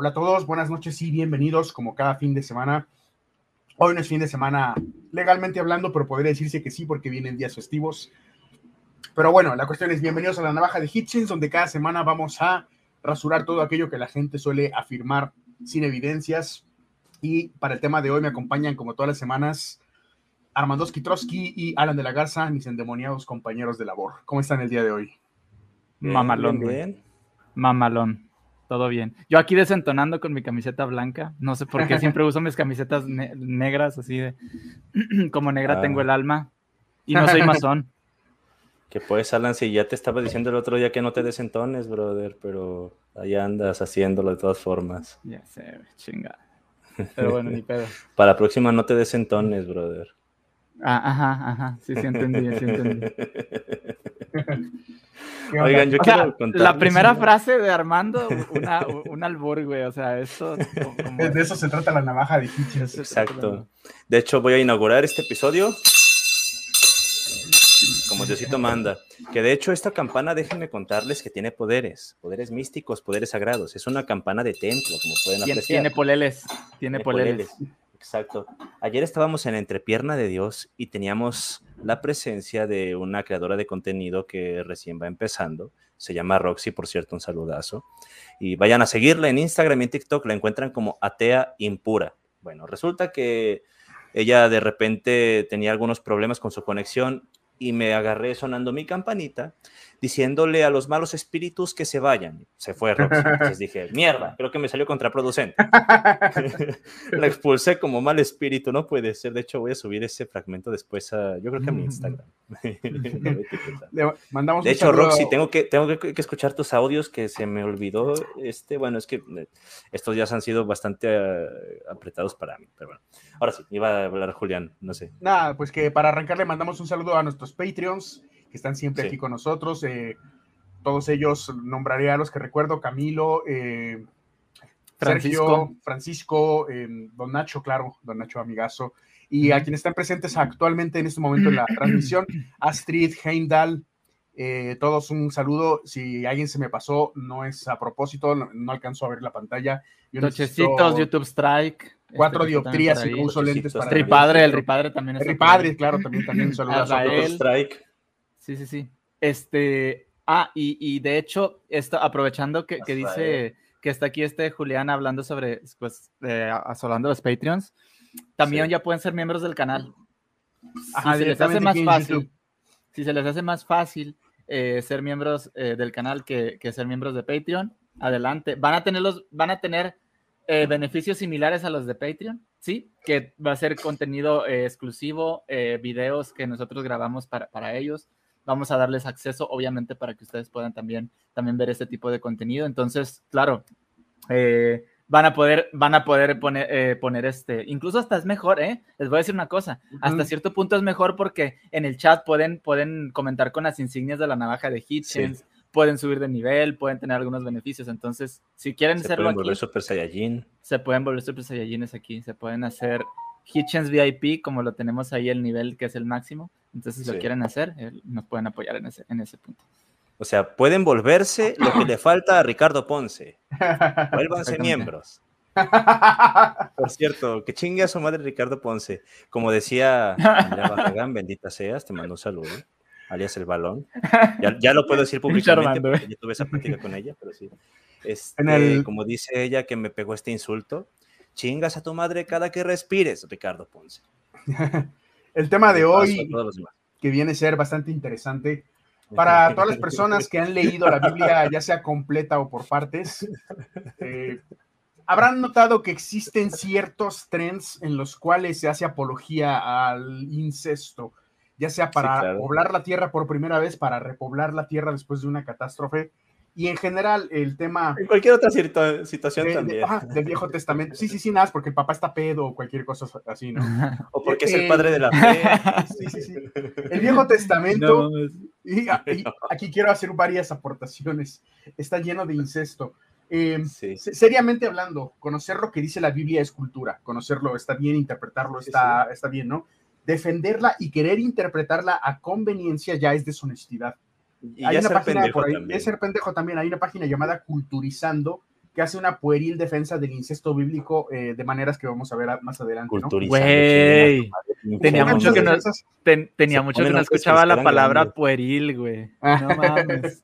Hola a todos, buenas noches y bienvenidos como cada fin de semana. Hoy no es fin de semana legalmente hablando, pero podría decirse que sí porque vienen días festivos. Pero bueno, la cuestión es bienvenidos a la navaja de Hitchens, donde cada semana vamos a rasurar todo aquello que la gente suele afirmar sin evidencias. Y para el tema de hoy me acompañan, como todas las semanas, Armando Skitrowski y Alan de la Garza, mis endemoniados compañeros de labor. ¿Cómo están el día de hoy? Mamalón, bien. Mamalón. Todo bien. Yo aquí desentonando con mi camiseta blanca. No sé por qué siempre uso mis camisetas negras, así de. como negra ah. tengo el alma. Y no soy masón. Que pues, Alan, si ya te estaba diciendo el otro día que no te desentones, brother, pero ahí andas haciéndolo de todas formas. Ya sé, chingada. Pero bueno, ni pedo. Para la próxima no te desentones, brother. Ah, ajá, ajá. Sí, sí entendí, sí entendí. Oigan, yo quiero contar. La primera frase de Armando, una, un albur, güey. O sea, esto. De eso se trata la navaja de Hitchens. Exacto. De hecho, voy a inaugurar este episodio. Como Diosito manda. Que de hecho, esta campana, déjenme contarles que tiene poderes. Poderes místicos, poderes sagrados. Es una campana de templo, como pueden apreciar. Tiene poleles. Tiene, poleles. Exacto. Ayer estábamos en Entrepierna de Dios y teníamos la presencia de una creadora de contenido que recién va empezando. Se llama Roxy, por cierto, un saludazo. Y vayan a seguirla en Instagram y TikTok, la encuentran como Atea Impura. Bueno, resulta que ella de repente tenía algunos problemas con su conexión y me agarré sonando mi campanita diciéndole a los malos espíritus que se vayan. Se fue Roxy. Entonces dije, mierda, creo que me salió contraproducente. la expulsé como mal espíritu, no puede ser. De hecho, voy a subir ese fragmento después a, yo creo que a mi Instagram. mandamos de hecho, Roxy, tengo que, tengo que, escuchar tus audios que se me olvidó. Este, bueno, es que eh, estos días han sido bastante eh, apretados para mí, pero bueno. Ahora sí, iba a hablar Julián, no sé. Nada, pues que para arrancar le mandamos un saludo a nuestros Patreons que están siempre aquí con nosotros. Eh, todos ellos nombraré a los que recuerdo, Camilo, eh, Francisco. Sergio, Francisco, eh, Don Nacho, claro, Don Nacho Amigazo, y a quienes están presentes actualmente en este momento en la transmisión, Astrid, Heimdall, todos un saludo. Si alguien se me pasó, no es a propósito, no, alcanzo a ver la pantalla. Nochecitos, YouTube Strike. Cuatro este, dioptrías y uso lentes para. Ripadre, el Ripadre también es. El Ripadre, claro, también, también un saludo a Strike. Sí, sí, sí. Este, ah, y, de hecho, esto, aprovechando que, dice que está aquí este Julián hablando sobre, pues, asolando los Patreons, también ya pueden ser miembros del canal. si se les hace más fácil, si se les hace más fácil ser miembros eh, del canal que, ser miembros de Patreon, adelante. Van a tener los, van a tener eh, beneficios similares a los de Patreon, sí, que va a ser contenido eh, exclusivo, videos que nosotros grabamos para, para ellos vamos a darles acceso, obviamente, para que ustedes puedan también, también ver este tipo de contenido. Entonces, claro, eh, van a poder, van a poder poner, eh, poner este, incluso hasta es mejor, ¿eh? Les voy a decir una cosa, hasta cierto punto es mejor porque en el chat pueden, pueden comentar con las insignias de la navaja de Hitchens, pueden subir de nivel, pueden tener algunos beneficios, entonces, si quieren se pueden volver Super Saiyajin. Se pueden volver Super Saiyajines aquí, se pueden hacer Hitchens VIP, como lo tenemos ahí el nivel que es el máximo, entonces, si lo quieren hacer, eh, nos pueden apoyar en ese, en ese punto. O sea, pueden volverse lo que le falta a Ricardo Ponce. Vuélvanse miembros. Por cierto, que chingue a su madre Ricardo Ponce. Como decía Barragán, bendita seas, te mando un saludo, alias el balón. Ya, lo puedo decir públicamente porque yo tuve esa práctica con ella, pero sí. Este, como dice ella que me pegó este insulto, chingas a tu madre cada que respires, Ricardo Ponce. El tema de hoy, que viene a ser bastante interesante, para todas las personas que han leído la Biblia, ya sea completa o por partes, eh, habrán notado que existen ciertos trends en los cuales se hace apología al incesto, ya sea para poblar la tierra por primera vez, para repoblar la tierra después de una catástrofe, y en general el tema... En cualquier otra situación también. del Viejo Testamento. Sí, sí, sí, nada, porque el papá está pedo o cualquier cosa así, ¿no? O porque es el padre de la fe. Sí, sí, sí. El Viejo Testamento, y, aquí quiero hacer varias aportaciones, está lleno de incesto. Em, seriamente hablando, conocer lo que dice la Biblia es cultura, conocerlo está bien, interpretarlo está, está bien, ¿no? Defenderla y querer interpretarla a conveniencia ya es deshonestidad hay una página por ahí, es ser pendejo también, hay una página llamada Culturizando que hace una pueril defensa del incesto bíblico eh, de maneras que vamos a ver más adelante. ¿no? Güey, tenía mucho que no, tenía mucho que no escuchaba la palabra pueril, güey. No mames.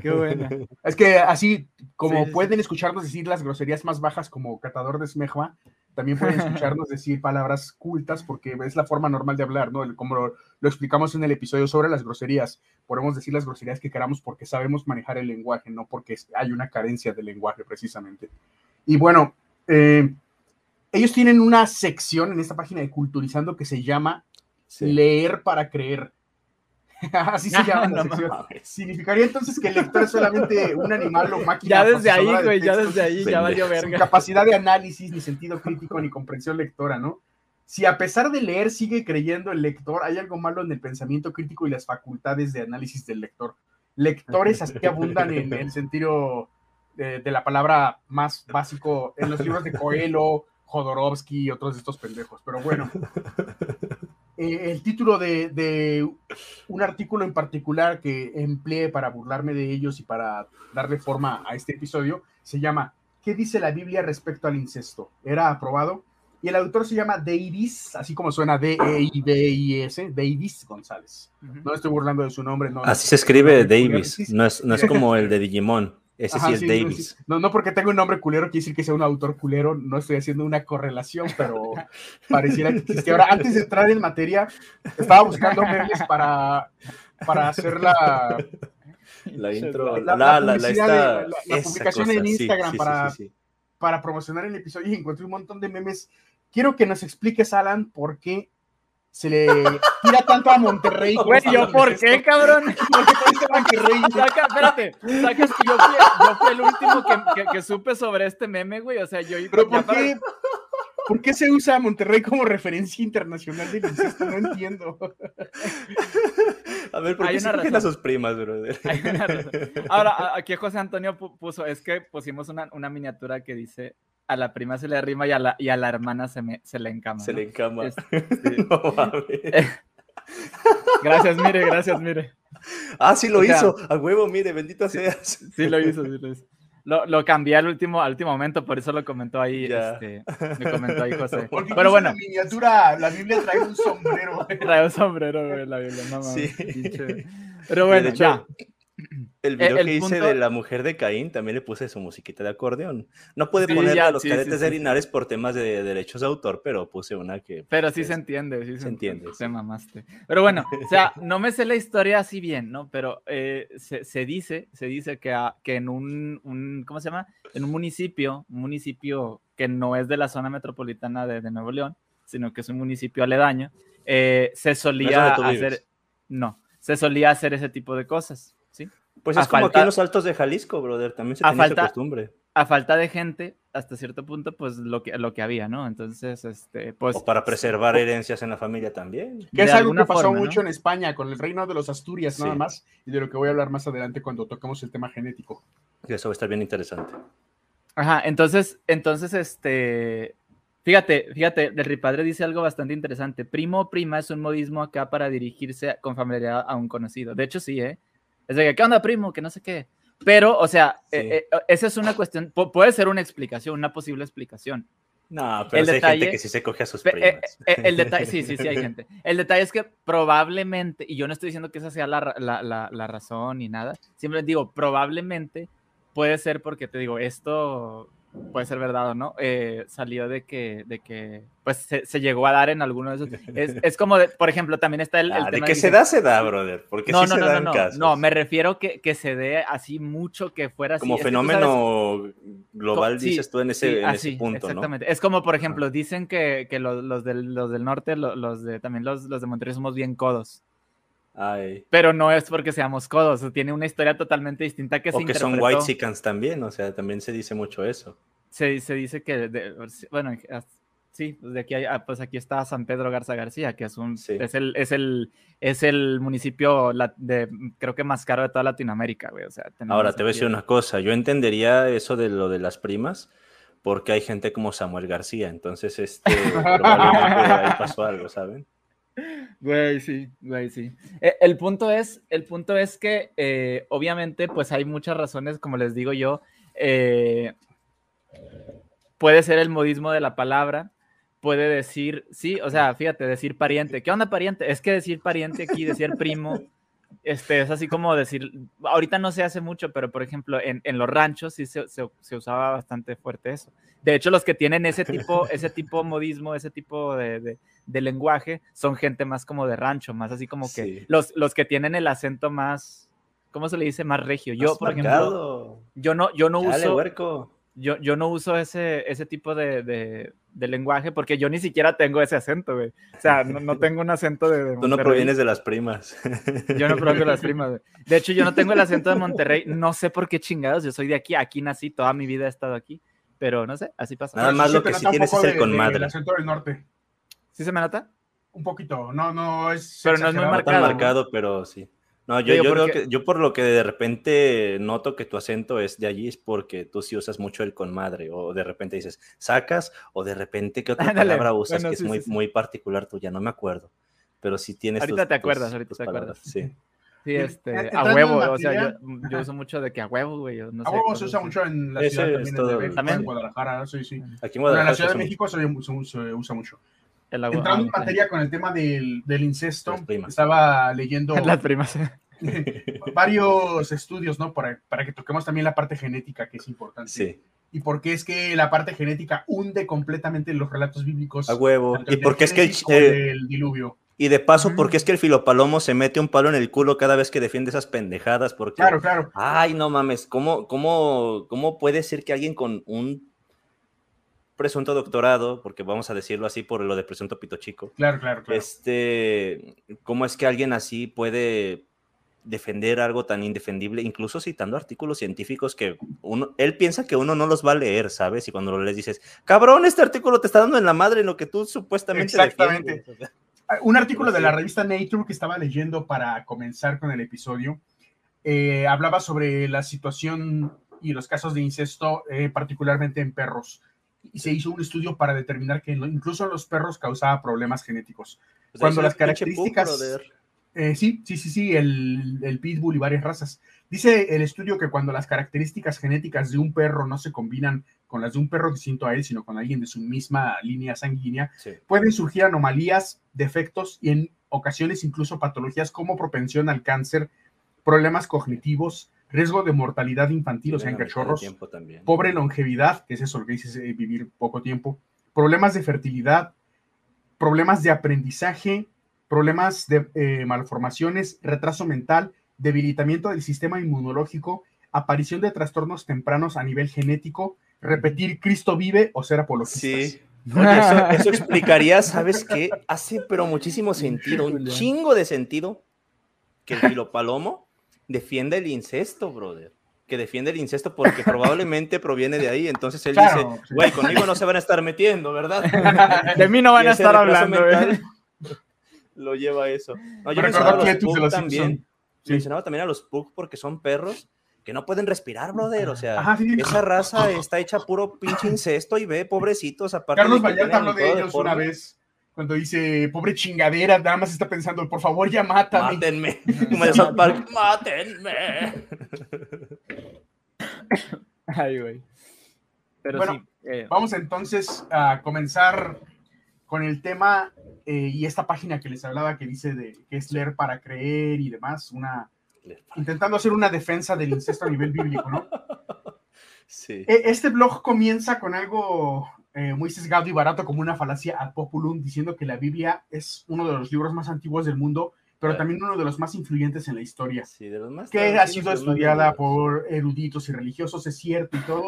Qué buena. Es que así como pueden escucharnos decir las groserías más bajas como catador de smegma, también pueden escucharnos decir palabras cultas porque es la forma normal de hablar, ¿no? Como lo, explicamos en el episodio sobre las groserías. Podemos decir las groserías que queramos porque sabemos manejar el lenguaje, no porque hay una carencia de lenguaje precisamente. Y bueno, eh, ellos tienen una sección en esta página de Culturizando que se llama Leer para Creer. Así se llama la sección. Significaría entonces que el lector es solamente un animal o máquina. Ya desde ahí, güey, ya desde ahí, ya valió verga. Sin capacidad de análisis, ni sentido crítico, ni comprensión lectora, ¿no? Si a pesar de leer sigue creyendo el lector, hay algo malo en el pensamiento crítico y las facultades de análisis del lector. Lectores así que abundan en el sentido de, de la palabra más básico en los libros de Coelho, Jodorowsky y otros de estos pendejos. Pero bueno, eh, el título de, un artículo en particular que empleé para burlarme de ellos y para darle forma a este episodio se llama ¿Qué dice la Biblia respecto al incesto? Era aprobado y el autor se llama Davis, así como suena D-E-I-V-I-S, Davis González. No estoy burlando de su nombre. No, así se escribe Davis, no es, no es como el de Digimon. Ese sí es Davis. No, no, porque tengo un nombre culero quiere decir que sea un autor culero, no estoy haciendo una correlación, pero pareciera que existe. Ahora, antes de entrar en materia, estaba buscando memes para, para hacer la, la intro, la, la, la, la publicación en Instagram para, para promocionar el episodio y encontré un montón de memes. Quiero que nos expliques, Alan, por qué se le tira tanto a Monterrey. Güey, ¿yo por qué, cabrón? Porque Monterrey. Saca, espérate, sacas que yo fui, yo fui el último que, que, que, supe sobre este meme, güey. O sea, yo. ¿Pero por qué? ¿Por qué se usa a Monterrey como referencia internacional del incesto? No entiendo. A ver, ¿por qué se a sus primas, brother? Hay una razón. Ahora, aquí José Antonio puso, es que pusimos una, una miniatura que dice a la prima se le rima y a la, y a la hermana se, me, se le encama. Se le encama. no, gracias, mire, gracias, mire. Ah, sí lo hizo. A huevo, mire, bendito seas. Sí, lo hizo, sí lo hizo. Lo, lo, cambié al último, al último momento, por eso lo comentó ahí, este, me comentó ahí José. Porque Pero bueno. La miniatura, la Biblia trae un sombrero. trae un sombrero, güey, la Biblia, no Sí. Pero bueno, ya. El eh, video que hice de la mujer de Caín también le puse su musiquita de acordeón. No puede ponerle a los cadetes de Linares por temas de derechos de autor, pero puse una que. Pero sí se entiende, sí se, entiende. Se mamaste. Pero bueno, o sea, no me sé la historia así bien, ¿no? Pero eh, se, dice, se dice que, que en un, ¿cómo se llama? En un municipio, un municipio que no es de la zona metropolitana de, Nuevo León, sino que es un municipio aledaño, eh, se solía hacer. No, se solía hacer ese tipo de cosas. Pues es como aquí en los altos de Jalisco, brother, también se tenía esa costumbre. A falta de gente, hasta cierto punto, pues lo que, lo que había, ¿no? Entonces, este, pues... O para preservar herencias en la familia también. Que es algo que pasó mucho en España, con el reino de los Asturias nada más, y de lo que voy a hablar más adelante cuando toquemos el tema genético. Eso va a estar bien interesante. Ajá, entonces, entonces, este... Fíjate, fíjate, el ripadre dice algo bastante interesante. Primo o prima es un modismo acá para dirigirse con familiaridad a un conocido. De hecho, sí, ¿eh? Es de que, ¿qué onda, primo? Que no sé qué. Pero, o sea, eh, eh, esa es una cuestión, puede ser una explicación, una posible explicación. No, pero hay gente que sí se coge a sus eh, primas. el detalle, sí, sí, sí, hay gente. El detalle es que probablemente, y yo no estoy diciendo que esa sea la, la, la, la razón ni nada, simplemente digo, probablemente puede ser porque te digo, esto puede ser verdad o no, eh, salió de que, de que pues se, llegó a dar en alguno de esos. Es, como, por ejemplo, también está el, ah, tema de que se da, se da, brother. Porque no, no, no, no, no, me refiero que, que se dé así mucho que fuera como fenómeno global, dices tú en ese, en ese punto, exactamente. Es como, por ejemplo, dicen que, que los, los, del, los del norte, los, de también los, los de Monterrey somos bien codos. Ay. Pero no es porque seamos codos, tiene una historia totalmente distinta que o que son white chickens también, o sea, también se dice mucho eso. Se, se dice que, bueno, sí, pues de aquí pues aquí está San Pedro Garza García, que es un, es el, es el, es el municipio de, creo que más caro de toda Latinoamérica, güey, o sea. Ahora te voy a decir una cosa, yo entendería eso de lo de las primas, porque hay gente como Samuel García, entonces este, probablemente ahí pasó algo, ¿saben? Güey, sí, güey, sí. Eh, el, punto es, el punto es que, eh, obviamente, pues hay muchas razones, como les digo yo, eh, puede ser el modismo de la palabra, puede decir, sí, o sea, fíjate, decir pariente. ¿Qué onda pariente? Es que decir pariente aquí, decir primo, este, es así como decir, ahorita no se hace mucho, pero por ejemplo, en, en los ranchos sí se, se, se, usaba bastante fuerte eso. De hecho, los que tienen ese tipo, ese tipo modismo, ese tipo de, de, de lenguaje, son gente más como de rancho, más así como que sí. los, los que tienen el acento más, ¿cómo se le dice? Más regio. Yo, más por marcado. ejemplo, yo no, yo no uso... Huerco. Yo, yo, no uso ese, ese tipo de, de, de, lenguaje porque yo ni siquiera tengo ese acento, güey. O sea, no, no tengo un acento de, de Tú no provienes de las primas. Yo no provengo de las primas, güey. De hecho, yo no tengo el acento de Monterrey. No sé por qué chingados. Yo soy de aquí. Aquí nací. Toda mi vida he estado aquí. Pero no sé, así pasa. Nada más lo que sí tienes es el con madre. El acento del norte. ¿Sí se me nota? Un poquito. No, no es. Pero no es muy marcado. No tan marcado, pero sí. No, yo, yo, creo que, yo por lo que de repente noto que tu acento es de allí es porque tú sí usas mucho el con madre o de repente dices sacas o de repente qué otra palabra usas Bueno, que sí, es muy, sí, sí. muy particular tuya, no me acuerdo, pero sí tienes Ahorita tus- te acuerdas, tus- ahorita tus te palabras, acuerdas. Sí. Sí, este, a huevo, o sea, yo, yo uso mucho de que a huevo, güey, yo no A sé. huevo se usa así. mucho en la Ese ciudad también, todo en, el- en ¿También? Guadalajara, sí, sí. Aquí en Bueno, en Guadalajara la Ciudad de México se, se- se usa mucho. El agua- Entrando en ah, materia con el tema del, del incesto, estaba leyendo Las primas. varios estudios, ¿no? Para, para que toquemos también la parte genética, que es importante. Sí, Y por qué es que la parte genética hunde completamente los relatos bíblicos. a huevo. Y porque es que el, eh, del diluvio. y de paso, Mm. porque es que el filopalomo se mete un palo en el culo cada vez que defiende esas pendejadas, porque Claro, claro. Ay, no mames, ¿cómo, cómo, ¿cómo puede ser que alguien con un presunto doctorado, porque vamos a decirlo así por lo de presunto pito chico, Claro, claro, claro. este, ¿cómo es que alguien así puede defender algo tan indefendible, incluso citando artículos científicos que uno, él piensa que uno no los va a leer, ¿sabes? Y cuando lo lees dices, cabrón, este artículo te está dando en la madre en lo que tú supuestamente Exactamente. defiendes". Un artículo de la revista Nature que estaba leyendo para comenzar con el episodio eh, hablaba sobre la situación y los casos de incesto, eh, particularmente en perros. Y se hizo un estudio para determinar que incluso en los perros causaba problemas genéticos. Pues Cuando las características-. Eh, sí, sí, sí, sí, el, el pitbull y varias razas. Dice el estudio que cuando las características genéticas de un perro no se combinan con las de un perro distinto a él, sino con alguien de su misma línea sanguínea, Sí. pueden surgir anomalías, defectos y en ocasiones incluso patologías como propensión al cáncer, problemas cognitivos, riesgo de mortalidad infantil, o sea, en cachorros, tiempo también. pobre longevidad, que es eso lo que dices, eh, vivir poco tiempo, problemas de fertilidad, problemas de aprendizaje, problemas de eh, malformaciones, retraso mental, debilitamiento del sistema inmunológico, aparición de trastornos tempranos a nivel genético, repetir Cristo vive o ser apologistas. Sí. Oye, eso, eso explicaría, ¿sabes qué? Hace pero muchísimo sentido, un chingo de sentido que el filopalomo defienda el incesto, brother. Que defiende el incesto porque probablemente proviene de ahí. Entonces él Claro, dice, güey, conmigo no se van a estar metiendo, ¿verdad? De mí no van a estar hablando, mental güey. Lo lleva a eso. No, yo Me mencionaba a los pug también. Sí. Mencionaba también a los pug porque son perros que no pueden respirar, brother. O sea, Ajá, sí. esa raza está hecha puro pinche incesto y ve, pobrecitos, aparte Carlos Vallarta habló de ellos una vez, cuando dice, pobre chingadera, nada más está pensando, por favor, ya mátame. Mátenme. Como de South Park, mátenme. Ay, güey. Pero Bueno, sí. eh, Vamos entonces a comenzar con el tema eh, y esta página que les hablaba que dice de que es leer para creer y demás, una intentando hacer una defensa del incesto a nivel bíblico, ¿no? Sí. E- Este blog comienza con algo eh, muy sesgado y barato como una falacia ad populum, diciendo que la Biblia es uno de los libros más antiguos del mundo, pero Claro. también uno de los más influyentes en la historia. Sí, de los más Que ha sido estudiada por eruditos y religiosos, es cierto y todo,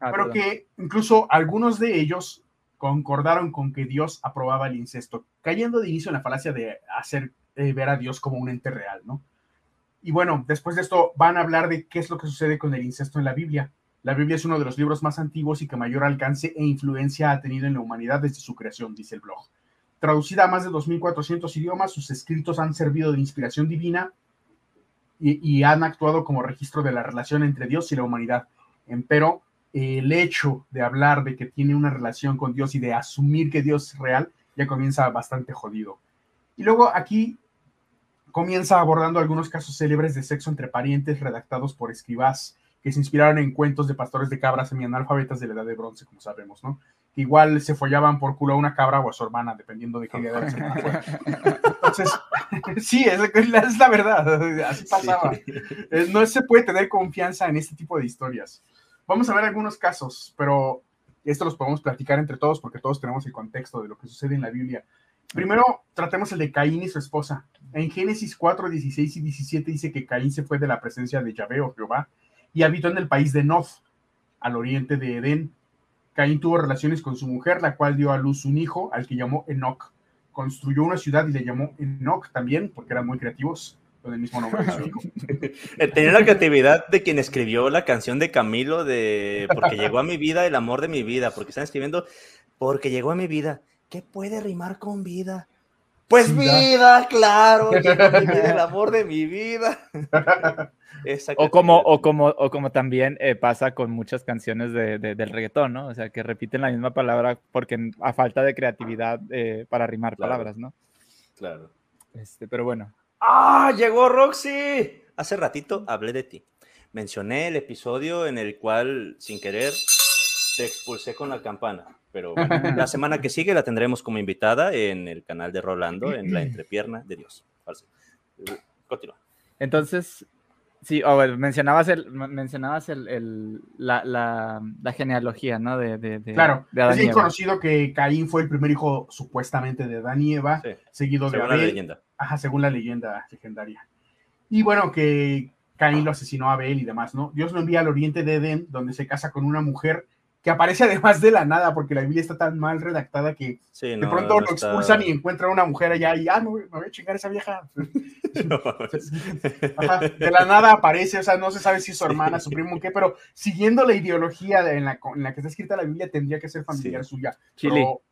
ah, pero perdón. que incluso algunos de ellos concordaron con que Dios aprobaba el incesto, cayendo de inicio en la falacia de hacer eh, ver a Dios como un ente real, ¿no? Y bueno, después de esto van a hablar de qué es lo que sucede con el incesto en la Biblia. La Biblia es uno de los libros más antiguos y que mayor alcance e influencia ha tenido en la humanidad desde su creación, dice el blog. Traducida a más de 2.400 idiomas, sus escritos han servido de inspiración divina y, han actuado como registro de la relación entre Dios y la humanidad. Empero, el hecho de hablar de que tiene una relación con Dios y de asumir que Dios es real ya comienza bastante jodido. Y luego aquí comienza abordando algunos casos célebres de sexo entre parientes redactados por escribas que se inspiraron en cuentos de pastores de cabras semianalfabetas de la edad de bronce, como sabemos, ¿no? Que igual se follaban por culo a una cabra o a su hermana, dependiendo de qué día de la semana fuera. Entonces, sí, es, es, la verdad, así pasaba. Eh, no se puede tener confianza en este tipo de historias. Vamos a ver algunos casos, pero esto los podemos platicar entre todos porque todos tenemos el contexto de lo que sucede en la Biblia. Primero, tratemos el de Caín y su esposa. En Génesis 4, 16 y 17 dice que Caín se fue de la presencia de Yahvé o Jehová y habitó en el país de Nof, al oriente de Edén. Caín tuvo relaciones con su mujer, la cual dio a luz un hijo, al que llamó Enoch. Construyó una ciudad y le llamó Enoch también, porque eran muy creativos, con el mismo nombre de su hijo. Tenía la creatividad de quien escribió la canción de Camilo de Porque llegó a mi vida el amor de mi vida, porque están escribiendo Porque llegó a mi vida. ¿Qué puede rimar con vida? Pues vida, claro, el amor de mi vida. o como, o como, o como también eh, pasa con muchas canciones de, del reggaetón, ¿no? O sea, que repiten la misma palabra porque a falta de creatividad eh, para rimar palabras, ¿no? Claro. Este, pero bueno. ¡Ah! ¡Llegó Roxy! Hace ratito hablé de ti. Mencioné el episodio en el cual, sin querer, te expulsé con la campana. Pero la semana que sigue la tendremos como invitada en el canal de Rolando, en la entrepierna de Dios. Continúa. Entonces, sí, mencionabas, el, mencionabas el, la, la, genealogía, ¿no? De, de, claro, es bien conocido que Caín fue el primer hijo supuestamente de Adán y Eva, seguido de Abel. Según la leyenda. Ajá, según la leyenda legendaria. Y bueno, que Caín lo asesinó a Abel y demás, ¿no? Dios lo envía al oriente de Edén, donde se casa con una mujer que aparece además de la nada, porque la Biblia está tan mal redactada que de pronto lo expulsan y encuentran una mujer allá y, ah, me voy, a chingar esa vieja. de la nada aparece, o sea, no se sabe si es su hermana, su primo, qué, pero siguiendo la ideología en la, en la que está escrita la Biblia, tendría que ser familiar suya. Pero,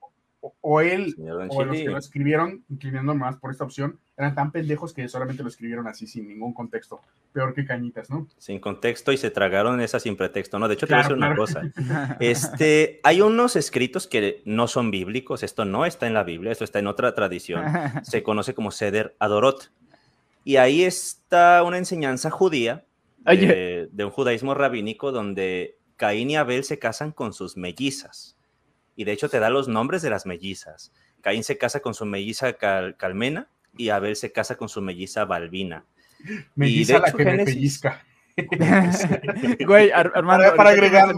o, él o los que lo escribieron, inclinando más por esta opción, eran tan pendejos que solamente lo escribieron así, sin ningún contexto. Peor que cañitas, ¿no? Sin contexto y se tragaron esa sin pretexto, ¿no? De hecho, te voy a decir una cosa. Este, hay unos escritos que no son bíblicos, esto no está en la Biblia, esto está en otra tradición. Se conoce como Seder Adorot. Y ahí está una enseñanza judía de, de un judaísmo rabínico donde Caín y Abel se casan con sus mellizas y de hecho te da los nombres de las mellizas. Caín se casa con su melliza Calmena y Abel se casa con su melliza Balbina. Melliza la que me pellizca. Güey, Armando, para, agregar.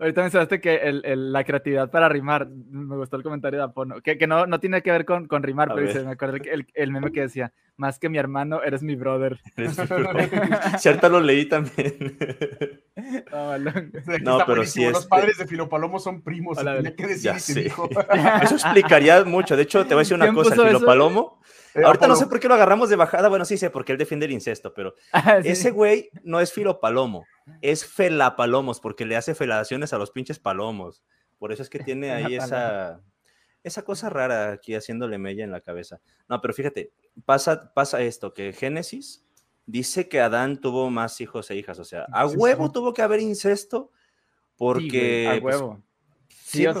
Ahorita mencionaste que el, la creatividad para rimar, me gustó el comentario de Apono, que, que no, no tiene que ver con, con rimar, pero dice, me acuerdo el, el, meme que decía, más que mi hermano, eres mi brother. Cierto, lo leí también. no, pero sí es. Los padres de Filopalomo son primos, tenía que decir Eso explicaría mucho, de hecho, te voy a decir una cosa, Filopalomo... Eh, Ahorita no sé por qué lo agarramos de bajada, bueno, sí sé, porque él defiende el incesto, pero ah, ese güey no es filopalomo, es felapalomos, porque le hace felaciones a los pinches palomos. Por eso es que tiene ahí esa, esa cosa rara aquí haciéndole mella en la cabeza. No, pero fíjate, pasa, pasa esto, que Génesis dice que Adán tuvo más hijos e hijas, o sea, a huevo tuvo que haber incesto porque... a pues, huevo. sí, o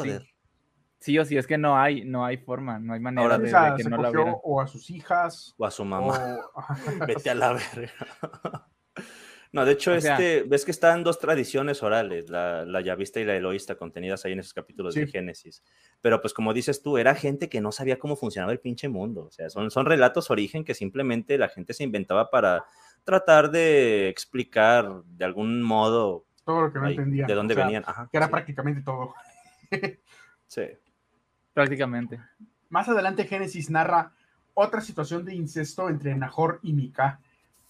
sí. Sí o sí, es que no hay, no hay forma, no hay manera de, que no la hubiera. O a sus hijas. O a su mamá. Vete a la verga. No, de hecho, este, ves que están dos tradiciones orales, la, la yavista y la eloísta, contenidas ahí en esos capítulos de Génesis. Pero pues como dices tú, era gente que no sabía cómo funcionaba el pinche mundo. O sea, son, son relatos origen que simplemente la gente se inventaba para tratar de explicar de algún modo. Todo lo que no entendía. De dónde venían. que era prácticamente todo. sí. Prácticamente. Más adelante Génesis narra otra situación de incesto entre Nahor y Mika.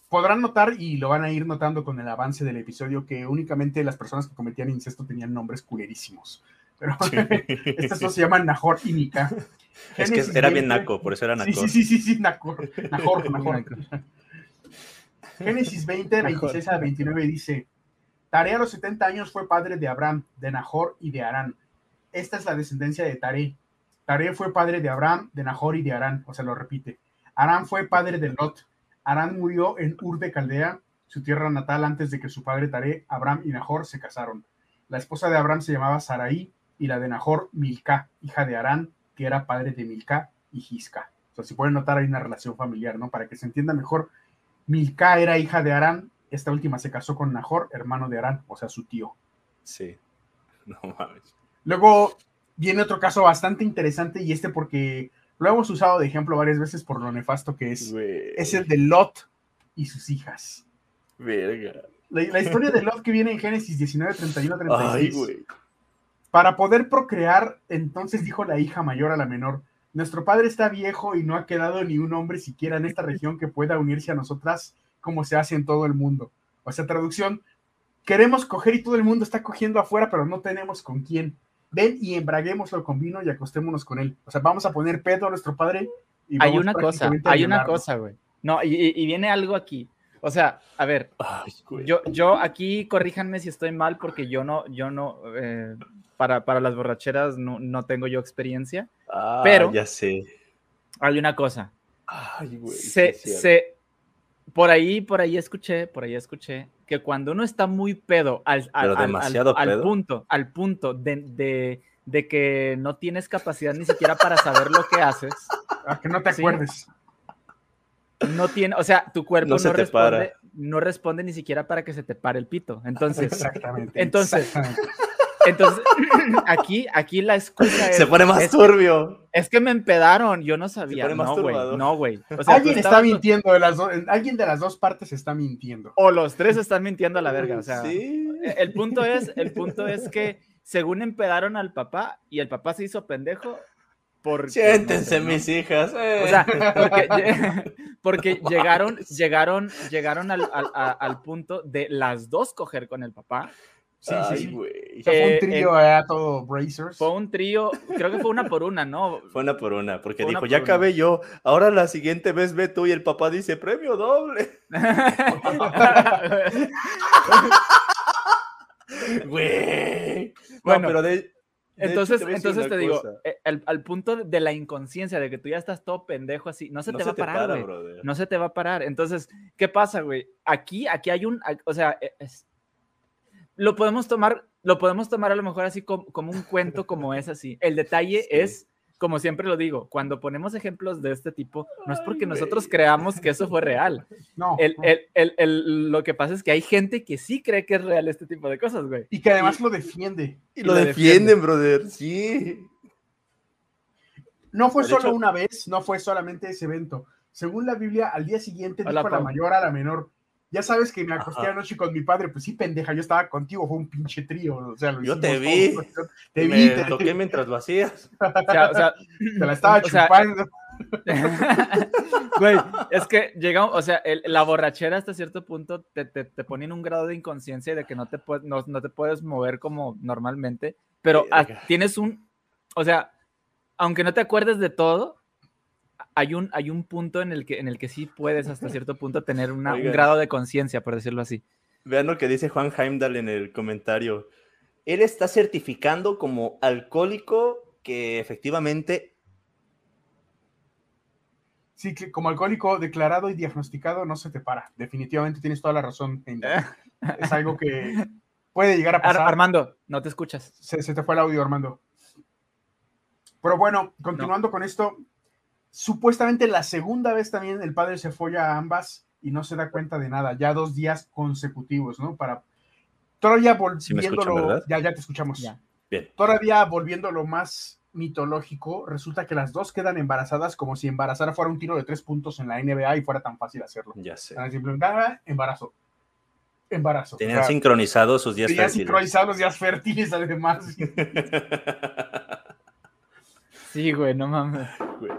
Podrán notar, y lo van a ir notando con el avance del episodio, que únicamente las personas que cometían incesto tenían nombres culerísimos. Pero estas dos se llaman Nahor y Mika. es que era bien naco, por eso era Nahor. Sí, sí, sí, sí, Nahor, Nahor, Nahor. Génesis 20, 26 a 29 dice, Tare a los 70 años fue padre de Abraham, de Nahor y de Arán. Esta es la descendencia de Tare. Tare fue padre de Abraham, de Nahor y de Arán, o sea, lo repite. Arán fue padre de Lot. Arán murió en Ur de Caldea, su tierra natal, antes de que su padre Tare, Abraham y Nahor se casaron. La esposa de Abraham se llamaba Sarai y la de Nahor, Milca, hija de Arán, que era padre de Milca y Gisca. O sea, si pueden notar, hay una relación familiar, ¿no? Para que se entienda mejor, Milca era hija de Arán, esta última se casó con Nahor, hermano de Arán, o sea, su tío. Sí. No mames. Luego viene otro caso bastante interesante y este porque lo hemos usado de ejemplo varias veces por lo nefasto que es. Es el de Lot y sus hijas. Verga. La, la historia de Lot que viene en Génesis 19, 31, 36. Ay, güey. Para poder procrear, entonces dijo la hija mayor a la menor, nuestro padre está viejo y no ha quedado ni un hombre siquiera en esta región que pueda unirse a nosotras como se hace en todo el mundo. O sea, traducción, queremos coger y todo el mundo está cogiendo afuera, pero no tenemos con quién. Ven y embraguémoslo con vino y acostémonos con él. O sea, vamos a poner pedo a nuestro padre. Y Hay vamos una cosa, hay una cosa, güey. No, y, y- viene algo aquí. O sea, a ver, Ay, yo, yo aquí corríjanme si estoy mal porque yo no, yo no, eh, para, para las borracheras no, no tengo yo experiencia. Ah, pero- Ya sé. Hay una cosa, Ay, güey. se, se, por ahí, por ahí escuché, por ahí escuché que cuando uno está muy pedo al, al, al- pedo. punto, al punto de, de- de que no tienes capacidad ni siquiera para saber lo que haces, A que no te Sí. acuerdes. no tiene, o sea, tu cuerpo No no, se te responde, para. no responde ni siquiera para que se te pare el pito. Entonces, Exactamente. Entonces, exactamente. Entonces aquí, aquí la excusa es, Se pone más es, turbio. es que me empedaron, yo no sabía. pone No, güey, no, güey. O sea, tú alguien está estabas- mintiendo de las dos, alguien de las dos partes está mintiendo. O los tres están mintiendo a la verga, o sea. Sí. El punto es, el punto es que según empedaron al papá y el papá se hizo pendejo por Siéntense, no sé, ¿no? mis hijas. eh. O sea, porque, lle- porque llegaron, llegaron, llegaron al, al- al punto de las dos coger con el papá. Sí, sí, Ay, sí. fue eh, un trío allá todo Brazers. Fue un trío, creo que fue una por una, ¿no? Fue una por una, porque Fue una dijo, por ya acabé yo, ahora la siguiente vez ve tú y el papá dice, premio doble. Güey. No, Bueno, pero de- de hecho, Entonces, te entonces te digo, cosa. eh, al, al punto de la inconsciencia de que tú ya estás todo pendejo así, no se no te va a parar, para. No se te va a parar. Entonces, ¿qué pasa, güey? Aquí, aquí hay un, o sea, e- es- lo podemos tomar, lo podemos tomar a lo mejor así como, como un cuento como es así. El detalle Sí. es, como siempre lo digo, cuando ponemos ejemplos de este tipo, no es porque Ay, nosotros creamos que eso fue real. No. El, el- el- el- lo que pasa es que hay gente que sí cree que es real este tipo de cosas, güey. y que además lo defiende. Y lo lo defienden, brother. Sí. No fue solo hecho- una vez, no fue solamente ese evento. Según la Biblia, al día siguiente Hola, dijo la Pau. mayor a la menor. Ya sabes que me acosté Ajá. anoche con mi padre, pues sí, pendeja, yo estaba contigo, fue un pinche trío. O sea, lo Yo te todos, vi. Te me vi, te, toqué mientras lo hacías. O sea, o sea, te la estaba o sea, chupando. Güey, es que llega, o sea, el- la borrachera hasta cierto punto te, te, te pone en un grado de inconsciencia y de que no te, puedes, no, no te puedes mover como normalmente, pero Verga. tienes un, o sea, aunque no te acuerdes de todo, hay un, hay un punto en el, que, en el que sí puedes hasta cierto punto tener una- un grado de conciencia, por decirlo así. Vean lo que dice Juan Heimdall en el comentario. Él está certificando como alcohólico que efectivamente Sí, que como alcohólico declarado y diagnosticado no se te para. Definitivamente tienes toda la razón. Es algo que puede llegar a Ar- pasar. Armando, no te escuchas. Se, se te fue el audio, Armando. Pero bueno, continuando con esto, supuestamente la segunda vez también el padre se folla a ambas y no se da cuenta de nada, ya dos días consecutivos, ¿no? Para todavía Sí volviéndolo, ¿verdad? ya, ya te escuchamos. Ya. Bien. Todavía volviéndolo más mitológico, resulta que las dos quedan embarazadas como si embarazar fuera un tiro de tres puntos en la NBA y fuera tan fácil hacerlo. Ya sé. Simplemente, ah, embarazo. Embarazo. Tenían O sea, sincronizados sus días tenían fértiles. sincronizados los días fértiles, además. Sí, güey, no mames. Güey.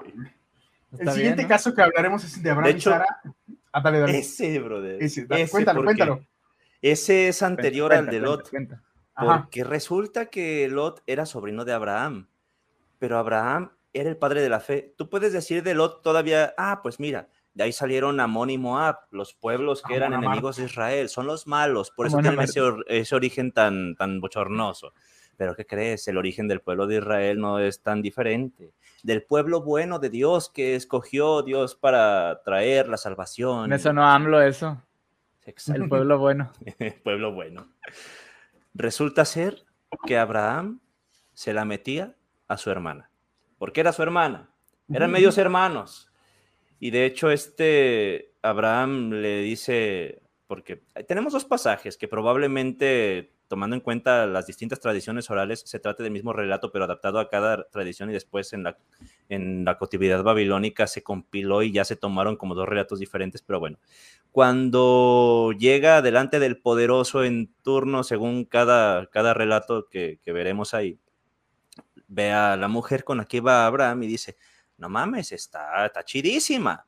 El Está siguiente bien, ¿no? caso que hablaremos es el de Abraham De hecho, y Sara. Ah, dale, dale. Ese, brother. Ese, Ese, cuéntalo, porque cuéntalo. Ese es anterior Cuenta, al de cuenta, Lot. cuenta. Porque resulta que Lot era sobrino de Abraham, pero Abraham era el padre de la fe. Tú puedes decir de Lot todavía, ah, pues mira, de ahí salieron Amón y Moab, los pueblos que eran Amón, Amar. enemigos de Israel, son los malos, por eso tienen ese, or- ese origen tan, tan bochornoso. Pero ¿qué crees? El origen del pueblo de Israel no es tan diferente. Del pueblo bueno de Dios que escogió Dios para traer la salvación. Me sonó AMLO eso, Exacto. el pueblo bueno. pueblo bueno. Resulta ser que Abraham se la metía a su hermana, porque era su hermana, eran medios hermanos. Y de hecho este Abraham le dice, porque tenemos dos pasajes que probablemente, tomando en cuenta las distintas tradiciones orales, se trate del mismo relato, pero adaptado a cada tradición y después en la, en la cautividad babilónica se compiló y ya se tomaron como dos relatos diferentes, pero bueno, cuando llega delante del poderoso en turno, según cada, cada relato que, que veremos ahí, ve a la mujer con la que va Abraham y dice, no mames, está, está chidísima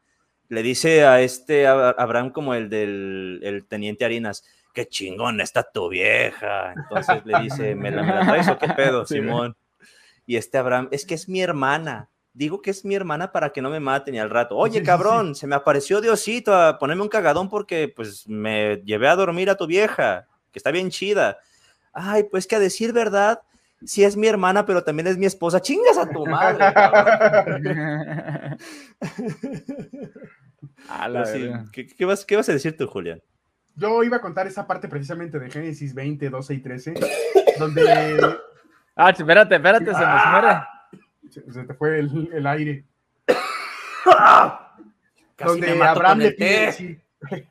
le dice a este Abraham como el del el teniente Harinas, qué chingón está tu vieja. Entonces le dice, ¿me la, traes o qué pedo, Simón? Y este Abraham, es que es mi hermana. Digo que es mi hermana para que no me maten y al rato, oye cabrón, se me apareció Diosito a ponerme un cagadón porque pues me llevé a dormir a tu vieja, que está bien chida. Ay, pues que a decir verdad, sí es mi hermana, pero también es mi esposa. Chingas a tu madre. ¿qué, vas, ¿Qué vas a decir tú, Julián? Yo iba a contar esa parte precisamente de Génesis 20, 12 y 13, donde... Ah, espérate, espérate, se nos ah. muere. Se, te fue el, aire. donde Abraham le pide...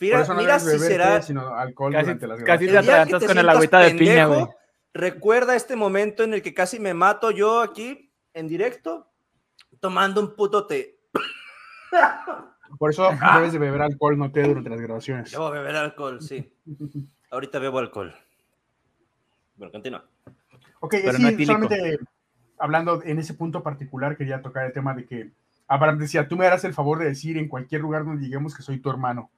Mira, mira si será... sino alcohol casi, durante las casi te atragantas con el agüita de piña, güey. Recuerda este momento en el que casi me mato yo aquí en directo tomando un puto té. Por eso debes de beber alcohol, no té durante las grabaciones. Debo beber alcohol, sí. Ahorita bebo alcohol. Bueno, continúa. Ok, sí, solamente hablando en ese punto particular, quería tocar el tema de que Abraham decía, tú me harás el favor de decir en cualquier lugar donde lleguemos que soy tu hermano,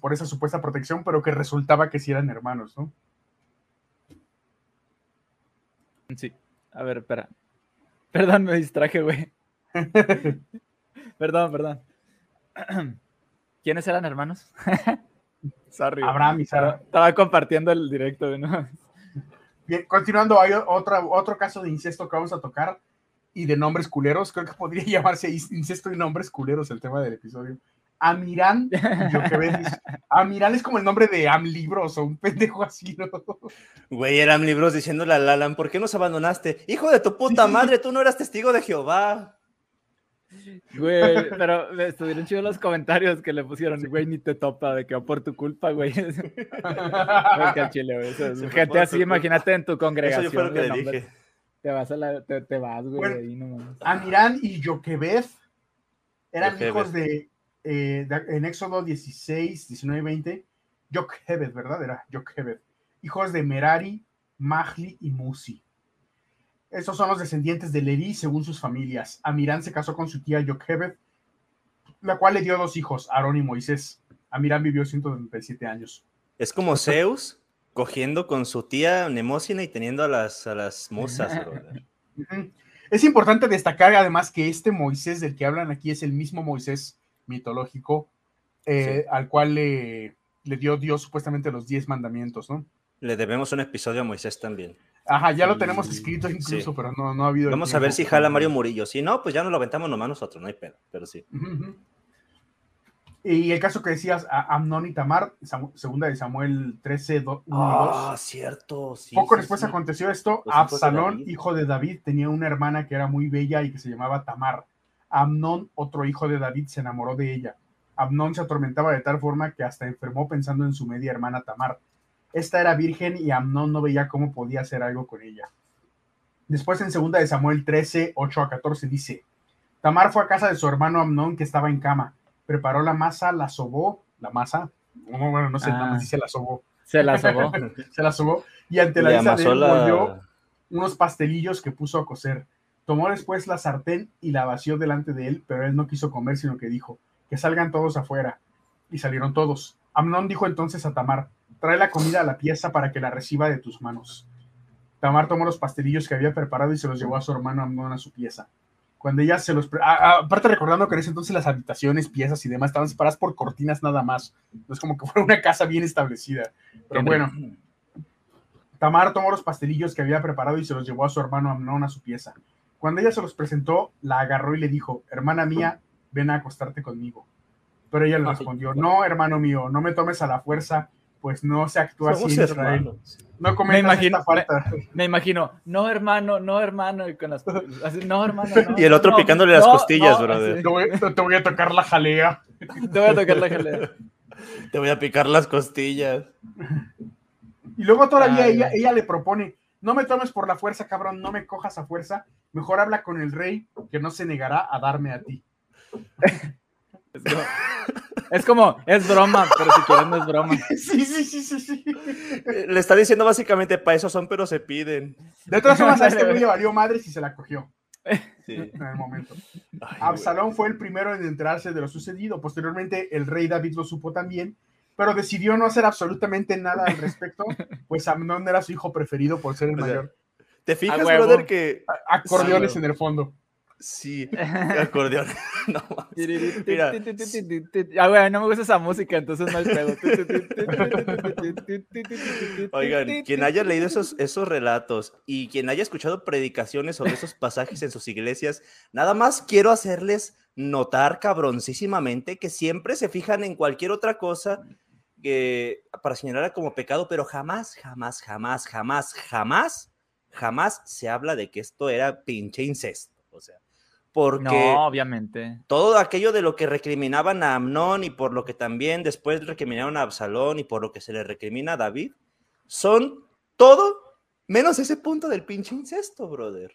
por esa supuesta protección, pero que resultaba que sí eran hermanos, ¿no? Sí. A ver, espera. Perdón, me distraje, güey. perdón, perdón. ¿Quiénes eran hermanos? Sorry. Abraham y Sara. Estaba compartiendo el directo, ¿no? Bien, continuando, hay otra, otro caso de incesto que vamos a tocar y de nombres culeros. Creo que podría llamarse incesto y nombres culeros el tema del episodio. Amirán Amirán es como el nombre de Am Libros o un pendejo así, ¿no? Güey, era Am Libros diciéndole a Lalan, ¿por qué nos abandonaste? Hijo de tu puta madre, tú no eras testigo de Jehová. Güey, pero me estuvieron chidos los comentarios que le pusieron, güey, ni te topa de que por tu culpa, güey. chile, güey. gente así, imagínate en tu congregación. Eso yo fue lo que le dije. Te vas, a la, te, vas, güey, ahí nomás. Amirán y Yoquebed eran hijos de eh, en Éxodo 16, 19 y 20, Jochebed, ¿verdad? Era Jochebed. Hijos de Merari, Mahli y Musi. Estos son los descendientes de Levi según sus familias. Amirán se casó con su tía Jochebed, la cual le dio dos hijos, Aarón y Moisés. Amirán vivió 137 años. Es como Zeus cogiendo con su tía Nemósina y teniendo a las, a las musas. es importante destacar además que este Moisés del que hablan aquí es el mismo Moisés mitológico eh, al cual le, le, dio Dios supuestamente los diez mandamientos, ¿no? Le debemos un episodio a Moisés también. Ajá, ya lo tenemos escrito incluso, pero no, no ha habido. Vamos a ver si jala Mario Murillo. Si no, pues ya nos lo aventamos nomás nosotros, no hay pedo, pero sí. Y el caso que decías, a Amnón y Tamar, segunda de Samuel 13, 1 Ah, cierto. Poco después aconteció esto. Absalón, hijo de David, tenía una hermana que era muy bella y que se llamaba Tamar. Amnón, otro hijo de David, se enamoró de ella. Amnón se atormentaba de tal forma que hasta enfermó pensando en su media hermana Tamar. Esta era virgen y Amnón no veía cómo podía hacer algo con ella. Después en segunda de Samuel 13, 8 a 14 dice, Tamar fue a casa de su hermano Amnón que estaba en cama, preparó la masa, la sobó, la masa, bueno, no sé, ah, se la sobó. Se la sobó. se la sobó y ante la vista de él unos pastelillos que puso a cocer Tomó después la sartén y la vació delante de él, pero él no quiso comer, sino que dijo, que salgan todos afuera. Y salieron todos. Amnón dijo entonces a Tamar, trae la comida a la pieza para que la reciba de tus manos. Tamar tomó los pastelillos que había preparado y se los llevó a su hermano Amnón a su pieza. Cuando ella se los... aparte recordando que en ese entonces las habitaciones, piezas y demás estaban separadas por cortinas nada más. No es como que fuera una casa bien establecida. Pero bueno, Tamar tomó los pastelillos que había preparado y se los llevó a su hermano Amnón a su pieza. Cuando ella se los presentó, la agarró y le dijo, hermana mía, ven a acostarte conmigo. Pero ella le respondió, no, hermano mío, no me tomes a la fuerza, pues no se actúa así en Israel. No me imagino, falta. Me, imagino, no hermano, no hermano, y con las, no hermano. y el otro picándole las costillas, brother. Te voy, te voy, a tocar la jalea. Te voy a tocar la jalea. Te voy a picar las costillas. Y luego todavía ella, ella le propone, no me tomes por la fuerza, cabrón, no me cojas a fuerza, mejor habla con el rey que no se negará a darme a ti. Es como, es broma, pero si quieren no es broma. Sí, sí, sí, sí, sí. Le está diciendo básicamente, para eso son, pero se piden. De todas formas, a este güey le valió madre si se la cogió. Sí. En el momento. Absalón fue el primero en enterarse de lo sucedido. Posteriormente, el rey David lo supo también, pero decidió no hacer absolutamente nada al respecto, pues Amnón era su hijo preferido por ser el mayor. ¿Te fijas, brother, que... Acordeones en el fondo. Sí, acordeón. no, Mira. Ah, güey, no me gusta esa música, entonces no hay pedo. Oigan, quien haya leído esos, esos relatos y quien haya escuchado predicaciones sobre esos pasajes en sus iglesias, nada más quiero hacerles notar cabroncísimamente que siempre se fijan en cualquier otra cosa que, para señalar como pecado, pero jamás, jamás, jamás, jamás, jamás, jamás se habla de que esto era pinche incesto. O sea, porque no, obviamente. todo aquello de lo que recriminaban a Amnón y por lo que también después recriminaron a Absalón y por lo que se le recrimina a David, son todo menos ese punto del pinche incesto, brother.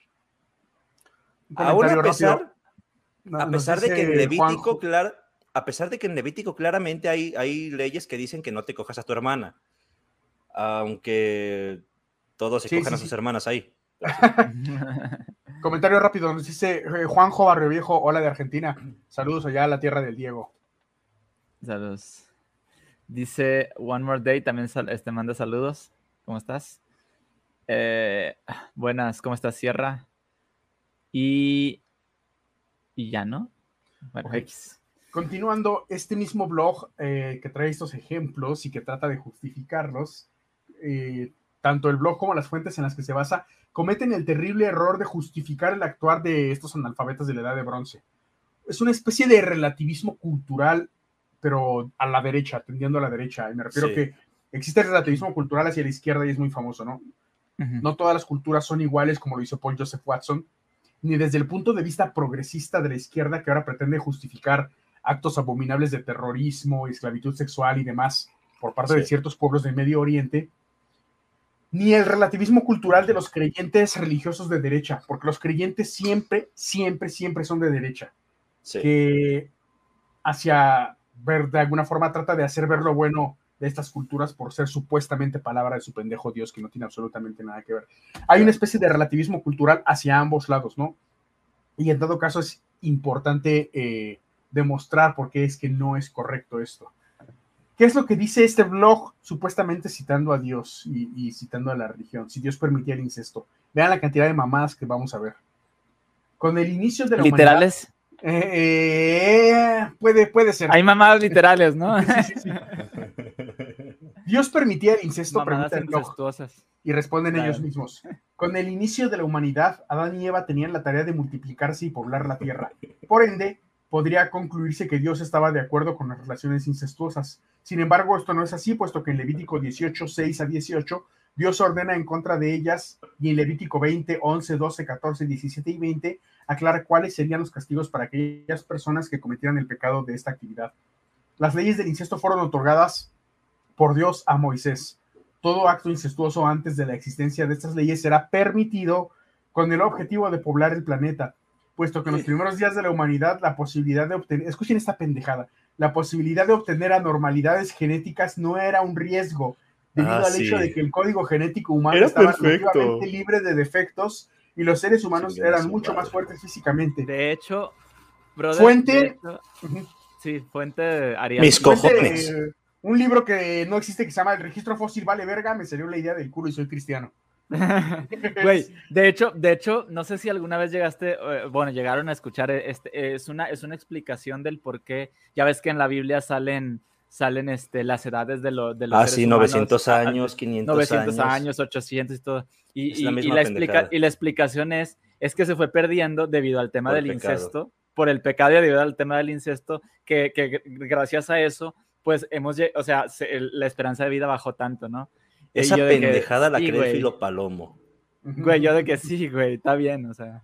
Aún a pesar, a pesar de que en Levítico, a pesar de que en Levítico claramente hay, hay leyes que dicen que no te cojas a tu hermana, aunque todos se cojan a sus hermanas ahí. Comentario rápido, nos dice eh, Juanjo Barrio Viejo, hola de Argentina. Saludos allá a la tierra del Diego. Saludos. Dice One More Day, también este, manda saludos. ¿Cómo estás? Eh, buenas, ¿cómo estás, Sierra? Y, y ya, ¿no? Bueno, X. Continuando, este mismo blog eh, que trae estos ejemplos y que trata de justificarlos, tanto el blog como las fuentes en las que se basa, cometen el terrible error de justificar el actuar de estos analfabetas de la edad de bronce. Es una especie de relativismo cultural, pero a la derecha, tendiendo a la derecha. Y me refiero que existe el relativismo cultural hacia la izquierda y es muy famoso, ¿no? No todas las culturas son iguales, como lo hizo Paul Joseph Watson, ni desde el punto de vista progresista de la izquierda que ahora pretende justificar actos abominables de terrorismo, esclavitud sexual y demás por parte de ciertos pueblos del Medio Oriente, ni el relativismo cultural de los creyentes religiosos de derecha, porque los creyentes siempre, siempre, siempre son de derecha. Que hacia ver, de alguna forma trata de hacer ver lo bueno de estas culturas por ser supuestamente palabra de su pendejo Dios, que no tiene absolutamente nada que ver. Hay una especie de relativismo cultural hacia ambos lados, ¿no? Y en todo caso es importante eh, demostrar por qué es que no es correcto esto. ¿Qué es lo que dice este blog supuestamente citando a Dios y, citando a la religión? Si Dios permitía el incesto. Vean la cantidad de mamás que vamos a ver. Con el inicio de la ¿Literales? Eh, puede, puede ser. Hay mamás literales, ¿no? Dios permitía el incesto, pregunta el blog, y responden ellos mismos. Con el inicio de la humanidad, Adán y Eva tenían la tarea de multiplicarse y poblar la tierra. Por ende, podría concluirse que Dios estaba de acuerdo con las relaciones incestuosas. Sin embargo, esto no es así, puesto que en Levítico 18, 6 a 18, Dios ordena en contra de ellas y en Levítico 20, 11, 12, 14, 17 y 20 aclara cuáles serían los castigos para aquellas personas que cometieran el pecado de esta actividad. Las leyes del incesto fueron otorgadas por Dios a Moisés. Todo acto incestuoso antes de la existencia de estas leyes será permitido con el objetivo de poblar el planeta puesto que en los primeros días de la humanidad la posibilidad de obtener, escuchen esta pendejada, la posibilidad de obtener anormalidades genéticas no era un riesgo, debido ah, al hecho de que el código genético humano estaba relativamente libre de defectos y los seres humanos eran mucho más fuertes físicamente. De hecho, fuente. sí, fuente Mis cojones. un libro que no existe que se llama El registro fósil vale verga, me salió la idea del culo y soy cristiano. Güey, de hecho, de hecho, no sé si alguna vez llegaste, eh, bueno, llegaron a escuchar, eh, este, es, una, es una explicación del por qué, ya ves que en la Biblia salen, salen este, las edades de, lo, de los Ah, sí, 900 años, 500 900 años. 800 y todo. Y, la, explica, y la explicación es, es que se fue perdiendo debido al tema del incesto, por el pecado y debido al tema del incesto, que, que gracias a eso, pues hemos, o sea, la esperanza de vida bajó tanto, ¿no? Esa pendejada la cree Filo Palomo. Güey, yo de que sí, güey, está bien, o sea.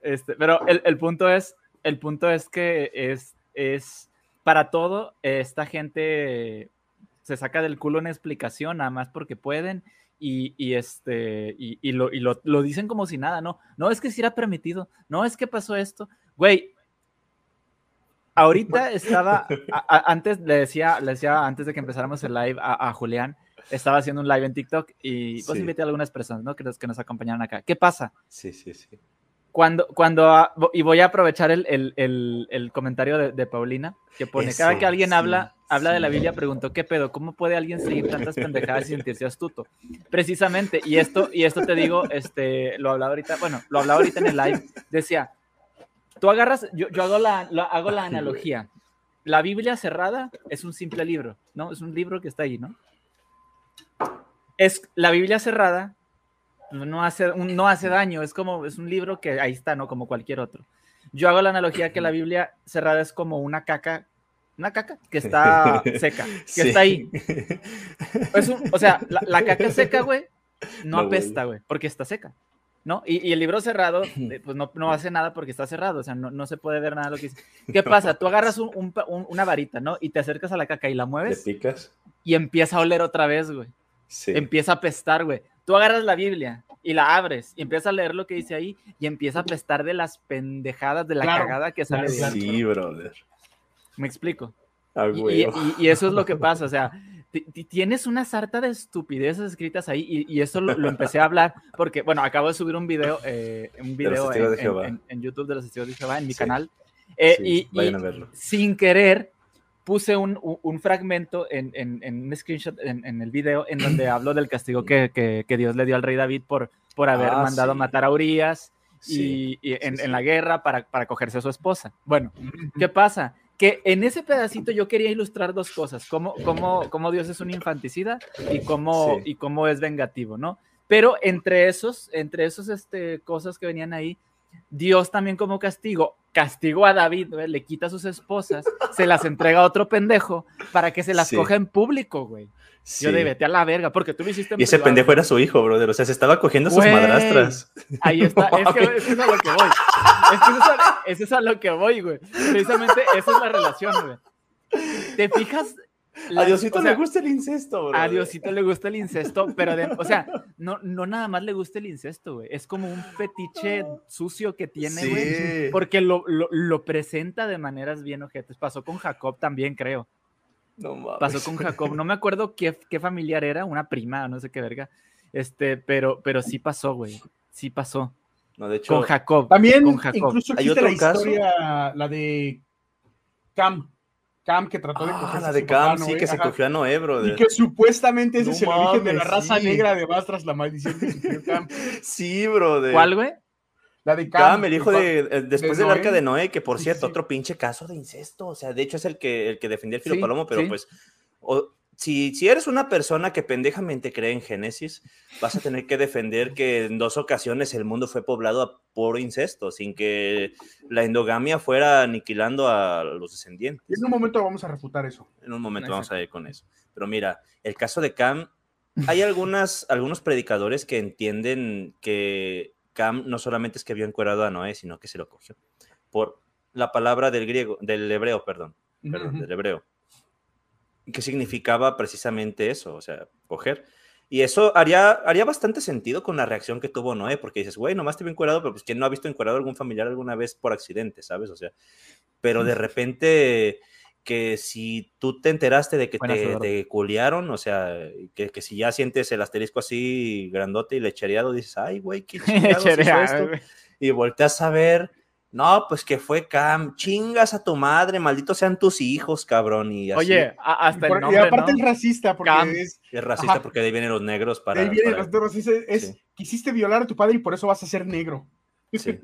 Este, pero el, punto es, el punto es que es, es, para todo, esta gente se saca del culo una explicación, nada más porque pueden, y, este, y, lo, lo, dicen como si nada, ¿no? No es que si era permitido, no es que pasó esto. Güey, ahorita estaba, antes le decía, le decía antes de que empezáramos el live a, Julián, estaba haciendo un live en TikTok y pues invité a algunas personas, ¿no? Que, que nos acompañaron acá. ¿Qué pasa? Sí, sí, sí. Cuando, cuando, y voy a aprovechar el, el, el, comentario de, Paulina, que pone, cada que alguien habla, habla de la Biblia, preguntó, ¿qué pedo? ¿Cómo puede alguien seguir tantas pendejadas y sentirse astuto? Precisamente, y esto, y esto te digo, este, lo hablaba ahorita, bueno, lo hablaba ahorita en el live, decía, tú agarras, yo, yo hago, la, hago la analogía, la Biblia cerrada es un simple libro, ¿no? Es un libro que está ahí, ¿no? Es la Biblia cerrada no hace, no hace daño, es como, es un libro que ahí está, ¿no? Como cualquier otro. Yo hago la analogía que la Biblia cerrada es como una caca, una caca que está seca, que está ahí. o sea, la, caca seca, güey, no, apesta, güey, porque está seca. ¿no? Y, el libro cerrado, eh, pues no, no, hace nada porque está cerrado, o sea, no, no se puede ver nada de lo que dice. ¿Qué pasa? Tú agarras un, una varita, ¿no? Y te acercas a la caca y la mueves. picas? Y empieza a oler otra vez, güey. Sí. Empieza a apestar, güey. Tú agarras la Biblia y la abres y empiezas a leer lo que dice ahí y empieza a apestar de las pendejadas, de la cagada que sale de ahí. Sí, brother. Me explico. y, y, eso es lo que pasa, o sea, tienes una sarta de estupideces escritas ahí y, eso lo, empecé a hablar porque, bueno, acabo de subir un video, eh, un video en, YouTube de los testigos de Jehová, en mi canal, eh, y, sin querer puse un, un fragmento en, en, un screenshot en, el video en donde hablo del castigo que, que, Dios le dio al rey David por, por haber ah, mandado matar a Urias y, en, la guerra para, para cogerse a su esposa. Bueno, ¿qué pasa? que en ese pedacito yo quería ilustrar dos cosas, cómo, cómo, cómo Dios es un infanticida y cómo, y cómo es vengativo, ¿no? Pero entre esos, entre esos este, cosas que venían ahí, Dios también como castigo, castigó a David, le quita a sus esposas, se las entrega a otro pendejo para que se las coja en público, güey. Yo de vete a la verga, porque tú lo hiciste Y ese pendejo era su hijo, brother. O sea, se estaba cogiendo a sus madrastras. Ahí está. es, que, es, a lo que voy. Es, es a lo que voy, güey. Precisamente esa es la relación, güey. ¿Te fijas a Diosito le gusta el incesto, bro. A Diosito le gusta el incesto, pero, o sea, no, no nada más le gusta el incesto, güey. Es como un fetiche sucio que tiene, güey. Porque lo, lo, lo, presenta de maneras bien ojetes. Pasó con Jacob también, creo. No mames. Pasó con Jacob. No me acuerdo qué, qué familiar era, una prima, no sé qué verga. Este, pero, pero sí pasó, güey. Sí pasó. No, de hecho, con Jacob. También, con Jacob. incluso ¿Hay otro la historia, la de Cam Cam que trató de coger. Ah, la de Cam, sí, que se cogió a Noé, bro. Y que supuestamente ese es el origen de la raza negra de más tras la maldición que sufrió Cam. sí, bro. ¿Cuál, güey? La de Cam, el hijo de, eh, después del arca de Noé, que por cierto, otro pinche caso de incesto. O sea, de hecho es el que, el que defendía el filo palomo, pero pues si, si eres una persona que pendejamente cree en Génesis, vas a tener que defender que en dos ocasiones el mundo fue poblado por incesto, sin que la endogamia fuera aniquilando a los descendientes. en un momento vamos a refutar eso. En un momento vamos a ir con eso. Pero mira, el caso de Cam, hay algunas, algunos predicadores que entienden que Cam no solamente es que vio encuerado a Noé, sino que se lo cogió. Por la palabra del griego, del hebreo, perdón, perdón del hebreo que significaba precisamente eso, o sea, coger. Y eso haría, haría bastante sentido con la reacción que tuvo Noé, porque dices, güey, nomás te vi encuadrado, pero pues ¿quién no ha visto encuadrado algún familiar alguna vez por accidente, sabes? O sea, pero de repente que si tú te enteraste de que te, te, culiaron, o sea, que, que, si ya sientes el asterisco así grandote y lechereado, dices, ay, güey, qué chingados esto. Y volteas a ver no, pues que fue Cam, chingas a tu madre, malditos sean tus hijos, cabrón. Y así. Oye, hasta el nombre, Y aparte es racista porque es... Es racista porque de ahí vienen los negros para... De ahí vienen los negros, es, quisiste violar a tu padre y por eso vas a ser negro. Sí.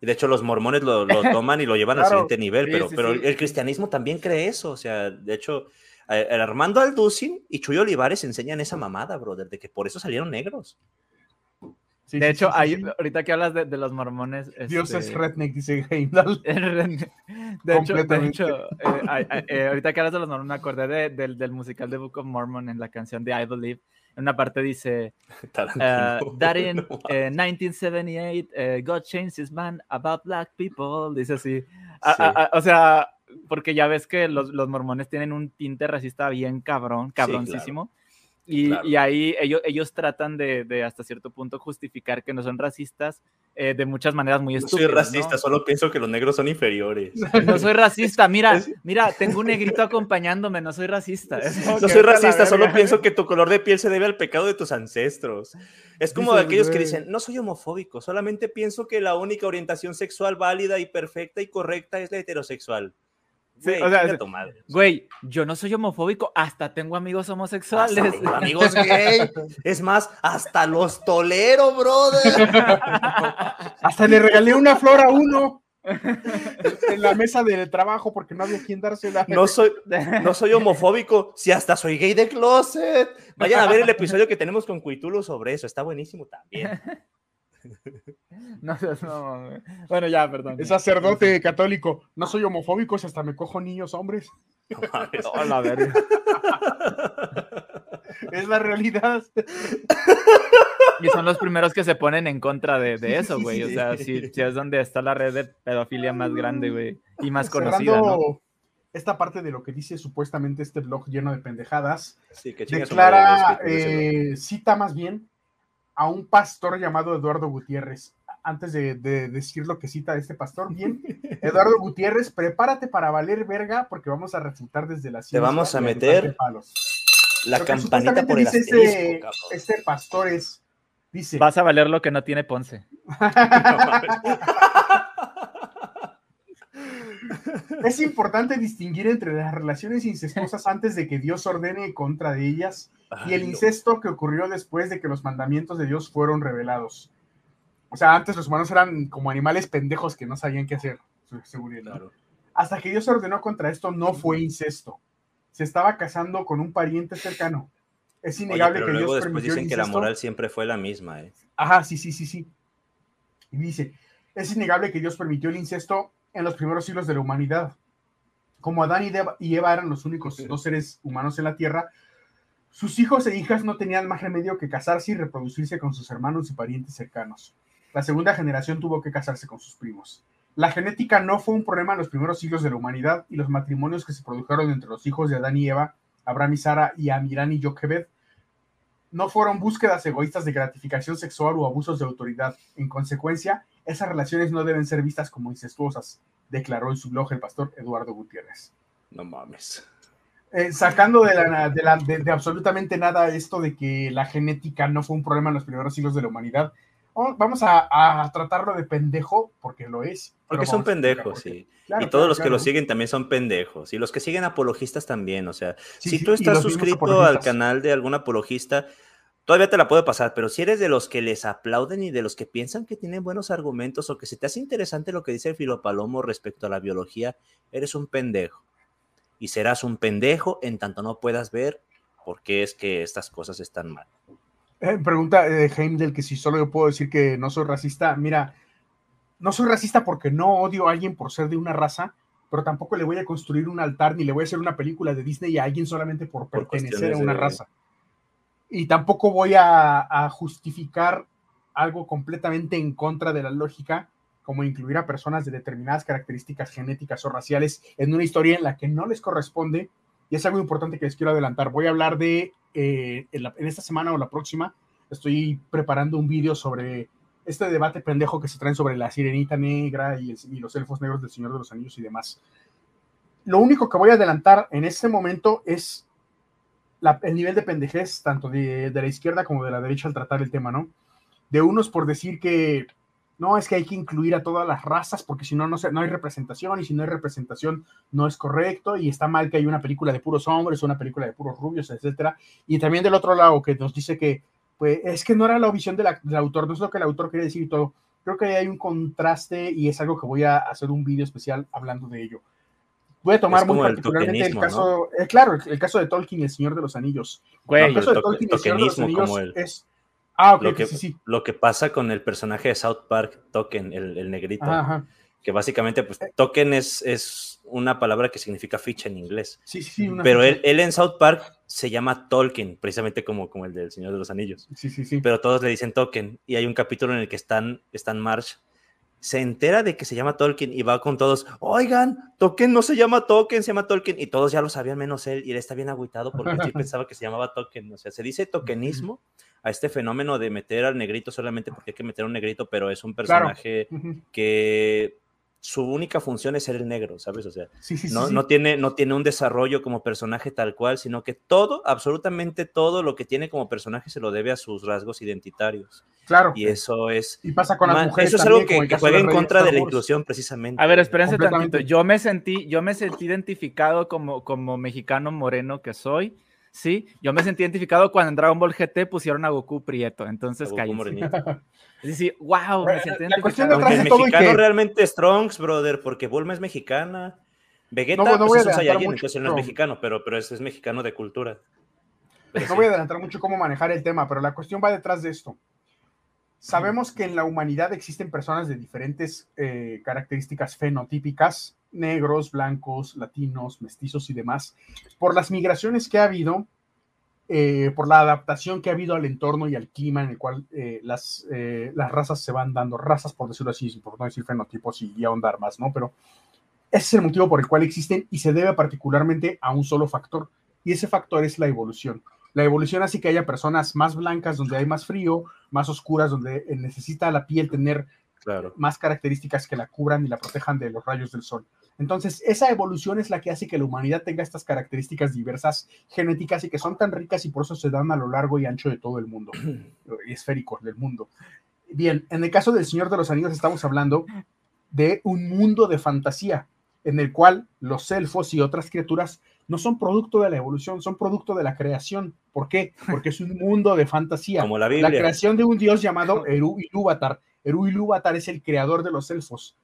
Y de hecho los mormones lo, toman y lo llevan al siguiente nivel, pero, pero el cristianismo también cree eso, o sea, de hecho, el Armando Alducin y Chuy Olivares enseñan esa mamada, brother, de que por eso salieron negros de hecho, ahorita que hablas de, los mormones. Dios es este, redneck, dice Heimdall. de hecho, de hecho eh, eh, ahorita que hablas de los mormones, me acordé del, del, musical de Book of Mormon en la canción de I Believe. En una parte dice: uh, That in 1978, God changed his mind about black people. Dice así. o sea, porque ya ves que los, los mormones tienen un tinte racista bien cabrón, cabroncísimo. Y, ahí ellos, ellos tratan de, de, hasta cierto punto justificar que no son racistas eh, de muchas maneras muy estúpidas. No soy racista, solo pienso que los negros son inferiores. No soy racista, mira, mira, tengo un negrito acompañándome, no soy racista. No soy racista, solo pienso que tu color de piel se debe al pecado de tus ancestros. Es como de aquellos que dicen, no soy homofóbico, solamente pienso que la única orientación sexual válida y perfecta y correcta es la heterosexual. Güey, o sea, güey, yo no soy homofóbico, hasta tengo amigos homosexuales. amigos gay. Es más, hasta los tolero, brother. hasta le regalé una flor a uno en la mesa de trabajo porque no había quien dársela. No soy, no soy homofóbico, si hasta soy gay de closet. Vayan a ver el episodio que tenemos con Cuitulo sobre eso, está buenísimo también. No, no, bueno, ya, perdón. Es sacerdote católico. No soy homofóbico, si hasta me cojo niños hombres. es la realidad. Y son los primeros que se ponen en contra de, eso, güey. O sea, sí, es donde está la red de pedofilia más grande, güey. Y más conocida, ¿no? Esta parte de lo que dice supuestamente este blog lleno de pendejadas, declara, eh, cita más bien a un pastor llamado Eduardo Gutiérrez. Antes de, decir lo que cita este pastor, bien, Eduardo Gutiérrez, prepárate para valer verga porque vamos a refutar desde la ciencia. Te vamos a meter la campanita por el este, este pastor es, dice... Vas a valer lo que no tiene Ponce. es importante distinguir entre las relaciones incestuosas antes de que Dios ordene contra de ellas y el incesto que ocurrió después de que los mandamientos de Dios fueron revelados. O sea, antes los humanos eran como animales pendejos que no sabían qué hacer, Hasta que Dios ordenó contra esto, no fue incesto. Se estaba casando con un pariente cercano. Es innegable que Dios después dicen que la moral siempre fue la misma, ¿eh? Ajá, sí, sí, sí, sí. Y dice, es innegable que Dios permitió el incesto en los primeros siglos de la humanidad. Como Adán y Eva eran los únicos dos seres humanos en la tierra, sus hijos e hijas no tenían más remedio que casarse y reproducirse con sus hermanos y parientes cercanos. La segunda generación tuvo que casarse con sus primos. La genética no fue un problema en los primeros siglos de la humanidad y los matrimonios que se produjeron entre los hijos de Adán y Eva, Abraham y Sara y Amirán y Jochebed, no fueron búsquedas egoístas de gratificación sexual o abusos de autoridad. En consecuencia, esas relaciones no deben ser vistas como incestuosas, declaró en su blog el pastor Eduardo Gutiérrez. No mames. Eh, sacando de, la, de, absolutamente nada esto de que la genética no fue un problema en los primeros siglos de la humanidad, oh, vamos a, tratarlo de pendejo, porque lo es. Porque son pendejos, sí. y todos los que lo siguen también son pendejos. Y los que siguen apologistas también. O sea, si tú estás suscrito al canal de algún apologista, todavía te la puedo pasar, pero si eres de los que les aplauden y de los que piensan que tienen buenos argumentos o que se te hace interesante lo que dice el Filopalomo respecto a la biología, eres un pendejo y serás un pendejo en tanto no puedas ver por qué es que estas cosas están mal. Eh, pregunta eh, Heimdall que si solo yo puedo decir que no soy racista. Mira, no soy racista porque no odio a alguien por ser de una raza, pero tampoco le voy a construir un altar ni le voy a hacer una película de Disney a alguien solamente por, pertenecer a una raza. Y tampoco voy a justificar algo completamente en contra de la lógica como incluir a personas de determinadas características genéticas o raciales en una historia en la que no les corresponde. Y es algo importante que les quiero adelantar. Voy a hablar de, eh, en, esta semana o la próxima, estoy preparando un vídeo sobre este debate pendejo que se traen sobre la sirenita negra y, los elfos negros del Señor de los Anillos y demás. Lo único que voy a adelantar en este momento es el nivel de pendejez, tanto de, de la izquierda como de la derecha al tratar el tema, ¿no? De unos por decir que no, es que hay que incluir a todas las razas porque si no, no, no hay representación y si no hay representación no es correcto y está mal que hay una película de puros hombres, una película de puros rubios, etcétera. Y también del otro lado que nos dice que pues es que no era la visión del autor, no es lo que el autor quería decir y todo. Creo que hay un contraste y es algo que voy a hacer un vídeo especial hablando de ello. Voy a tomar muy particularmente el, caso, eh, claro, el, caso de Tolkien y el Señor de los Anillos. el caso de Tolkien y el Señor de los Anillos es Ah, lo, que, lo que pasa con el personaje de South Park, Token, el, negrito, que básicamente, pues, eh. Token es, es una palabra que significa ficha en inglés. Sí, sí, Pero él, él, en South Park se llama Tolkien, precisamente como, como el del Señor de los Anillos. Sí, sí, sí. Pero todos le dicen Token. Y hay un capítulo en el que están, están Marsh se entera de que se llama Tolkien y va con todos, oigan, Tolkien no se llama Tolkien, se llama Tolkien, y todos ya lo sabían menos él, y él está bien agüitado porque sí pensaba que se llamaba Tolkien, o sea, se dice tokenismo a este fenómeno de meter al negrito solamente porque hay que meter a un negrito, pero es un personaje que su única función es ser el negro, ¿sabes? O sea, no, no, tiene, no tiene un desarrollo como personaje tal cual, sino que todo, absolutamente todo lo que tiene como personaje se lo debe a sus rasgos identitarios. Claro. Y eso es. Y pasa con las mujeres. Eso es algo que, juega en contra de la inclusión, precisamente. A ver, espérense tantito. Yo me sentí, yo me sentí identificado como, como mexicano moreno que soy. Sí, yo me sentí identificado cuando en Dragon Ball GT pusieron a Goku Prieto. Entonces, cállense. Es decir, wow, me sentí la cuestión de el mexicano realmente Strongs, brother, porque Bulma es mexicana. Vegeta no, no pues, es un Saiyajin, entonces no es mexicano, pero, pero es, es mexicano de cultura. no voy a adelantar mucho cómo manejar el tema, pero la cuestión va detrás de esto. Sabemos que en la humanidad existen personas de diferentes eh, características fenotípicas, negros, blancos, latinos, mestizos y demás, por las migraciones que ha habido eh, por la adaptación que ha habido al entorno y al clima en el cual eh, las, eh, las razas se van dando, razas por decirlo así, por no decir fenotipos y, y ahondar más, ¿no? Pero ese es el motivo por el cual existen y se debe particularmente a un solo factor, y ese factor es la evolución. La evolución hace que haya personas más blancas donde hay más frío, más oscuras donde necesita la piel tener más características que la cubran y la protejan de los rayos del sol. Entonces, esa evolución es la que hace que la humanidad tenga estas características diversas genéticas y que son tan ricas y por eso se dan a lo largo y ancho de todo el mundo, y esférico del mundo. Bien, en el caso del Señor de los Anillos estamos hablando de un mundo de fantasía en el cual los elfos y otras criaturas no son producto de la evolución, son producto de la creación. ¿Por qué? Porque es un mundo de fantasía. Como la Biblia. La creación de un dios llamado Eru Ilúvatar. Eru Ilúvatar es el creador de los elfos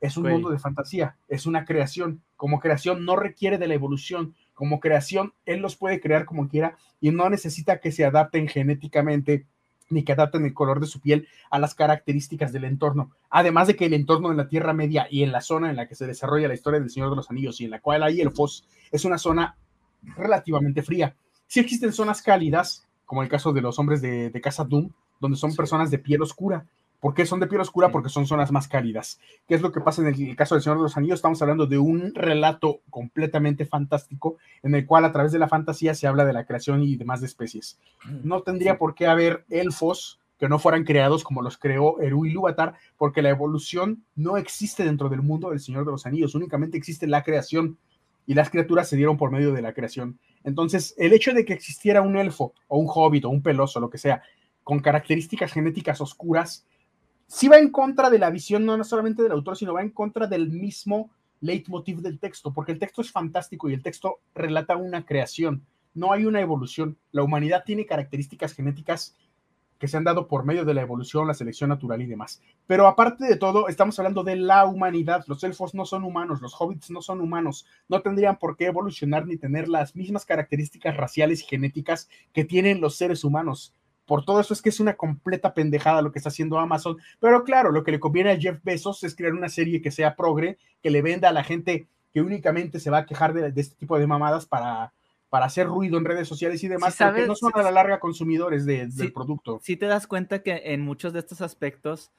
es un mundo de fantasía, es una creación. Como creación no requiere de la evolución. Como creación, él los puede crear como quiera y no necesita que se adapten genéticamente ni que adapten el color de su piel a las características del entorno. Además de que el entorno en la Tierra Media y en la zona en la que se desarrolla la historia del Señor de los Anillos y en la cual hay elfos, es una zona relativamente fría. Sí existen zonas cálidas, como el caso de los hombres de, de Casa Doom, donde son personas de piel oscura, ¿Por qué son de piel oscura? Porque son zonas más cálidas. ¿Qué es lo que pasa en el, caso del Señor de los Anillos? Estamos hablando de un relato completamente fantástico en el cual a través de la fantasía se habla de la creación y demás de especies. No tendría por qué haber elfos que no fueran creados como los creó Eru y Lúvatar, porque la evolución no existe dentro del mundo del Señor de los Anillos, únicamente existe la creación y las criaturas se dieron por medio de la creación. Entonces, el hecho de que existiera un elfo o un hobbit o un peloso, lo que sea, con características genéticas oscuras, sí va en contra de la visión, no solamente del autor, sino va en contra del mismo leitmotiv del texto, porque el texto es fantástico y el texto relata una creación, no hay una evolución. La humanidad tiene características genéticas que se han dado por medio de la evolución, la selección natural y demás. Pero aparte de todo, estamos hablando de la humanidad. Los elfos no son humanos, los hobbits no son humanos, no tendrían por qué evolucionar ni tener las mismas características raciales y genéticas que tienen los seres humanos por todo eso es que es una completa pendejada lo que está haciendo Amazon. Pero claro, lo que le conviene a Jeff Bezos es crear una serie que sea progre, que le venda a la gente que únicamente se va a quejar de, este tipo de mamadas para, para hacer ruido en redes sociales y demás, porque no son a la larga consumidores del producto. Si te das cuenta que en muchos de estos aspectos,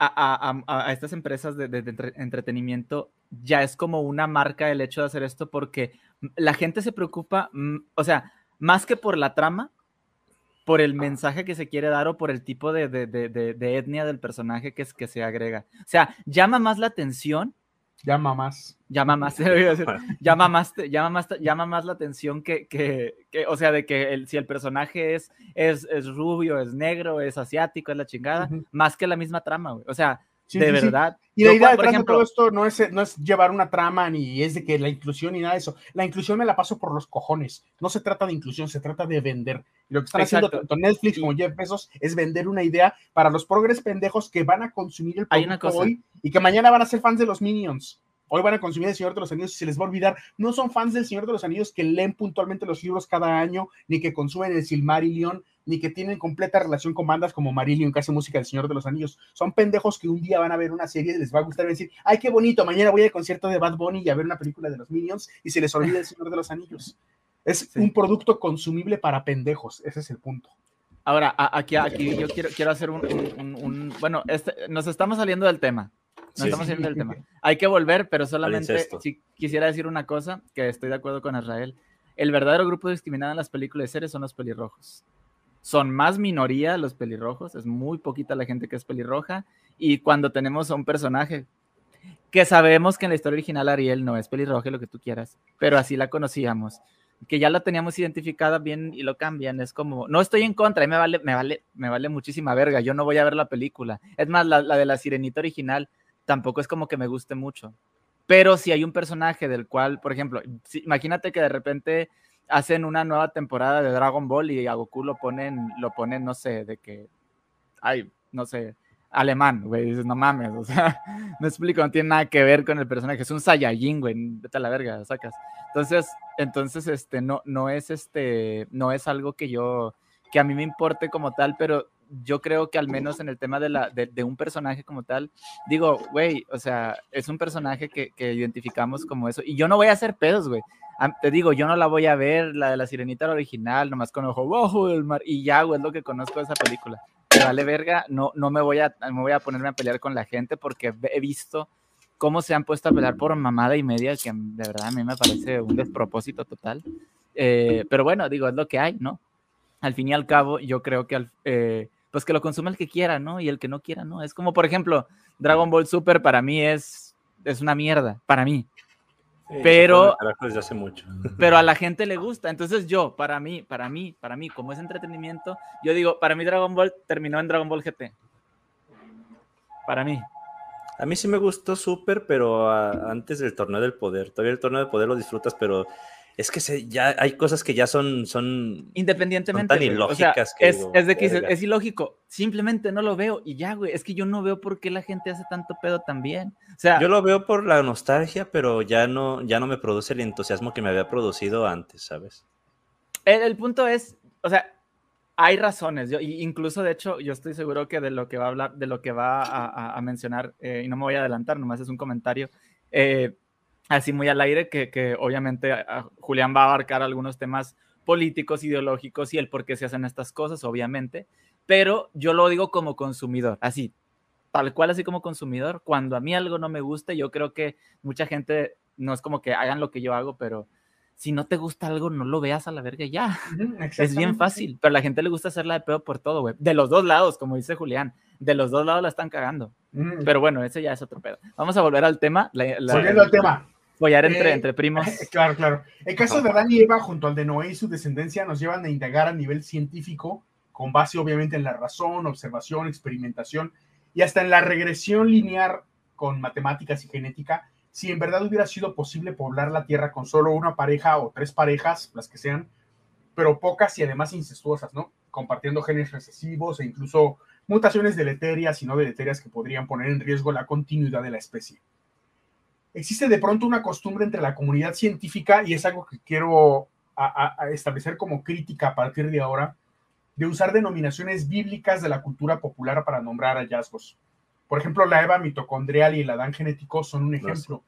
a, estas empresas de, de, entretenimiento ya es como una marca el hecho de hacer esto porque la gente se preocupa, o sea, más que por la trama, por el mensaje que se quiere dar o por el tipo de, etnia del personaje que, es, que se agrega. O sea, llama más la atención. Llama más. Llama más, llama más, llama más, llama más la atención que, que, o sea, de que el, si el personaje es, es, es, rubio, es negro, es asiático, es la chingada, más que la misma trama, güey. O sea, de verdad. Y la idea detrás de todo esto no es, no es llevar una trama ni es de que la inclusión ni nada de eso. La inclusión me la paso por los cojones. No se trata de inclusión, se trata de vender. Y lo que están haciendo tanto Netflix como Jeff Bezos es vender una idea para los progres pendejos que van a consumir el producto hoy y que mañana van a ser fans de los Minions. Hoy van a consumir El Señor de los Anillos y se les va a olvidar. No son fans del Señor de los Anillos que leen puntualmente los libros cada año, ni que consumen el Silmarillion, ni que tienen completa relación con bandas como Marillion, que hace música del Señor de los Anillos. Son pendejos que un día van a ver una serie y les va a gustar decir, ay, qué bonito, mañana voy al concierto de Bad Bunny y a ver una película de los Minions y se les olvida el Señor de los Anillos. Es un producto consumible para pendejos, ese es el punto. Ahora, aquí, aquí yo quiero, quiero hacer un, bueno, este, nos estamos saliendo del tema. Nos estamos saliendo del tema. Hay que volver, pero solamente si quisiera decir una cosa, que estoy de acuerdo con Israel. El verdadero grupo discriminado en las películas de series son los pelirrojos. Son más minoría los pelirrojos, es muy poquita la gente que es pelirroja. Y cuando tenemos a un personaje que sabemos que en la historia original Ariel no es pelirroja, lo que tú quieras, pero así la conocíamos que ya la teníamos identificada bien y lo cambian, es como, no estoy en contra, me vale, me vale, me vale muchísima verga, yo no voy a ver la película. Es más, la, de la sirenita original tampoco es como que me guste mucho. Pero si hay un personaje del cual, por ejemplo, imagínate que de repente hacen una nueva temporada de Dragon Ball y a Goku lo ponen, lo ponen, no sé, de que, ay, no sé, alemán, güey, dices, no mames, o sea, me explico, no tiene nada que ver con el personaje, es un Saiyajin, güey, vete a la verga, sacas. Entonces, entonces, este, no, no es este, no es algo que yo, que a mí me importe como tal, pero yo creo que al menos en el tema de, la, de, un personaje como tal, digo, güey, o sea, es un personaje que, que, identificamos como eso, y yo no voy a hacer pedos, güey. Te digo, yo no la voy a ver, la de la sirenita original, nomás conozco bajo el mar, y ya, güey, es lo que conozco de esa película. vale verga, no, no me voy a, me voy a ponerme a pelear con la gente porque he visto cómo se han puesto a pelear por mamada y media, que de verdad a mí me parece un despropósito total. Eh, pero bueno, digo, es lo que hay, ¿no? Al fin y al cabo, yo creo que, eh, pues que lo consuma el que quiera, ¿no? Y el que no quiera, ¿no? Es como, por ejemplo, Dragon Ball Super para mí es, es una mierda, para mí. pero, hace mucho. pero a la gente le gusta. Entonces yo, para mí, para mí, para mí, como es entretenimiento, yo digo, para mí Dragon Ball terminó en Dragon Ball GT. Para mí. A mí sí me gustó súper, pero ah, antes del torneo del poder. Todavía el torneo del poder lo disfrutas, pero es que se, ya hay cosas que ya son, son independientemente tan ilógicas que es, es, de que es, ilógico. Simplemente no lo veo y ya, güey. Es que yo no veo por qué la gente hace tanto pedo también. O sea, yo lo veo por la nostalgia, pero ya no, ya no me produce el entusiasmo que me había producido antes, ¿sabes? El, el punto es, o sea, hay razones, yo, incluso de hecho, yo estoy seguro que de lo que va a hablar, de lo que va a, mencionar, eh, y no me voy a adelantar, nomás es un comentario, eh, así muy al aire, que, obviamente Julián va a abarcar algunos temas políticos, ideológicos y el por qué se hacen estas cosas, obviamente, pero yo lo digo como consumidor, así, tal cual así como consumidor, cuando a mí algo no me gusta, yo creo que mucha gente no es como que hagan lo que yo hago, pero si no te gusta algo, no lo veas a la verga ya. es bien fácil, pero a la gente le gusta hacerla de pedo por todo, güey. De los dos lados, como dice Julián. De los dos lados la están cagando. Pero bueno, ese ya es otro pedo. Vamos a volver al tema. Volviendo al tema. Follar entre, eh, entre primos. Claro, claro. El caso de Adán y Eva junto al de Noé y su descendencia nos llevan a indagar a nivel científico, con base obviamente en la razón, observación, experimentación y hasta en la regresión lineal con matemáticas y genética si en verdad hubiera sido posible poblar la Tierra con solo una pareja o tres parejas, las que sean, pero pocas y además incestuosas, ¿no? Compartiendo genes recesivos e incluso mutaciones deleterias y no deleterias que podrían poner en riesgo la continuidad de la especie. Existe de pronto una costumbre entre la comunidad científica, y es algo que quiero establecer como crítica a partir de ahora, de usar denominaciones bíblicas de la cultura popular para nombrar hallazgos. Por ejemplo, la EVA mitocondrial y el Adán genético son un ejemplo.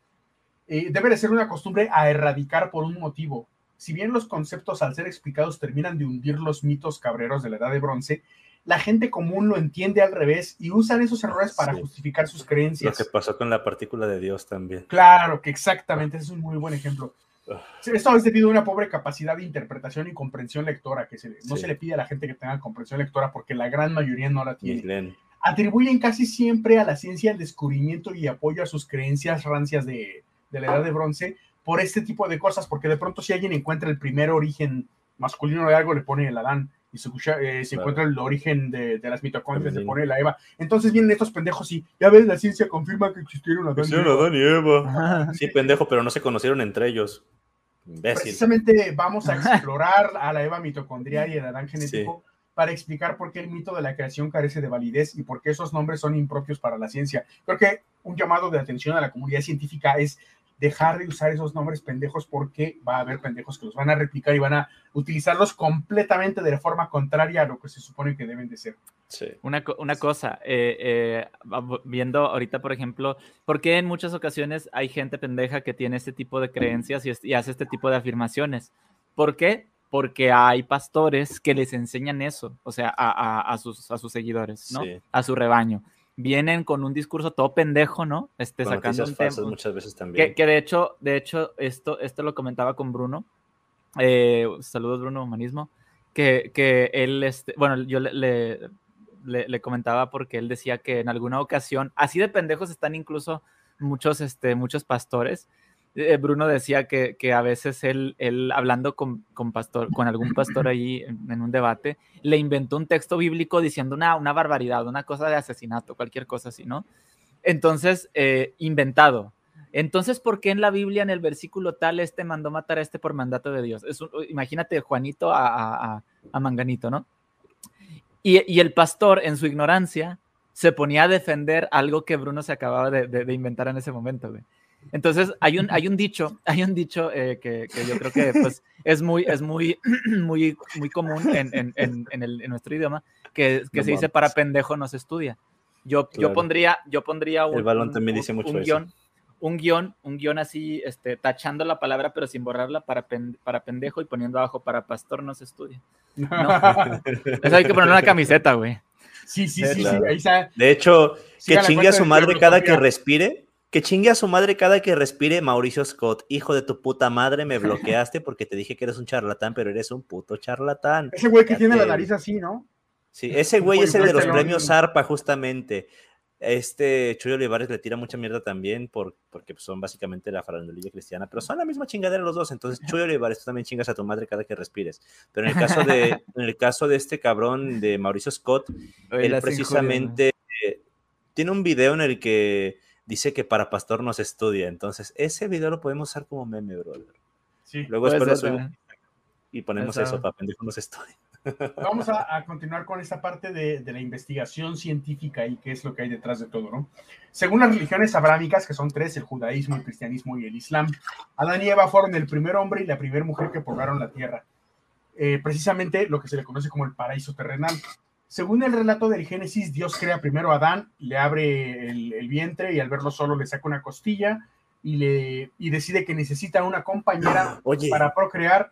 Eh, debe de ser una costumbre a erradicar por un motivo. Si bien los conceptos al ser explicados terminan de hundir los mitos cabreros de la edad de bronce, la gente común lo entiende al revés y usan esos errores para justificar sus creencias. Lo que pasó con la partícula de Dios también. Claro, que exactamente, es un muy buen ejemplo. Esto es debido a una pobre capacidad de interpretación y comprensión lectora, que no se le pide a la gente que tenga comprensión lectora porque la gran mayoría no la tiene atribuyen casi siempre a la ciencia el descubrimiento y apoyo a sus creencias rancias de, la edad de bronce por este tipo de cosas, porque de pronto si alguien encuentra el primer origen masculino de algo, le pone el Adán, y se, eh, encuentra el origen de, las mitocondrias, le pone la Eva. Entonces vienen estos pendejos y ya ves, la ciencia confirma que existieron Adán, y Eva. Sí, pendejo, pero no se conocieron entre ellos. Precisamente vamos a explorar a la Eva mitocondrial y el Adán genético para explicar por qué el mito de la creación carece de validez y por qué esos nombres son impropios para la ciencia. Creo que un llamado de atención a la comunidad científica es dejar de usar esos nombres pendejos porque va a haber pendejos que los van a replicar y van a utilizarlos completamente de forma contraria a lo que se supone que deben de ser. Sí. Una, una cosa, eh, eh, viendo ahorita, por ejemplo, ¿por qué en muchas ocasiones hay gente pendeja que tiene este tipo de creencias y, y hace este tipo de afirmaciones? ¿Por qué? porque hay pastores que les enseñan eso, o sea, a, sus, a sus seguidores, ¿no? A su rebaño. Vienen con un discurso todo pendejo, ¿no? Este, sacando un muchas veces también. Que, de hecho, de hecho, esto, esto lo comentaba con Bruno. Eh, saludos, Bruno Humanismo. Que, que él, este, bueno, yo le, le, comentaba porque él decía que en alguna ocasión, así de pendejos están incluso muchos, este, muchos pastores, eh, Bruno decía que, a veces él, él hablando con, pastor, con algún pastor ahí en, un debate, le inventó un texto bíblico diciendo una, una barbaridad, una cosa de asesinato, cualquier cosa así, ¿no? Entonces, eh, inventado. Entonces, ¿por qué en la Biblia, en el versículo tal, este mandó matar a este por mandato de Dios? Es imagínate Juanito a, Manganito, ¿no? Y, el pastor, en su ignorancia, se ponía a defender algo que Bruno se acababa de, de inventar en ese momento, güey. Entonces, hay un, hay un dicho, hay un dicho eh, que, yo creo que pues, es, muy, es muy, muy, muy común en, en, en, el, en nuestro idioma, que, que se dice para pendejo no se estudia. Yo, yo pondría, yo pondría un, el balón también dice mucho un guion, un guion, un guion así, este, tachando la palabra, pero sin borrarla para, para pendejo y poniendo abajo para pastor no se estudia. ¿No? Eso hay que poner una camiseta, güey. Sí, sí, sí, sí, ahí está. De hecho, que chingue a su madre cada que respire que chingue a su madre cada que respire Mauricio Scott. Hijo de tu puta madre, me bloqueaste porque te dije que eres un charlatán, pero eres un puto charlatán. Ese güey que tiene la nariz así, ¿no? Sí, ese güey es el de los premios Zarpa, justamente. Este Chuy Olivares le tira mucha mierda también por, porque son básicamente la farandulilla cristiana, pero son la misma chingadera los dos. Entonces, Chuy Olivares, tú también chingas a tu madre cada que respires. Pero en el caso de, en el caso de este cabrón de Mauricio Scott, él precisamente tiene un video en el que dice que para pastor no se estudia. Entonces, ese video lo podemos usar como meme, brother. Sí, Luego después lo y ponemos eso para pendejo no se estudia. Vamos a, continuar con esta parte de, la investigación científica y qué es lo que hay detrás de todo, ¿no? Según las religiones abrámicas, que son tres, el judaísmo, el cristianismo y el islam, Adán y Eva fueron el primer hombre y la primera mujer que poblaron la tierra. Eh, precisamente lo que se le conoce como el paraíso terrenal. Según el relato del Génesis, Dios crea primero a Adán, le abre el, vientre y al verlo solo le saca una costilla y, le, y decide que necesita una compañera para procrear.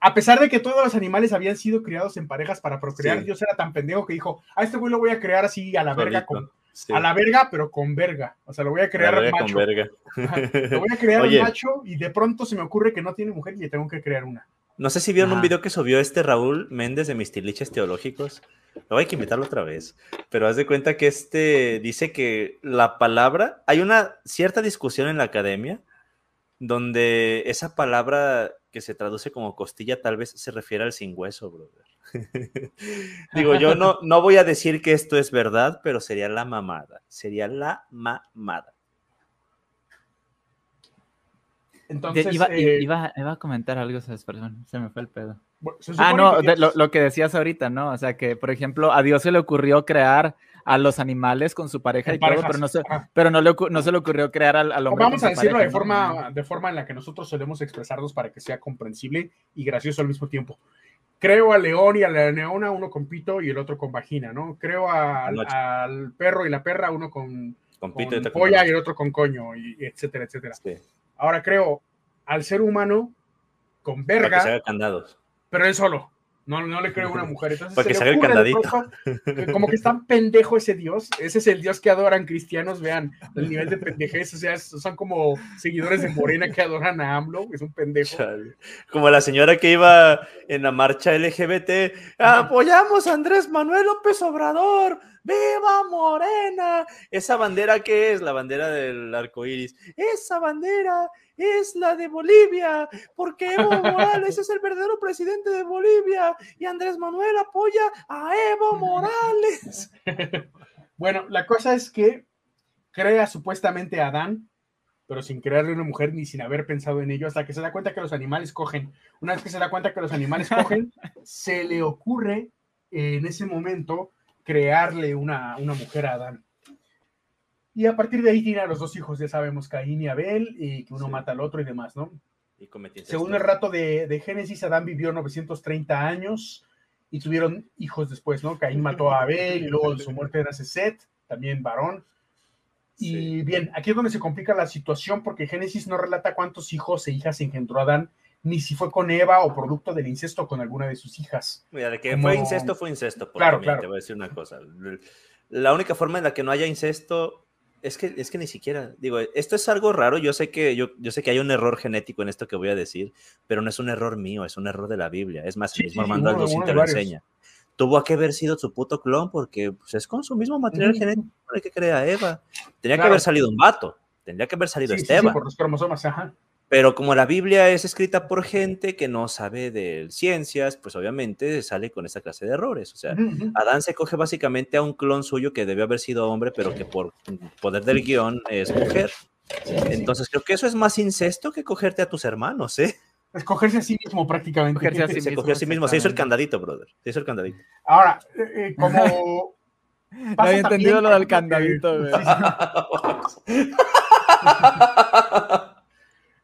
A pesar de que todos los animales habían sido criados en parejas para procrear, Dios era tan pendejo que dijo, a este güey lo voy a crear así a la verga, con, a la verga, pero con verga. O sea, lo voy a crear macho. lo voy a crear macho y de pronto se me ocurre que no tiene mujer y le tengo que crear una. No sé si vieron un video que subió este Raúl Méndez de mis tiliches teológicos. No hay que invitarlo otra vez. Pero haz de cuenta que este dice que la palabra. Hay una cierta discusión en la academia donde esa palabra que se traduce como costilla tal vez se refiere al sin hueso, brother. Digo, yo no, no voy a decir que esto es verdad, pero sería la mamada. Sería la mamada. Entonces, eh, iba, a comentar algo, ¿sabes? Perdón, se me fue el pedo. ah, no, lo, que decías ahorita, ¿no? O sea, que, por ejemplo, a Dios se le ocurrió crear a los animales con su pareja y todo, pero no se, pero no, le, no se le ocurrió crear al, al hombre. Vamos a decirlo de, forma, de forma en la que nosotros solemos expresarnos para que sea comprensible y gracioso al mismo tiempo. Creo al león y a la leona, uno con pito y el otro con vagina, ¿no? Creo al, perro y la perra, uno con, con, polla y el otro con coño, y, etcétera, etcétera. Ahora creo al ser humano con verga. que se candados. Pero él solo. No, no le creo a una mujer. Entonces, Porque se, el candadito. como que es tan pendejo ese Dios. Ese es el Dios que adoran cristianos. Vean el nivel de pendejez. O sea, son como seguidores de Morena que adoran a AMLO. Es un pendejo. Como la señora que iba en la marcha LGBT. Apoyamos a Andrés Manuel López Obrador. ¡Viva Morena! Esa bandera, ¿qué es? La bandera del arco iris. Esa bandera es la de Bolivia, porque Evo Morales es el verdadero presidente de Bolivia y Andrés Manuel apoya a Evo Morales. bueno, la cosa es que crea supuestamente a Adán, pero sin crearle una mujer ni sin haber pensado en ello, hasta que se da cuenta que los animales cogen. Una vez que se da cuenta que los animales cogen, se le ocurre en ese momento crearle una, una mujer a Adán. Y a partir de ahí tiene a los dos hijos, ya sabemos, Caín y Abel, y que uno mata al otro y demás, ¿no? Según el rato de, de, Génesis, Adán vivió 930 años y tuvieron hijos después, ¿no? Caín mató a Abel y luego de su muerte era Set, también varón. Y bien, aquí es donde se complica la situación porque Génesis no relata cuántos hijos e hijas engendró Adán, ni si fue con Eva o producto del incesto con alguna de sus hijas. Mira, de que fue incesto, fue incesto. Claro, claro. Te voy a decir una cosa. La única forma en la que no haya incesto es que, es que ni siquiera, digo, esto es algo raro, yo sé, que, yo, yo sé que hay un error genético en esto que voy a decir, pero no es un error mío, es un error de la Biblia. Es más, el mismo Armando Aldo te lo enseña. Tuvo que haber sido su puto clon porque pues, es con su mismo material genético el que crea Eva. Tenía que haber salido un vato, tendría que haber salido Esteban. por los cromosomas, ajá. Pero como la Biblia es escrita por gente que no sabe de ciencias, pues obviamente sale con esa clase de errores. O sea, Adán se coge básicamente a un clon suyo que debió haber sido hombre, pero que por poder del guion es mujer. Entonces creo que eso es más incesto que cogerte a tus hermanos, ¿eh? Escogerse a sí mismo prácticamente. se cogió a sí mismo, se hizo el candadito, brother. Se hizo el candadito. Ahora, eh, eh, como... no había entendido lo del candadito, güey.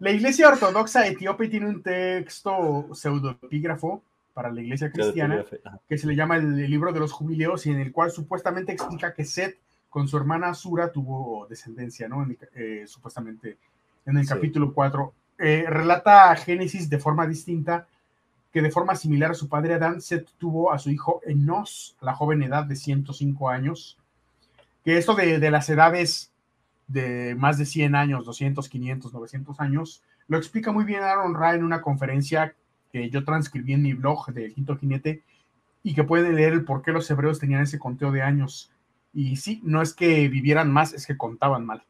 La iglesia ortodoxa etíope tiene un texto pseudoepígrafo para la iglesia cristiana que se le llama el, libro de los jubileos y en el cual supuestamente explica que Seth con su hermana Sura tuvo descendencia, ¿no? Eh, supuestamente en el capítulo 4. Eh, relata Génesis de forma distinta que de forma similar a su padre Adán, Seth tuvo a su hijo Enos a la joven edad de 105 años. Que esto de, de las edades de más de 100 años, 200, 500, 900 años. Lo explica muy bien Aaron Ra en una conferencia que yo transcribí en mi blog de Quinto Jinete y que pueden leer el por qué los hebreos tenían ese conteo de años. Y sí, no es que vivieran más, es que contaban mal.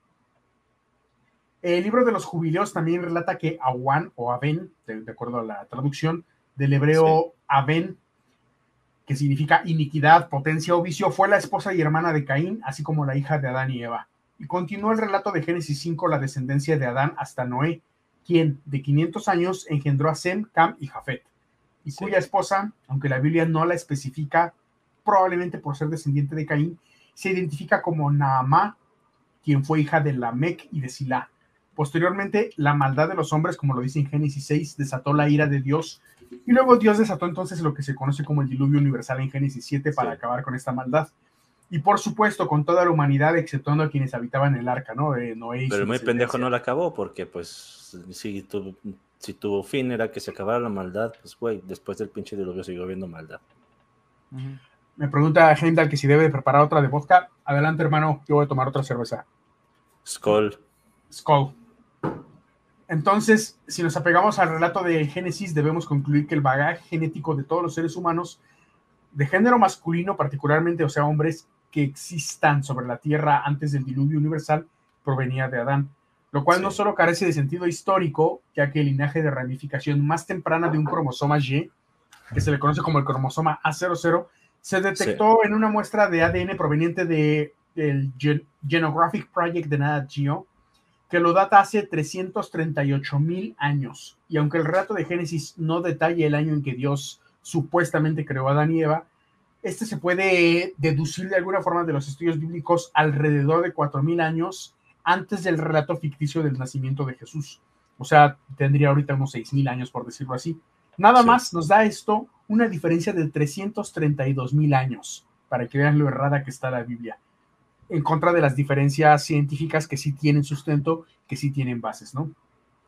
El libro de los jubileos también relata que Awan o Aben, de, acuerdo a la traducción del hebreo Aben, que significa iniquidad, potencia o vicio, fue la esposa y hermana de Caín, así como la hija de Adán y Eva. Y continúa el relato de Génesis 5, la descendencia de Adán hasta Noé, quien de 500 años engendró a Sem, Cam y Jafet, y cuya esposa, aunque la Biblia no la especifica, probablemente por ser descendiente de Caín, se identifica como Naamá, quien fue hija de Lamec y de Silá. Posteriormente, la maldad de los hombres, como lo dice en Génesis 6, desató la ira de Dios, y luego Dios desató entonces lo que se conoce como el diluvio universal en Génesis 7 para acabar con esta maldad y por supuesto con toda la humanidad, exceptuando a quienes habitaban el arca, ¿no? Eh, Noé Pero muy pendejo no la acabó, porque pues si tu, si tu fin era que se acabara la maldad, pues güey, después del pinche diluvio siguió habiendo maldad. Me pregunta Heimdall que si debe preparar otra de vodka. Adelante, hermano, yo voy a tomar otra cerveza. Skull. Skull. Entonces, si nos apegamos al relato de Génesis, debemos concluir que el bagaje genético de todos los seres humanos, de género masculino particularmente, o sea, hombres, que existan sobre la Tierra antes del diluvio universal provenía de Adán, lo cual no solo carece de sentido histórico, ya que el linaje de ramificación más temprana de un cromosoma Y, que se le conoce como el cromosoma A00, se detectó en una muestra de ADN proveniente de, del Genographic Project de Nat Geo, que lo data hace 338 mil años. Y aunque el relato de Génesis no detalla el año en que Dios supuestamente creó a Adán y Eva, este se puede deducir de alguna forma de los estudios bíblicos alrededor de 4.000 años antes del relato ficticio del nacimiento de Jesús. O sea, tendría ahorita unos 6.000 años, por decirlo así. Nada más nos da esto una diferencia de 332.000 años, para que vean lo errada que está la Biblia, en contra de las diferencias científicas que sí tienen sustento, que sí tienen bases, ¿no?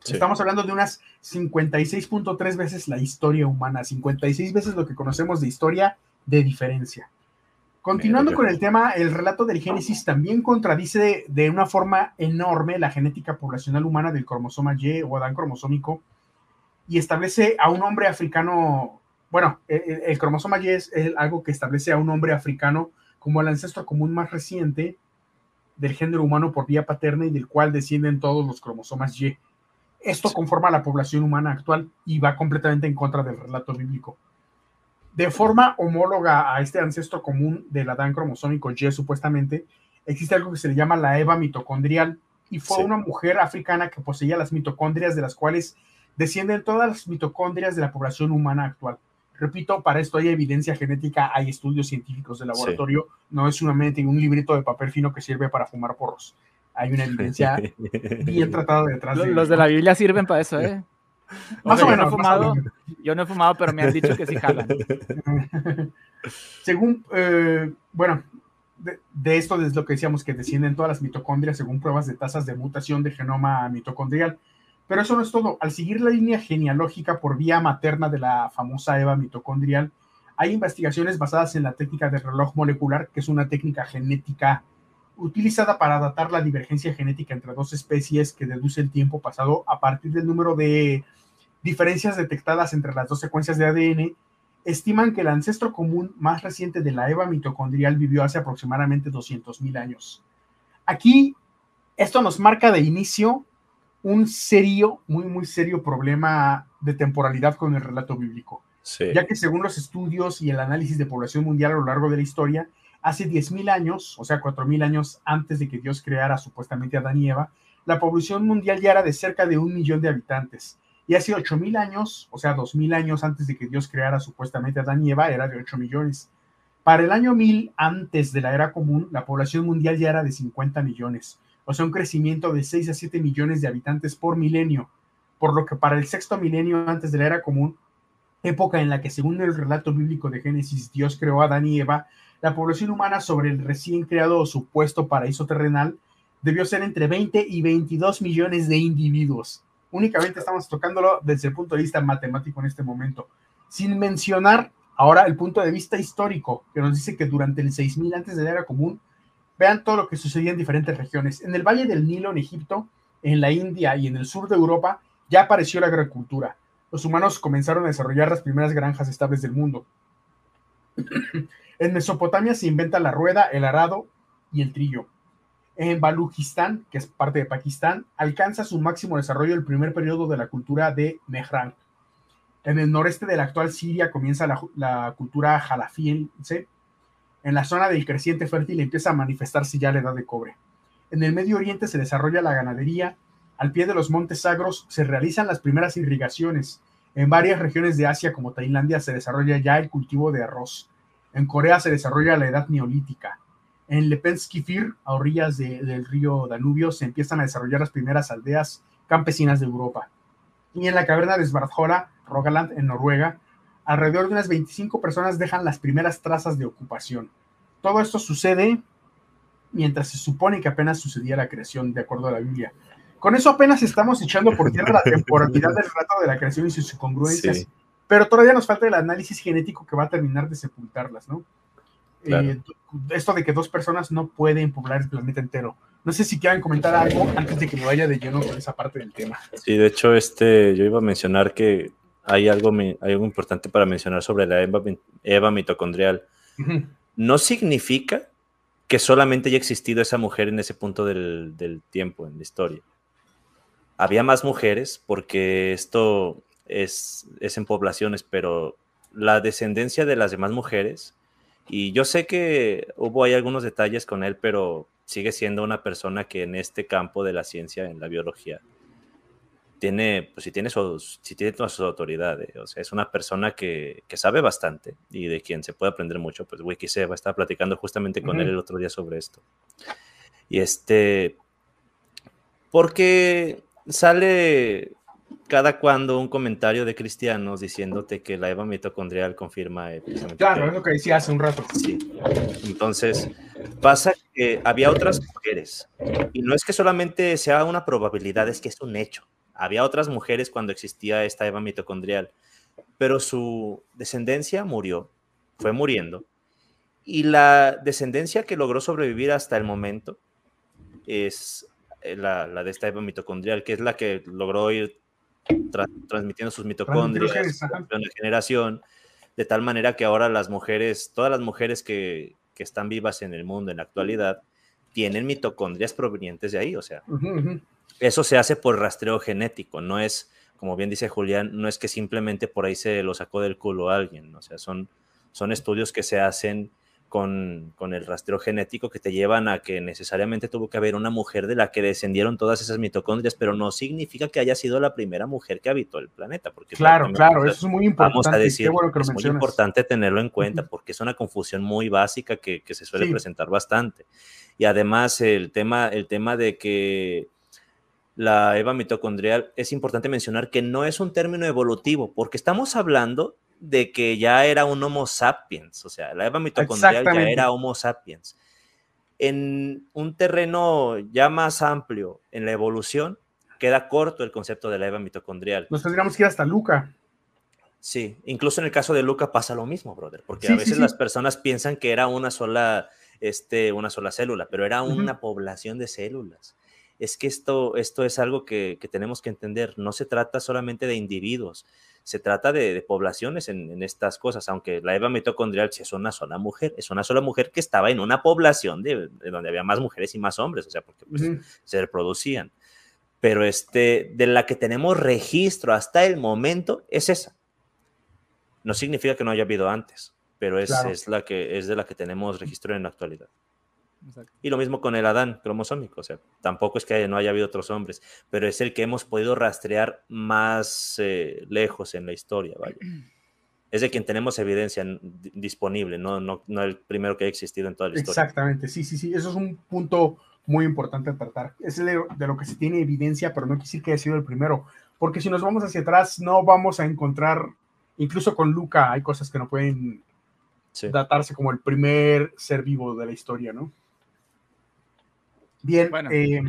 Estamos hablando de unas 56.3 veces la historia humana, 56 veces lo que conocemos de historia de diferencia. Continuando con el tema, el relato del Génesis también contradice de, una forma enorme la genética poblacional humana del cromosoma Y o Adán cromosómico y establece a un hombre africano, bueno, el, cromosoma Y es, algo que establece a un hombre africano como el ancestro común más reciente del género humano por vía paterna y del cual descienden todos los cromosomas Y. Esto conforma la población humana actual y va completamente en contra del relato bíblico de forma homóloga a este ancestro común del Adán cromosómico Y, supuestamente, existe algo que se le llama la Eva mitocondrial, y fue una mujer africana que poseía las mitocondrias de las cuales descienden todas las mitocondrias de la población humana actual. Repito, para esto hay evidencia genética, hay estudios científicos de laboratorio, no es solamente un librito de papel fino que sirve para fumar porros. Hay una evidencia bien tratada detrás. de Los de la Biblia sirven para eso, ¿eh? Más o menos. fumado, yo no he fumado, pero me han dicho que sí jalan. según, eh, bueno, de, esto es lo que decíamos que descienden todas las mitocondrias según pruebas de tasas de mutación de genoma mitocondrial. Pero eso no es todo. Al seguir la línea genealógica por vía materna de la famosa Eva mitocondrial, hay investigaciones basadas en la técnica de reloj molecular, que es una técnica genética utilizada para datar la divergencia genética entre dos especies que deduce el tiempo pasado a partir del número de diferencias detectadas entre las dos secuencias de ADN, estiman que el ancestro común más reciente de la Eva mitocondrial vivió hace aproximadamente 200.000 años. Aquí, esto nos marca de inicio un serio, muy, muy serio problema de temporalidad con el relato bíblico. Ya que según los estudios y el análisis de población mundial a lo largo de la historia, hace 10.000 años, o sea, 4.000 años antes de que Dios creara supuestamente a Adán y Eva, la población mundial ya era de cerca de un millón de habitantes. Y hace 8.000 años, o sea, 2.000 años antes de que Dios creara supuestamente a Adán y Eva, era de 8 millones. Para el año 1000, antes de la era común, la población mundial ya era de 50 millones o sea, un crecimiento de 6 a 7 millones de habitantes por milenio, por lo que para el sexto milenio antes de la era común, época en la que según el relato bíblico de Génesis Dios creó a Adán y Eva, la población humana sobre el recién creado supuesto paraíso terrenal debió ser entre 20 y 22 millones de individuos. Únicamente estamos tocándolo desde el punto de vista matemático en este momento, sin mencionar ahora el punto de vista histórico, que nos dice que durante el 6000 antes de la era común, Vean todo lo que sucedía en diferentes regiones. En el Valle del Nilo, en Egipto, en la India y en el sur de Europa, ya apareció la agricultura. Los humanos comenzaron a desarrollar las primeras granjas estables del mundo. en Mesopotamia se inventa la rueda, el arado y el trillo. En Baluchistán, que es parte de Pakistán, alcanza su máximo desarrollo el primer periodo de la cultura de Mehran. En el noreste de la actual Siria comienza la, la cultura jalafiense en la zona del creciente fértil empieza a manifestarse ya la edad de cobre. En el Medio Oriente se desarrolla la ganadería, al pie de los montes sagros se realizan las primeras irrigaciones. En varias regiones de Asia, como Tailandia, se desarrolla ya el cultivo de arroz. En Corea se desarrolla la edad neolítica. En Lepenskifir, a orillas del río Danubio, se empiezan a desarrollar las primeras aldeas campesinas de Europa. Y en la caverna de Svartjola, Rogaland, en Noruega, alrededor de unas 25 personas dejan las primeras trazas de ocupación. Todo esto sucede mientras se supone que apenas sucedía la creación, de acuerdo a la Biblia. Con eso apenas estamos echando por tierra la temporalidad del relato de la creación y sus incongruencias, pero todavía nos falta el análisis genético que va a terminar de sepultarlas, ¿no? Eh, esto de que dos personas no pueden poblar el planeta entero. No sé si quieran comentar algo antes de que me vaya de lleno con esa parte del tema. Sí, de hecho, este, yo iba a mencionar que hay algo, hay algo importante para mencionar sobre la Eva, mitocondrial. No significa que solamente haya existido esa mujer en ese punto del, del, tiempo, en la historia. Había más mujeres porque esto es, es en poblaciones, pero la descendencia de las demás mujeres, y yo sé que hubo hay algunos detalles con él, pero sigue siendo una persona que en este campo de la ciencia, en la biología, tiene, pues si tiene, si tiene todas sus autoridades, o sea, es una persona que, que, sabe bastante y de quien se puede aprender mucho, pues Wikiseba estaba platicando justamente con él el otro día sobre esto. Y este, porque sale cada cuando un comentario de cristianos diciéndote que la Eva mitocondrial confirma Claro, es lo que decía hace un rato. Sí. Entonces, pasa que había otras mujeres y no es que solamente sea una probabilidad, es que es un hecho. Había otras mujeres cuando existía esta Eva mitocondrial, pero su descendencia murió, fue muriendo. Y la descendencia que logró sobrevivir hasta el momento es eh, la, de esta Eva mitocondrial, que es la que logró ir transmitiendo sus mitocondrias de generación, de tal manera que ahora las mujeres, todas las mujeres que, que, están vivas en el mundo en la actualidad, tienen mitocondrias provenientes de ahí, o sea, eso se hace por rastreo genético, no es, como bien dice Julián, no es que simplemente por ahí se lo sacó del culo a alguien, o sea, son, son estudios que se hacen con, con, el rastreo genético que te llevan a que necesariamente tuvo que haber una mujer de la que descendieron todas esas mitocondrias, pero no significa que haya sido la primera mujer que habitó el planeta. Porque claro, claro, eso es muy importante. Vamos a decir, es muy importante tenerlo en cuenta porque es una confusión muy básica que, que se suele presentar bastante. Y además el tema, el tema de que la Eva mitocondrial, es importante mencionar que no es un término evolutivo, porque estamos hablando de que ya era un Homo sapiens, o sea, la Eva mitocondrial ya era Homo sapiens. En un terreno ya más amplio en la evolución, queda corto el concepto de la Eva mitocondrial. Nos tendríamos que ir hasta Luca. Sí, incluso en el caso de Luca pasa lo mismo, brother, porque a veces las personas piensan que era una sola, este, una sola célula, pero era una población de células. Es que esto, esto es algo que, tenemos que entender. No se trata solamente de individuos, se trata de, poblaciones en, estas cosas, aunque la Eva mitocondrial es una sola mujer, es una sola mujer que estaba en una población de, donde había más mujeres y más hombres, o sea, porque pues, se reproducían. Pero este, de la que tenemos registro hasta el momento es esa no significa que no haya habido antes, pero es, es, la que, es de la que tenemos registro en la actualidad. Y lo mismo con el Adán cromosómico, o sea, tampoco es que no haya habido otros hombres, pero es el que hemos podido rastrear más eh, lejos en la historia, vaya. Es de quien tenemos evidencia disponible, no, no, no el primero que ha existido en toda la historia. Exactamente, sí, sí, sí, eso es un punto muy importante a tratar. Es de, de lo que se tiene evidencia, pero no quiere decir que haya sido el primero, porque si nos vamos hacia atrás no vamos a encontrar incluso con Luca hay cosas que no pueden datarse como el primer ser vivo de la historia, ¿no? Bien, eh,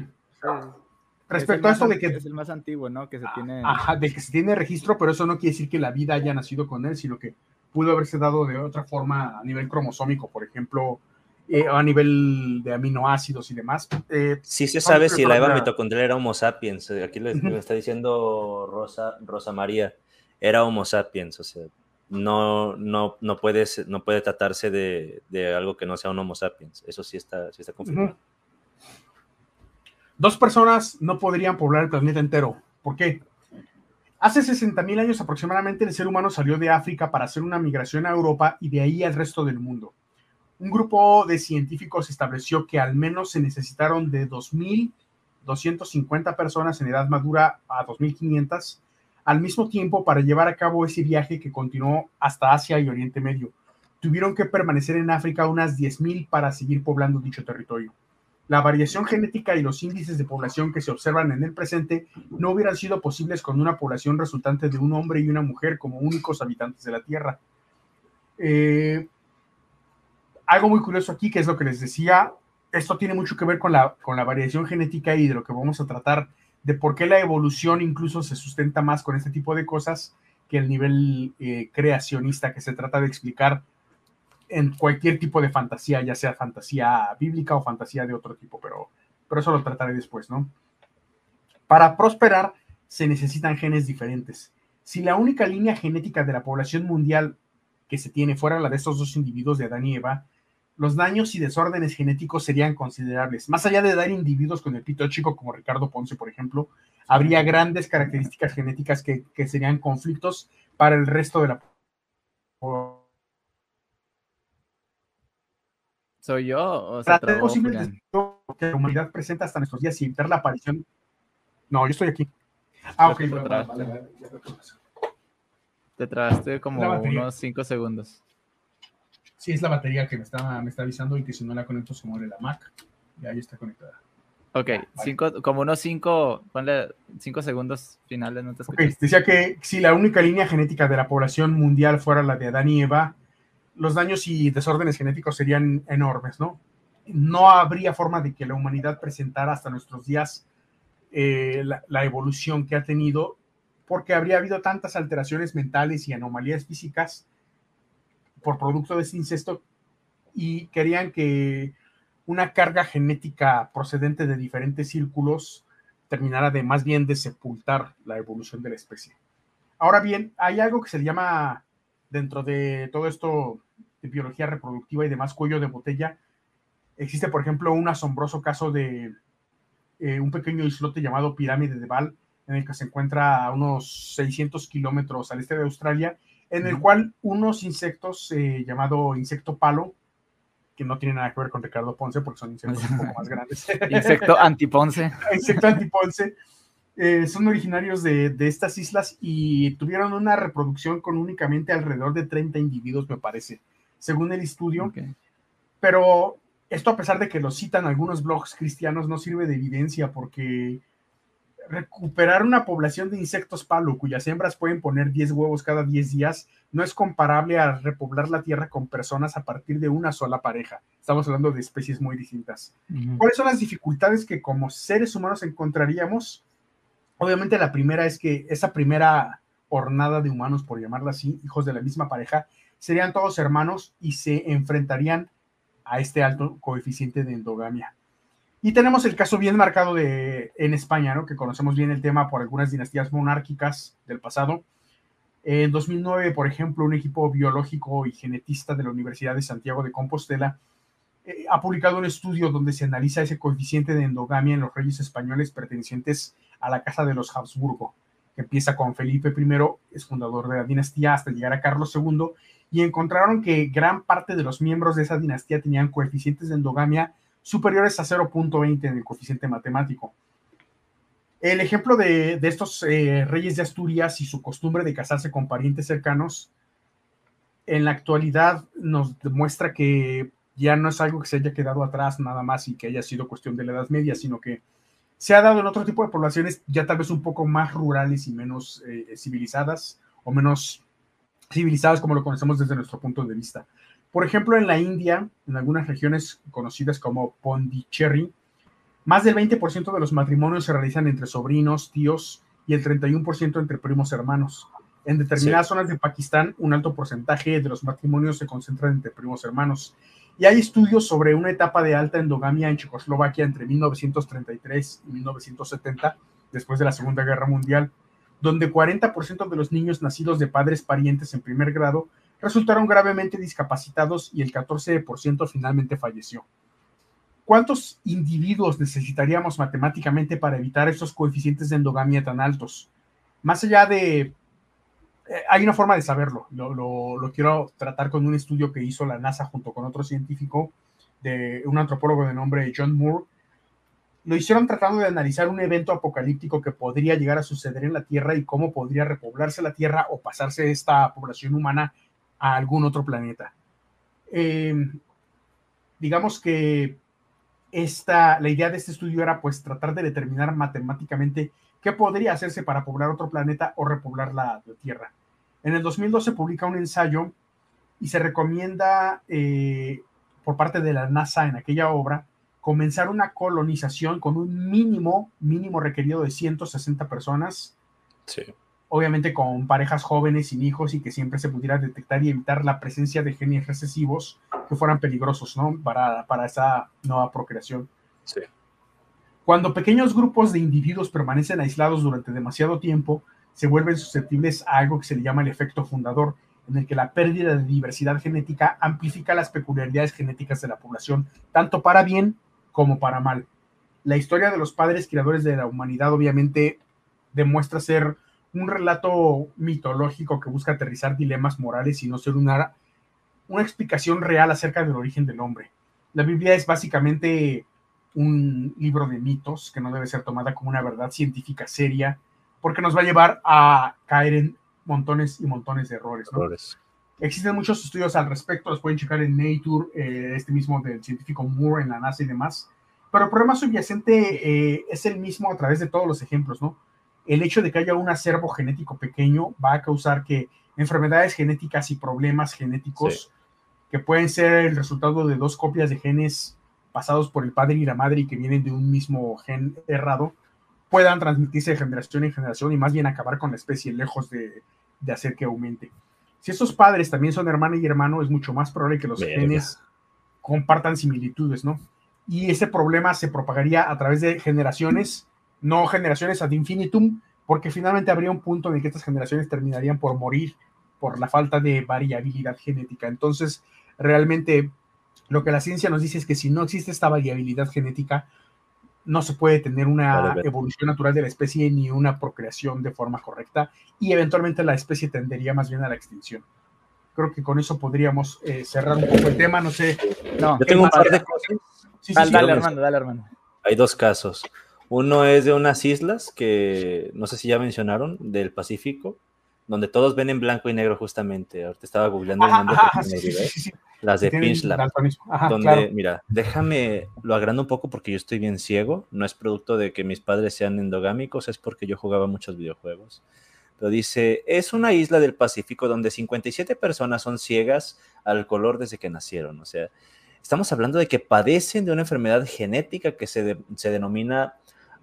respecto a esto de que es el más antiguo, ¿no? Que se tiene ajá, de que se tiene registro, pero eso no quiere decir que la vida haya nacido con él, sino que pudo haberse dado de otra forma a nivel cromosómico, por ejemplo, eh, a nivel de aminoácidos y demás. Eh, sí se sabe si la Eva mitocondrial era Homo sapiens. Aquí le, está diciendo Rosa, Rosa María era Homo sapiens, o sea, no, no, no, puede, no puede tratarse de, de, algo que no sea un Homo sapiens, eso sí está, sí está confirmado. Dos personas no podrían poblar el planeta entero. ¿Por qué? Hace 60.000 años aproximadamente el ser humano salió de África para hacer una migración a Europa y de ahí al resto del mundo. Un grupo de científicos estableció que al menos se necesitaron de 2.250 personas en edad madura a 2.500 al mismo tiempo para llevar a cabo ese viaje que continuó hasta Asia y Oriente Medio. Tuvieron que permanecer en África unas 10.000 para seguir poblando dicho territorio. La variación genética y los índices de población que se observan en el presente no hubieran sido posibles con una población resultante de un hombre y una mujer como únicos habitantes de la Tierra. Eh, algo muy curioso aquí, que es lo que les decía, esto tiene mucho que ver con la, con la variación genética y de lo que vamos a tratar de por qué la evolución incluso se sustenta más con este tipo de cosas que el nivel eh, creacionista que se trata de explicar en cualquier tipo de fantasía, ya sea fantasía bíblica o fantasía de otro tipo, pero, pero eso lo trataré después, ¿no? Para prosperar se necesitan genes diferentes. Si la única línea genética de la población mundial que se tiene fuera la de estos dos individuos de Adán y Eva, los daños y desórdenes genéticos serían considerables. Más allá de dar individuos con el pito chico como Ricardo Ponce, por ejemplo, habría grandes características genéticas que, serían conflictos para el resto de la ¿Soy yo? O sea, es posible que la humanidad presenta hasta nuestros días sin evitar la aparición. No, yo estoy aquí. Ah, ok. Te traste como unos 5 segundos. Sí, es la batería que me está, me está avisando y que si no la conecto se muere la Mac. Y ahí está conectada. Ok, cinco, como unos 5, ponle 5 segundos finales, no te decía que si la única línea genética de la población mundial fuera la de Adán y Eva, los daños y desórdenes genéticos serían enormes, ¿no? No habría forma de que la humanidad presentara hasta nuestros días eh, la, la, evolución que ha tenido, porque habría habido tantas alteraciones mentales y anomalías físicas por producto de ese incesto y querían que una carga genética procedente de diferentes círculos terminara de más bien de sepultar la evolución de la especie. Ahora bien, hay algo que se llama dentro de todo esto de biología reproductiva y demás cuello de botella. Existe, por ejemplo, un asombroso caso de eh, un pequeño islote llamado Pirámide de Val, en el que se encuentra a unos 600 kilómetros al este de Australia en el cual unos insectos eh, llamado insecto palo, que no tiene nada que ver con Ricardo Ponce porque son insectos un poco más grandes. insecto antiponce. insecto antiponce. Eh, son originarios de, estas islas y tuvieron una reproducción con únicamente alrededor de 30 individuos, me parece, según el estudio. Pero esto a pesar de que lo citan algunos blogs cristianos no sirve de evidencia porque recuperar una población de insectos palo cuyas hembras pueden poner 10 huevos cada 10 días no es comparable a repoblar la tierra con personas a partir de una sola pareja. Estamos hablando de especies muy distintas. ¿Cuáles son las dificultades que como seres humanos encontraríamos Obviamente la primera es que esa primera hornada de humanos, por llamarla así, hijos de la misma pareja, serían todos hermanos y se enfrentarían a este alto coeficiente de endogamia. Y tenemos el caso bien marcado de, en España, ¿no? que conocemos bien el tema por algunas dinastías monárquicas del pasado. En 2009, por ejemplo, un equipo biológico y genetista de la Universidad de Santiago de Compostela eh, ha publicado un estudio donde se analiza ese coeficiente de endogamia en los reyes españoles pertenecientes a la Casa de los Habsburgo, que empieza con Felipe I, es fundador de la dinastía, hasta llegar a Carlos II, y encontraron que gran parte de los miembros de esa dinastía tenían coeficientes de endogamia superiores a 0.20 en el coeficiente matemático. El ejemplo de, estos eh, reyes de Asturias y su costumbre de casarse con parientes cercanos, en la actualidad nos demuestra que ya no es algo que se haya quedado atrás nada más y que haya sido cuestión de la Edad Media, sino que se ha dado en otro tipo de poblaciones ya tal vez un poco más rurales y menos eh, civilizadas o menos civilizadas como lo conocemos desde nuestro punto de vista. Por ejemplo, en la India, en algunas regiones conocidas como Pondicherry, más del 20% de los matrimonios se realizan entre sobrinos, tíos y el 31% entre primos hermanos. En determinadas zonas de Pakistán, un alto porcentaje de los matrimonios se concentran entre primos hermanos. Y hay estudios sobre una etapa de alta endogamia en Checoslovaquia entre 1933 y 1970, después de la Segunda Guerra Mundial, donde 40% de los niños nacidos de padres parientes en primer grado resultaron gravemente discapacitados y el 14% finalmente falleció. ¿Cuántos individuos necesitaríamos matemáticamente para evitar estos coeficientes de endogamia tan altos? Más allá de... Eh, hay una forma de saberlo. Lo, quiero tratar con un estudio que hizo la NASA junto con otro científico, de un antropólogo de nombre John Moore. Lo hicieron tratando de analizar un evento apocalíptico que podría llegar a suceder en la Tierra y cómo podría repoblarse la Tierra o pasarse esta población humana a algún otro planeta. Em, digamos que esta, la idea de este estudio era pues tratar de determinar matemáticamente qué podría hacerse para poblar otro planeta o repoblar la, Tierra. En el 2012 publica un ensayo y se recomienda eh, por parte de la NASA en aquella obra comenzar una colonización con un mínimo, mínimo requerido de 160 personas. Sí obviamente con parejas jóvenes sin hijos y que siempre se pudiera detectar y evitar la presencia de genes recesivos que fueran peligrosos, ¿no? Para, para esa nueva procreación. Sí. Cuando pequeños grupos de individuos permanecen aislados durante demasiado tiempo, se vuelven susceptibles a algo que se le llama el efecto fundador, en el que la pérdida de diversidad genética amplifica las peculiaridades genéticas de la población, tanto para bien como para mal. La historia de los padres creadores de la humanidad obviamente demuestra ser un relato mitológico que busca aterrizar dilemas morales y no ser una, una explicación real acerca del origen del hombre. La Biblia es básicamente un libro de mitos que no debe ser tomada como una verdad científica seria, porque nos va a llevar a caer en montones y montones de errores. Existen muchos estudios al respecto, los pueden checar en Nature, eh, este mismo del científico Moore en la NASA y demás, pero el problema subyacente eh, es el mismo a través de todos los ejemplos, ¿no? el hecho de que haya un acervo genético pequeño va a causar que enfermedades genéticas y problemas genéticos que pueden ser el resultado de dos copias de genes pasados por el padre y la madre y que vienen de un mismo gen errado, puedan transmitirse de generación en generación y más bien acabar con la especie lejos de, hacer que aumente. Si estos padres también son hermana y hermano, es mucho más probable que los genes compartan similitudes, ¿no? Y ese problema se propagaría a través de generaciones no generaciones ad infinitum, porque finalmente habría un punto en el que estas generaciones terminarían por morir por la falta de variabilidad genética. Entonces, realmente lo que la ciencia nos dice es que si no existe esta variabilidad genética, no se puede tener una evolución natural de la especie ni una procreación de forma correcta y eventualmente la especie tendería más bien a la extinción. Creo que con eso podríamos eh, cerrar un poco el tema, no sé. No, Yo tengo un par de cosas. Sí, sí, dale, hermano, dale, hermano. Hay dos casos. Uno es de unas islas que no sé si ya mencionaron, del Pacífico, donde todos ven en blanco y negro justamente. Ahorita estaba googleando el nombre. las de Pinchla. Donde, mira, déjame, lo agrando un poco porque yo estoy bien ciego. No es producto de que mis padres sean endogámicos, es porque yo jugaba muchos videojuegos. Pero dice, es una isla del Pacífico donde 57 personas son ciegas al color desde que nacieron. O sea, estamos hablando de que padecen de una enfermedad genética que se, se denomina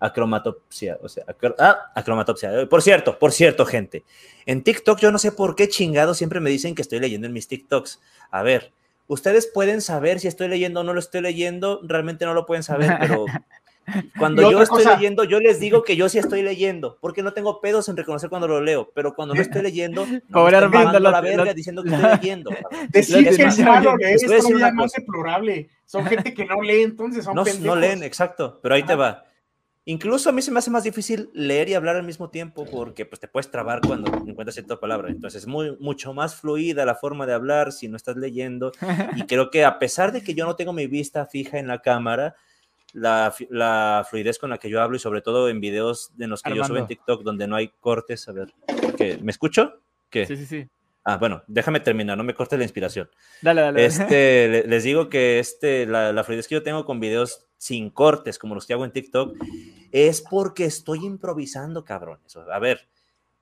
acromatopsia, o sea, ah, acromatopsia. Por cierto, por cierto, gente, en TikTok yo no sé por qué chingado siempre me dicen que estoy leyendo en mis TikToks. A ver, ustedes pueden saber si estoy leyendo o no lo estoy leyendo, realmente no lo pueden saber, pero cuando yo estoy leyendo, yo les digo que yo sí estoy leyendo, porque no tengo pedos en reconocer cuando lo leo, pero cuando no estoy leyendo, no me la verga diciendo que estoy leyendo. Decir que es malo leer es más deplorable. Son gente que no lee, entonces son no, pendejos. No leen, exacto, pero ahí te va. Incluso a mí se me hace más difícil leer y hablar al mismo tiempo porque pues, te puedes trabar cuando encuentras cierta palabra. Entonces es muy, mucho más fluida la forma de hablar si no estás leyendo. Y creo que a pesar de que yo no tengo mi vista fija en la cámara, la, la, fluidez con la que yo hablo y sobre todo en videos de los que yo subo en TikTok donde no hay cortes. A ver, ¿me escucho? ¿Qué? Sí, sí, sí. Ah, bueno, déjame terminar, no me cortes la inspiración. Dale, dale. Este, les digo que este, la, la, fluidez que yo tengo con videos sin cortes, como los que hago en TikTok, es porque estoy improvisando, cabrones. A ver,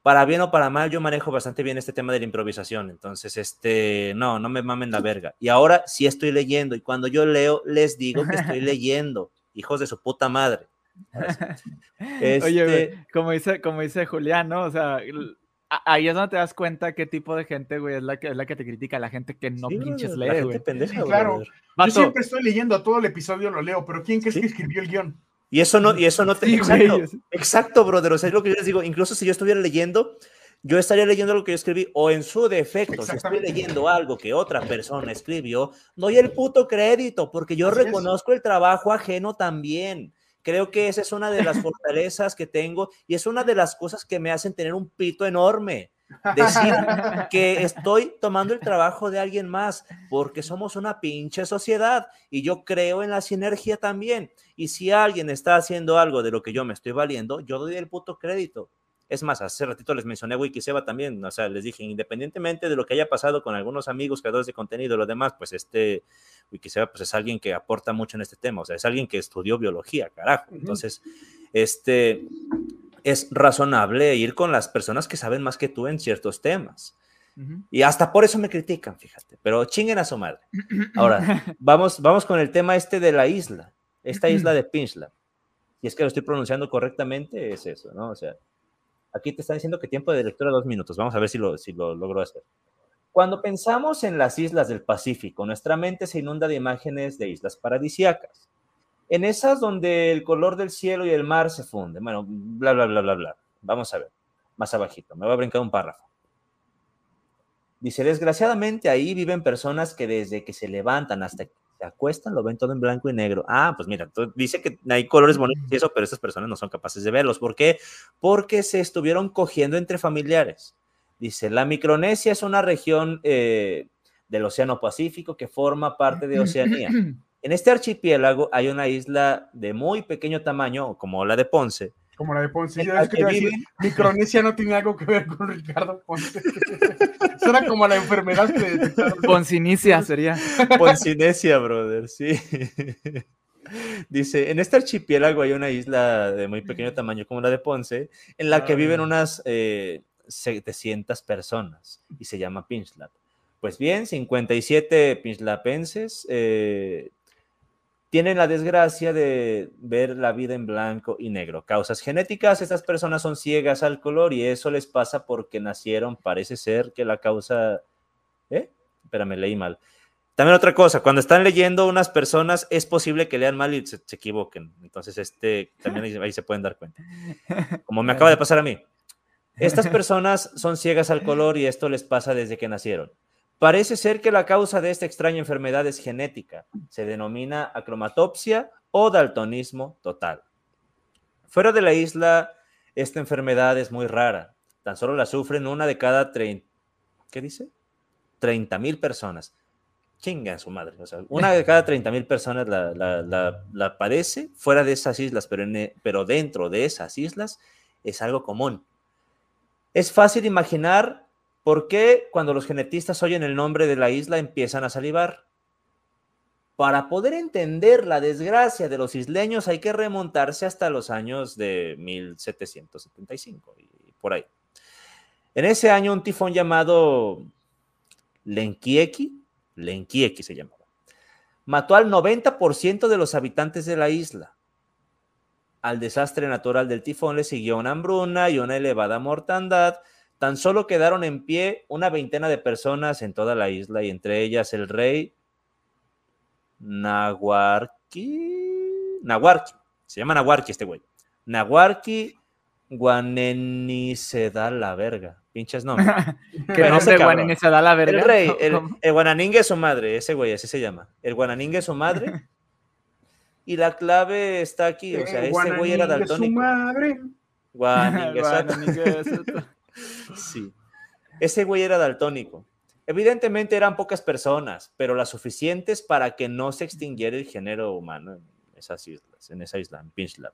para bien o para mal, yo manejo bastante bien este tema de la improvisación. Entonces, este, no, no me mamen la verga. Y ahora sí estoy leyendo. Y cuando yo leo, les digo que estoy leyendo hijos de su puta madre. Oye, este como dice, como dice Julián, ¿no? O sea, ahí es donde te das cuenta qué tipo de gente, güey, es la que, es la que te critica, la gente que no pinches lee, güey. claro. Yo siempre estoy leyendo, todo el episodio lo leo, pero ¿quién crees que escribió el guion? Y eso no, y eso no te... exacto, exacto, brother. O sea, es lo que yo les digo. Incluso si yo estuviera leyendo, yo estaría leyendo lo que yo escribí, o en su defecto, si estoy leyendo algo que otra persona escribió, doy el puto crédito, porque yo reconozco el trabajo ajeno también. Creo que esa es una de las fortalezas que tengo y es una de las cosas que me hacen tener un pito enorme. Decir que estoy tomando el trabajo de alguien más, porque somos una pinche sociedad y yo creo en la sinergia también. Y si alguien está haciendo algo de lo que yo me estoy valiendo, yo doy el puto crédito. Es más, hace ratito les mencioné Wikiseba también, o sea, les dije, independientemente de lo que haya pasado con algunos amigos creadores de contenido lo demás, pues este Wikiseba pues es alguien que aporta mucho en este tema, o sea, es alguien que estudió biología, carajo. Entonces, este es razonable ir con las personas que saben más que tú en ciertos temas. Y hasta por eso me critican, fíjate, pero chinguen a su madre. Ahora, vamos, vamos con el tema este de la isla, esta isla de Pinchla. Y es que lo estoy pronunciando correctamente, es eso, ¿no? O sea, Aquí te está diciendo que tiempo de lectura dos minutos. Vamos a ver si lo, si lo logro hacer. Cuando pensamos en las islas del Pacífico, nuestra mente se inunda de imágenes de islas paradisíacas. En esas donde el color del cielo y el mar se funden. Bueno, bla, bla, bla, bla, bla. Vamos a ver. Más abajito. Me voy a brincar un párrafo. Dice, desgraciadamente ahí viven personas que desde que se levantan hasta se acuestan lo ven todo en blanco y negro. Ah, pues mira, dice que hay colores bonitos y eso, pero estas personas no son capaces de verlos. ¿Por qué? Porque se estuvieron cogiendo entre familiares. Dice, la Micronesia es una región eh, del Océano Pacífico que forma parte de Oceanía. En este archipiélago hay una isla de muy pequeño tamaño, como la de Ponce, como la de Ponce. Micronesia no tiene algo que ver con Ricardo Ponce. Era como la enfermedad que Poncinicia sería. Poncinesia, brother, sí. Dice, en este archipiélago hay una isla de muy pequeño tamaño como la de Ponce, en la que viven ah. unas 700 eh, personas y se llama Pinchlat. Pues bien, 57 pinchlapenses eh, tienen la desgracia de ver la vida en blanco y negro. Causas genéticas, estas personas son ciegas al color y eso les pasa porque nacieron, parece ser que la causa... ¿Eh? Espérame, leí mal. También otra cosa, cuando están leyendo unas personas es posible que lean mal y se, equivoquen. Entonces, este, también ahí, ahí se pueden dar cuenta. Como me acaba de pasar a mí. Estas personas son ciegas al color y esto les pasa desde que nacieron. Parece ser que la causa de esta extraña enfermedad es genética. Se denomina acromatopsia o daltonismo total. Fuera de la isla, esta enfermedad es muy rara. Tan solo la sufren una de cada 30, ¿qué dice? 30 mil personas. Chinga su madre. una de cada 30 mil personas la, padece fuera de esas islas, pero, pero dentro de esas islas es algo común. Es fácil imaginar ¿Por qué cuando los genetistas oyen el nombre de la isla empiezan a salivar? Para poder entender la desgracia de los isleños hay que remontarse hasta los años de 1775 y por ahí. En ese año un tifón llamado Lenkieki, Lenkieki se llamaba, mató al 90% de los habitantes de la isla. Al desastre natural del tifón le siguió una hambruna y una elevada mortandad. Tan solo quedaron en pie una veintena de personas en toda la isla y entre ellas el rey Nahuarqui. Nahuarqui. Se llama Nahuarqui este güey. Nahuarqui Guaneni la verga. Pinches nombres. que no se Guaneni se da la verga. El rey, el, el Guananingue es su madre, ese güey, así se llama. El Guananingue es su madre. y la clave está aquí, o sea, este güey era daltónico. Su madre. Guananingue, Sí. Ese güey era daltónico. Evidentemente eran pocas personas, pero las suficientes para que no se extinguiera el género humano en esas islas, en esa isla, en Pinchlap.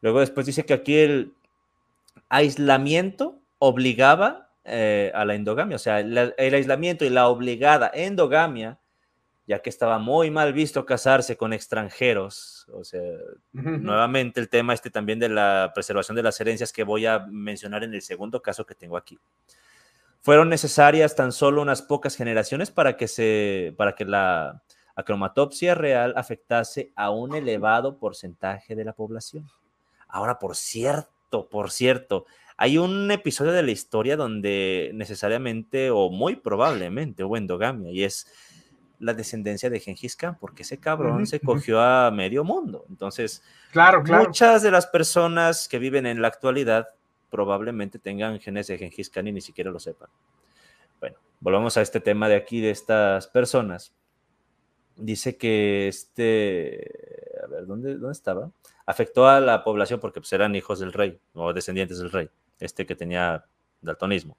Luego después dice que aquí el aislamiento obligaba eh, a la endogamia, o sea, el, aislamiento y la obligada endogamia, ya que estaba muy mal visto casarse con extranjeros, o sea, nuevamente el tema este también de la preservación de las herencias que voy a mencionar en el segundo caso que tengo aquí. Fueron necesarias tan solo unas pocas generaciones para que, se, para que la acromatopsia real afectase a un elevado porcentaje de la población. Ahora, por cierto, por cierto, hay un episodio de la historia donde necesariamente o muy probablemente hubo endogamia y es la descendencia de Gengis Khan, porque ese cabrón se cogió a medio mundo. Entonces, claro, muchas de las personas que viven en la actualidad probablemente tengan genes de Gengis Khan y ni siquiera lo sepan. Bueno, volvamos a este tema de aquí, de estas personas. Dice que este, a ver, ¿dónde, dónde estaba? afectó a la población porque pues, eran hijos del rey o descendientes del rey, este que tenía daltonismo.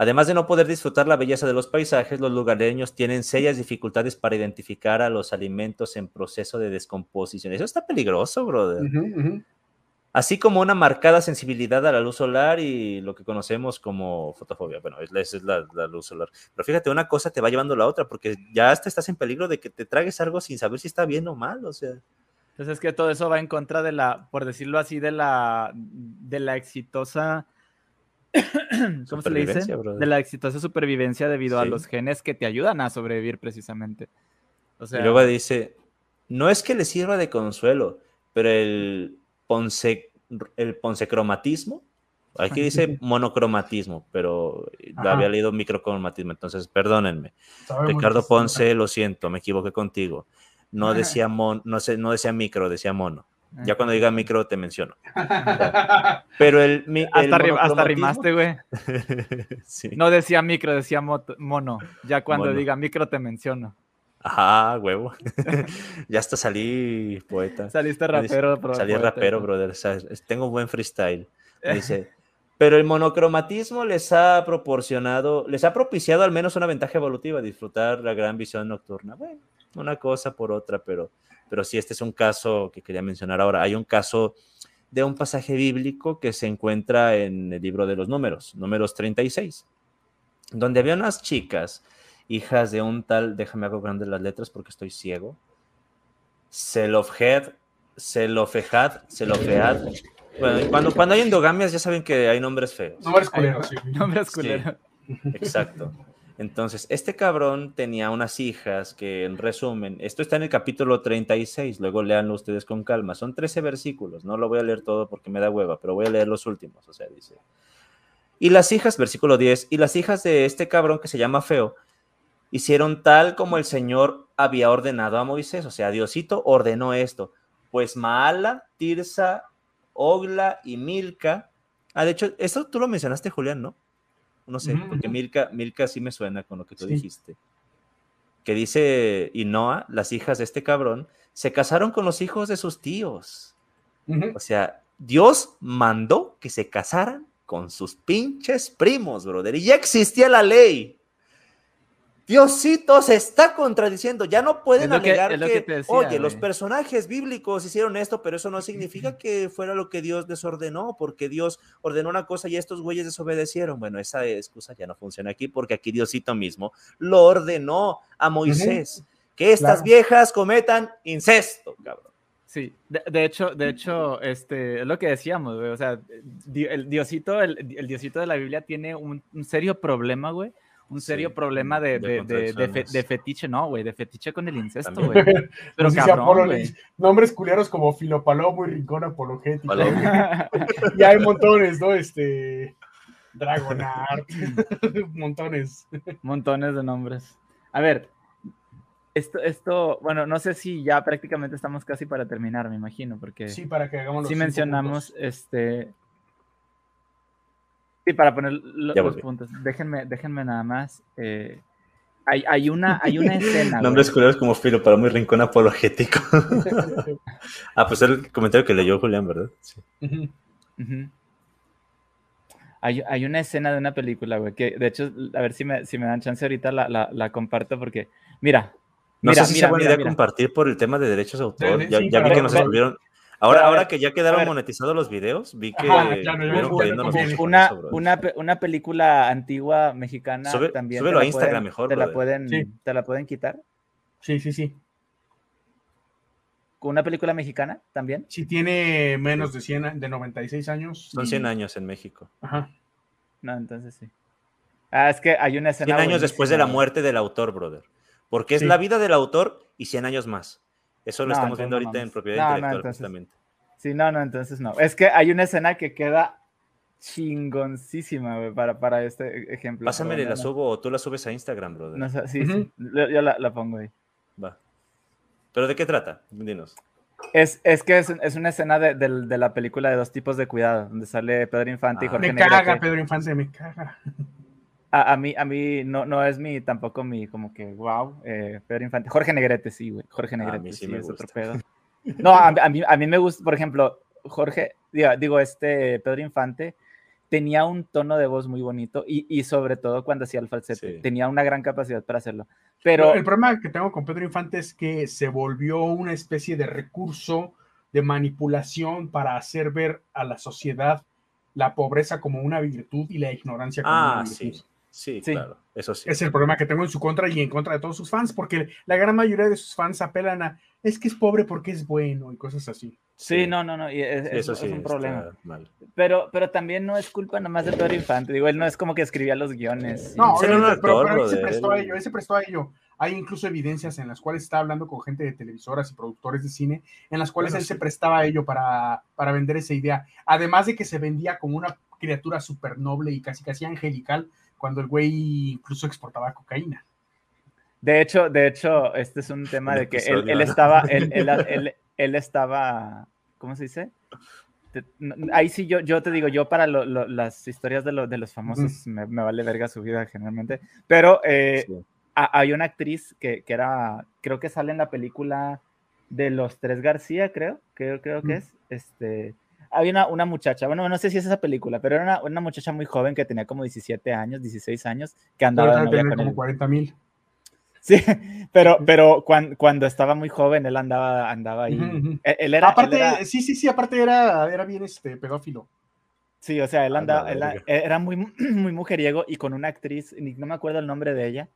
Además de no poder disfrutar la belleza de los paisajes, los lugareños tienen serias dificultades para identificar a los alimentos en proceso de descomposición. Eso está peligroso, brother. Así como una marcada sensibilidad a la luz solar y lo que conocemos como fotofobia. Bueno, esa es la, la, luz solar. Pero fíjate, una cosa te va llevando a la otra, porque ya hasta estás en peligro de que te tragues algo sin saber si está bien o mal. O sea. Entonces es que todo eso va en contra de la, por decirlo así, de la, de la exitosa, ¿cómo se le dice? De la exitosa supervivencia debido a los genes que te ayudan a sobrevivir precisamente. O sea, y luego dice, no es que le sirva de consuelo, pero el, ponce, el poncecromatismo, aquí dice monocromatismo, pero había leído microcromatismo, entonces perdónenme. Ricardo Ponce, lo siento, me equivoqué contigo. No decía, mon, no, sé, no decía micro, decía mono. Ya cuando diga micro te menciono. Pero el, hasta, rimaste, güey. No decía micro, decía mono. Ya cuando diga micro te menciono. Ajá, huevo. ya hasta salí poeta. Saliste rapero, bro. Salí rapero, brother. tengo buen freestyle. dice, pero el monocromatismo les ha proporcionado, les ha propiciado al menos una ventaja evolutiva, disfrutar la gran visión nocturna. Bueno, una cosa por otra, pero, pero sí, este es un caso que quería mencionar ahora. Hay un caso de un pasaje bíblico que se encuentra en el libro de los números, números 36, donde había unas chicas, hijas de un tal, déjame hago grandes las letras porque estoy ciego, Selofhed, Selofejad, Selofead. Bueno, cuando, cuando hay endogamias ya saben que hay nombres feos. Nombres culeros, sí. Nombres culeros. exacto. Entonces, este cabrón tenía unas hijas que, en resumen, esto está en el capítulo 36, luego leanlo ustedes con calma. Son 13 versículos, no lo voy a leer todo porque me da hueva, pero voy a leer los últimos. O sea, dice. Y las hijas, versículo 10, y las hijas de este cabrón que se llama Feo, hicieron tal como el Señor había ordenado a Moisés. O sea, Diosito ordenó esto. Pues Maala, Tirsa, Ogla y Milca. Ah, de hecho, esto tú lo mencionaste, Julián, ¿no? No sé, porque Milka, Milka sí me suena con lo que tú dijiste. Que dice Inoa, las hijas de este cabrón, se casaron con los hijos de sus tíos. O sea, Dios mandó que se casaran con sus pinches primos, brother. Y ya existía la ley. Diosito se está contradiciendo. Ya no pueden alegar que, oye, los personajes bíblicos hicieron esto, pero eso no significa que fuera lo que Dios desordenó, porque Dios ordenó una cosa y estos güeyes desobedecieron. Bueno, esa excusa ya no funciona aquí, porque aquí Diosito mismo lo ordenó a Moisés. Que estas viejas cometan incesto, cabrón. Sí, de, hecho, de hecho, este, es lo que decíamos, güey. O sea, el Diosito, el, Diosito de la Biblia tiene un serio problema, güey un serio problema de, de de, fetiche, no, güey, de fetiche con el incesto, güey. Pero dice cabrón, güey. Nombres culeros como Filopalomo y Rincón Apologético. Y hay montones, ¿no? Este. Dragonart. montones. Montones de nombres. A ver, esto, esto, bueno, no sé si ya prácticamente estamos casi para terminar, me imagino, porque Sí, para que hagamos los sí mencionamos, puntos. este... Sí, para poner lo- los volví. puntos. Déjenme, déjenme nada más. eh, hay, hay, una, hay una escena. Nombres culeros como Filo para muy rincón apologético. ah, pues era el comentario que leyó Julián, ¿verdad? Sí. Hay, hay una escena de una película, güey, que de hecho, a ver si me, si me dan chance ahorita la, la, la comparto porque, mira, No mira, sé si mira, sea buena mira, idea mira. compartir por el tema de derechos de autor. Ya sí, ya vi que nos estuvieron. Ahora, ahora que ya quedaron monetizados los videos, vi que Ajá, una, una, una película antigua mexicana Sube- también. súbelo te a la Instagram pueden- mejor, Te la, pueden, Sí. te la pueden quitar. Sí, sí, sí. ¿Con una película mexicana también? Si tiene menos de 100, a- de 96 años. Son 100 años en México. Ajá. No, entonces sí. Ah, es que hay una escena. 100 años después de la muerte del autor, brother. Porque es Sí. la vida del autor y 100 años más. Eso lo No, estamos viendo no ahorita en propiedad No, no, intelectual, entonces- justamente. Sí, no, no, entonces no. Es que hay una escena que queda chingoncísima, güey, para, para este ejemplo. Pásamele, la no, subo o tú la subes a Instagram, brother. no sé, sí, sí, yo, yo la, la pongo ahí. Va. ¿Pero de qué trata? Dinos. Es, es que es, es una escena de, de la película de Dos tipos de cuidado, donde sale Pedro Infante y Ah. Jorge Me caga Negrete. Pedro Infante, me caga. A, a mí, a mí no, no es mi, tampoco mi, como que, wow, eh, Pedro Infante. Jorge Negrete, sí, güey. Jorge A mí Negrete, sí sí, me es otro pedo. No, a, a mí, a mí me gusta, por ejemplo, Jorge, digo, digo, este Pedro Infante tenía un tono de voz muy bonito y, y sobre todo cuando hacía el falsete, Sí. tenía una gran capacidad para hacerlo. Pero, el problema que tengo con Pedro Infante es que se volvió una especie de recurso de manipulación para hacer ver a la sociedad la pobreza como una virtud y la ignorancia como Ah, una virtud. sí. Sí, Sí. claro. Eso sí. Es el problema que tengo en su contra y en contra de todos sus fans, porque la gran mayoría de sus fans apelan a es que es pobre porque es bueno y cosas así. sí, no, no, no, y es, Sí, es- eso es sí. un problema. mal. Pero, pero también no es culpa nomás de Pedro Infante, digo, él no es como que escribía los guiones. No, un obviamente, pero, actor, pero él se prestó a ello, él se prestó a ello. Hay incluso evidencias en las cuales está hablando con gente de televisoras y productores de cine, en las cuales Bueno, él se prestaba a ello para, para vender esa idea. Además de que se vendía como una criatura súper noble y casi casi angelical, cuando el güey incluso exportaba cocaína. De hecho, de hecho, este es un tema de que él, estaba, él, él- él- él estaba, ¿cómo se dice? Te- no, ahí sí yo, yo te digo, yo para lo- lo- las historias de, lo- de los famosos me, me vale verga su vida generalmente, pero eh, Sí. a- hay una actriz que, que era, creo que sale en la película de los tres García, creo, creo, creo que Mm. es, este, había una, una muchacha, bueno, no sé si es esa película, pero era una, una muchacha muy joven que tenía como 17 años, 16 años, que andaba de novia con como él. 40 mil. Sí, pero, pero cuan- cuando, estaba muy joven, él andaba, andaba ahí. Ujú. Él, él era, él aparte, era- sí, sí, sí, aparte era, era bien este pedófilo. sí, o sea, él andaba, él era muy, muy mujeriego y con una actriz, no me acuerdo el nombre de ella,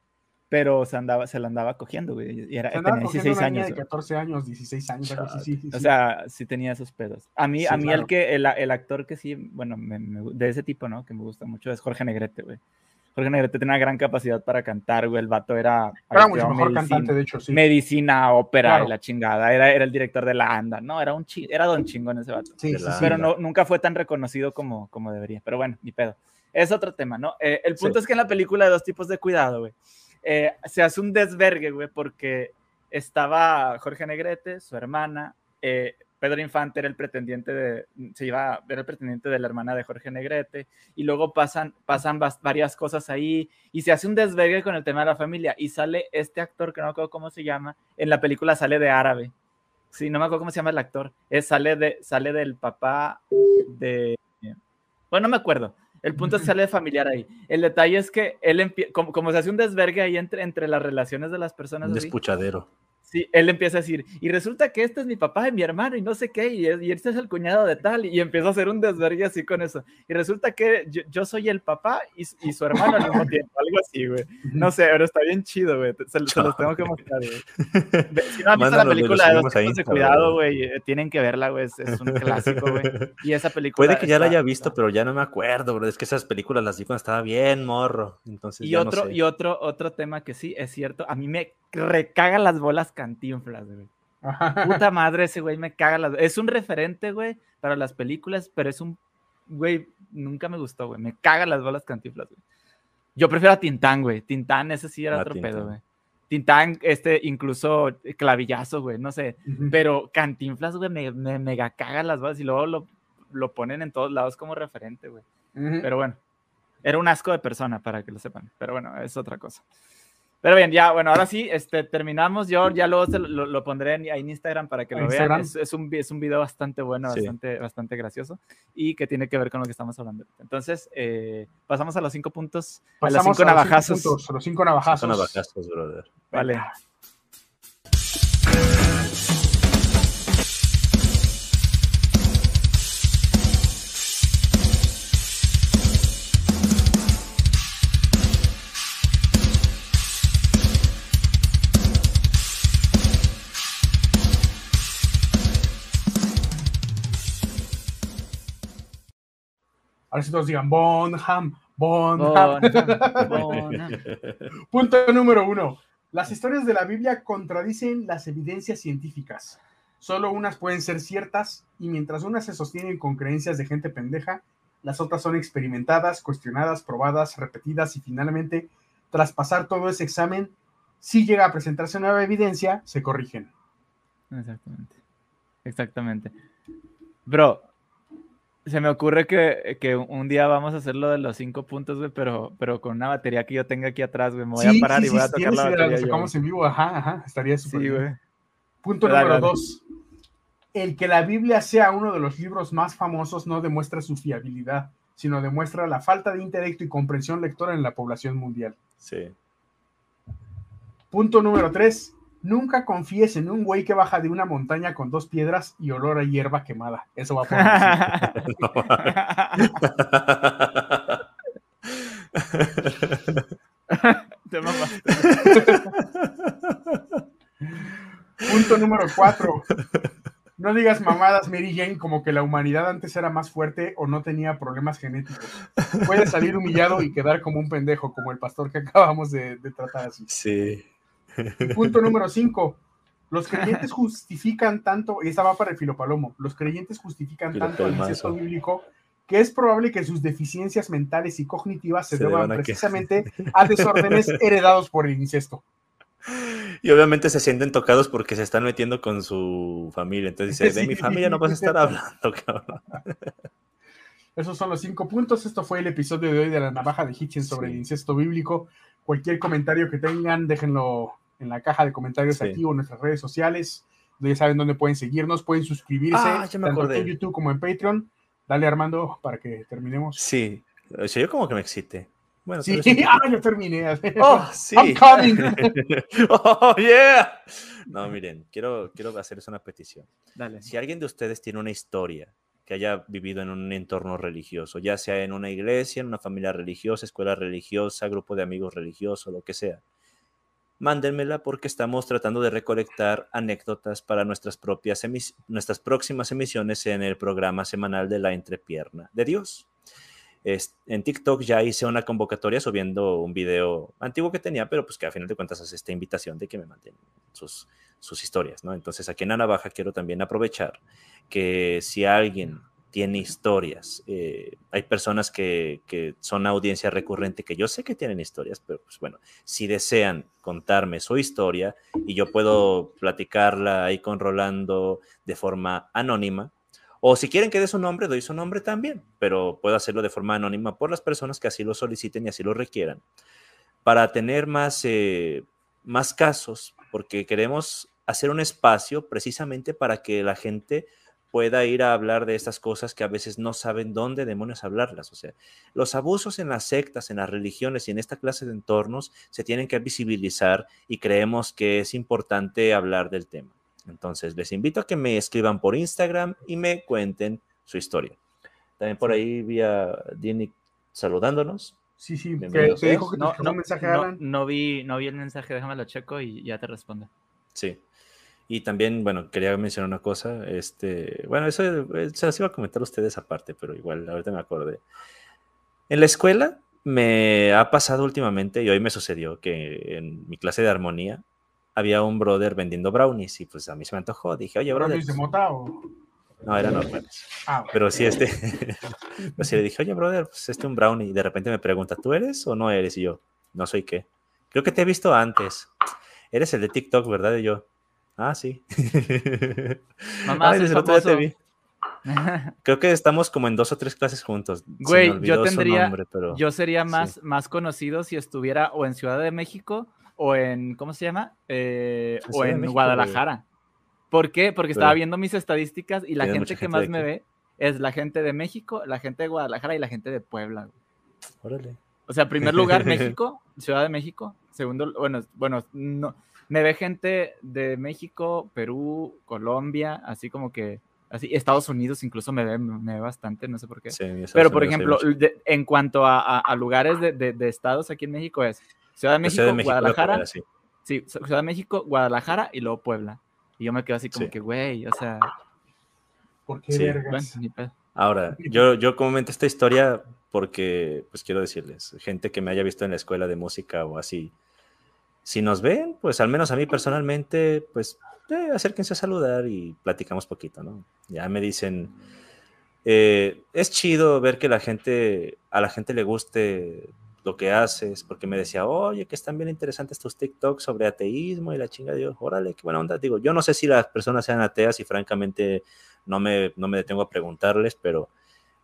pero se andaba, se la andaba cogiendo, güey, y era, tenía cogiendo 16 una niña años. de güey. 14 años, 16 años, algo así, sí, sí, O sí. sea, sí tenía esos pedos. A mí, Sí, a mí claro. el que, el, el actor que sí, bueno, me- me de ese tipo, ¿no? Que me gusta mucho es Jorge Negrete, güey. Jorge Negrete tiene una gran capacidad para cantar, güey. El vato era. era mucho mejor medicina- cantante, de hecho, sí. medicina, ópera Claro. y la chingada. Era, era el director de la ANDA, ¿no? Era un chi- era don chingón ese vato. Sí, sí, la- sí. Pero no, nunca fue tan reconocido como, como debería. Pero bueno, ni pedo. Es otro tema, ¿no? Eh, el punto Sí. es que en la película de dos tipos de cuidado, güey, eh, se hace un desvergue, güey, porque estaba Jorge Negrete, su hermana, eh, Pedro Infante era el pretendiente de, se iba, era el pretendiente de la hermana de Jorge Negrete, y luego pasan, pasan varias cosas ahí, y se hace un desvergue con el tema de la familia, y sale este actor, que no me acuerdo cómo se llama, en la película sale de árabe, sí, no me acuerdo cómo se llama el actor, es, sale, de, sale del papá de, bueno, no me acuerdo, el punto es que sale de familiar ahí, el detalle es que él, como, como se hace un desvergue ahí entre, entre las relaciones de las personas, Un así, despuchadero. Sí, él empieza a decir, y resulta que este es mi papá y mi hermano y no sé qué, y, este es el cuñado de tal, y empieza a hacer un desvergue así con eso. Y resulta que yo, soy el papá y, su hermano al mismo tiempo, algo así, güey. No sé, pero está bien chido, güey. Se, los tengo que mostrar, güey. Si no han visto la película de Dos de Cuidado, güey, eh, tienen que verla, güey. Es, un clásico, güey. Y esa película. Puede que ya la haya visto, pero ya no me acuerdo, bro. Es que esas películas las vi cuando estaba bien morro. Entonces, y otro, y otro, otro tema que sí es cierto, a mí me recaga las bolas cantinflas, güey. Puta madre, ese güey me caga las. Es un referente, güey, para las películas, pero es un. Güey, nunca me gustó, güey. Me caga las bolas cantinflas, güey. Yo prefiero a Tintán, güey. Tintán, ese sí era ah, otro pedo, güey. Tintán, este, incluso clavillazo, güey, no sé. Pero Cantinflas, güey, me, me, mega caga las bolas y luego lo, lo ponen en todos lados como referente, güey. Pero bueno, era un asco de persona, para que lo sepan. Pero bueno, es otra cosa. Pero bien, ya, bueno, ahora sí, este, terminamos. Yo ya luego lo, pondré en, ahí en Instagram para que lo vean. Es, un, es un video bastante bueno, bastante, bastante gracioso y que tiene que ver con lo que estamos hablando. Entonces, eh, pasamos a los cinco puntos. Pasamos a los cinco navajazos. los cinco navajazos. navajazos, brother. Vale. Ahora sí todos digan Bonham, Bonham. Punto número uno. Las historias de la Biblia contradicen las evidencias científicas. Solo unas pueden ser ciertas y mientras unas se sostienen con creencias de gente pendeja, las otras son experimentadas, cuestionadas, probadas, repetidas y finalmente, tras pasar todo ese examen, si llega a presentarse nueva evidencia, se corrigen. Exactamente. Exactamente. Bro, se me ocurre que, que, un día vamos a hacer lo de los cinco puntos, güey, pero, pero con una batería que yo tenga aquí atrás, güey. Me voy a parar y voy a tocar la batería. Lo en vivo, ajá, ajá. Estaría súper sí, güey. Punto número dos. El que la Biblia sea uno de los libros más famosos no demuestra su fiabilidad, sino demuestra la falta de intelecto y comprensión lectora en la población mundial. Sí. Punto número tres Nunca confíes en un güey que baja de una montaña con dos piedras y olor a hierba quemada. Eso va a Te Punto número cuatro. No digas mamadas, Mary Jane, como que la humanidad antes era más fuerte o no tenía problemas genéticos. Puedes salir humillado y quedar como un pendejo, como el pastor que acabamos de, de tratar así. Sí. Punto número 5. Los creyentes justifican tanto, y esta va para el filopalomo, los creyentes justifican tanto el incesto bíblico que es probable que sus deficiencias mentales y cognitivas se, deban precisamente a desórdenes heredados por el incesto. Y obviamente se sienten tocados porque se están metiendo con su familia. Entonces dice, de mi familia no vas a estar hablando, cabrón. Esos son los cinco puntos. Esto fue el episodio de hoy de la navaja de Hitchens sobre el incesto bíblico. Cualquier comentario que tengan, déjenlo en la caja de comentarios aquí o en nuestras redes sociales. Ya saben dónde pueden seguirnos, pueden suscribirse ah, tanto en YouTube como en Patreon. Dale, Armando, para que terminemos. Sí, o sea, yo como que me excite. Bueno, sí, ah, yo terminé. Oh, sí. I'm coming. oh, yeah. No, miren, quiero, quiero hacerles una petición. Dale. Si alguien de ustedes tiene una historia que haya vivido en un entorno religioso, ya sea en una iglesia, en una familia religiosa, escuela religiosa, grupo de amigos religiosos, lo que sea, mándenmela porque estamos tratando de recolectar anécdotas para nuestras propias nuestras próximas emisiones en el programa semanal de la entrepierna de Dios. en TikTok ya hice una convocatoria subiendo un video antiguo que tenía, pero pues que a final de cuentas hace esta invitación de que me manden sus, sus historias, ¿no? Entonces aquí en la navaja quiero también aprovechar que si alguien tiene historias. Eh, hay personas que, son audiencia recurrente que yo sé que tienen historias, pero pues bueno, si desean contarme su historia y yo puedo platicarla ahí con Rolando de forma anónima, o si quieren que dé su nombre, doy su nombre también, pero puedo hacerlo de forma anónima por las personas que así lo soliciten y así lo requieran, para tener más, eh, más casos, porque queremos hacer un espacio precisamente para que la gente pueda ir a hablar de estas cosas que a veces no saben dónde demonios hablarlas. O sea, los abusos en las sectas, en las religiones y en esta clase de entornos se tienen que visibilizar y creemos que es importante hablar del tema. Entonces, les invito a que me escriban por Instagram y me cuenten su historia. También por ahí vi a Dini saludándonos. Sí, sí, que, dijo que no, no, mensaje, no, no, vi, no vi el mensaje, déjame lo checo y ya te respondo. Sí. Y también, bueno, quería mencionar una cosa. Este, bueno, eso eh, se los iba a comentar a ustedes aparte, pero igual ahorita me acordé. En la escuela me ha pasado últimamente, y hoy me sucedió, que en mi clase de armonía había un brother vendiendo brownies y pues a mí se me antojó. Dije, oye, brother. ¿Brownies de mota o...? No, eran normales. Ah, Pero sí, este. pues sí le dije, oye, brother, pues este un brownie. Y de repente me pregunta, ¿tú eres o no eres? Y yo, no soy qué. Creo que te he visto antes. Eres el de TikTok, ¿verdad? Y yo, Ah, sí. Mamá, Creo que estamos como en dos o tres clases juntos. Güey, yo tendría, yo sería más, más conocido si estuviera o en Ciudad de México o en, ¿cómo se llama? Eh, o en Guadalajara. ¿Por qué? Porque estaba viendo mis estadísticas y la gente que más me ve es la gente de México, la gente de Guadalajara y la gente de Puebla. Órale. O sea, primer lugar México, Ciudad de México. Segundo, bueno, bueno, no, me ve gente de México, Perú, Colombia, así como que, así, Estados Unidos incluso me ve, me ve bastante, no sé por qué. Pero, por ejemplo, en cuanto a, lugares de, estados aquí en México es Ciudad de México, Guadalajara. sí. Ciudad de México, Guadalajara y luego Puebla. Y yo me quedo así como que, güey, o sea... ¿Por qué Ahora, yo, yo comento esta historia porque, pues quiero decirles, gente que me haya visto en la escuela de música o así, si nos ven, pues al menos a mí personalmente, pues eh, acérquense a saludar y platicamos poquito, ¿no? Ya me dicen, eh, es chido ver que la gente, a la gente le guste lo que haces, porque me decía, oye, que están bien interesantes tus TikToks sobre ateísmo y la chinga de Dios, órale, qué buena onda. Digo, yo no sé si las personas sean ateas y francamente no me, no me detengo a preguntarles, pero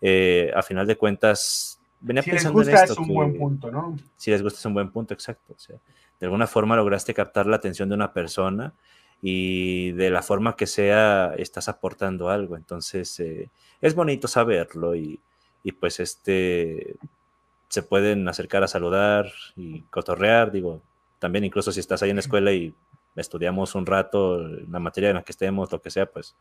eh, a final de cuentas, venía si pensando les gusta, es un buen punto, ¿no? Si les gusta es un buen punto, exacto. O sea, de alguna forma lograste captar la atención de una persona y de la forma que sea estás aportando algo. Entonces eh, es bonito saberlo y, pues este se pueden acercar a saludar y cotorrear, digo, también incluso si estás ahí en la escuela y estudiamos un rato la materia en la que estemos, lo que sea, pues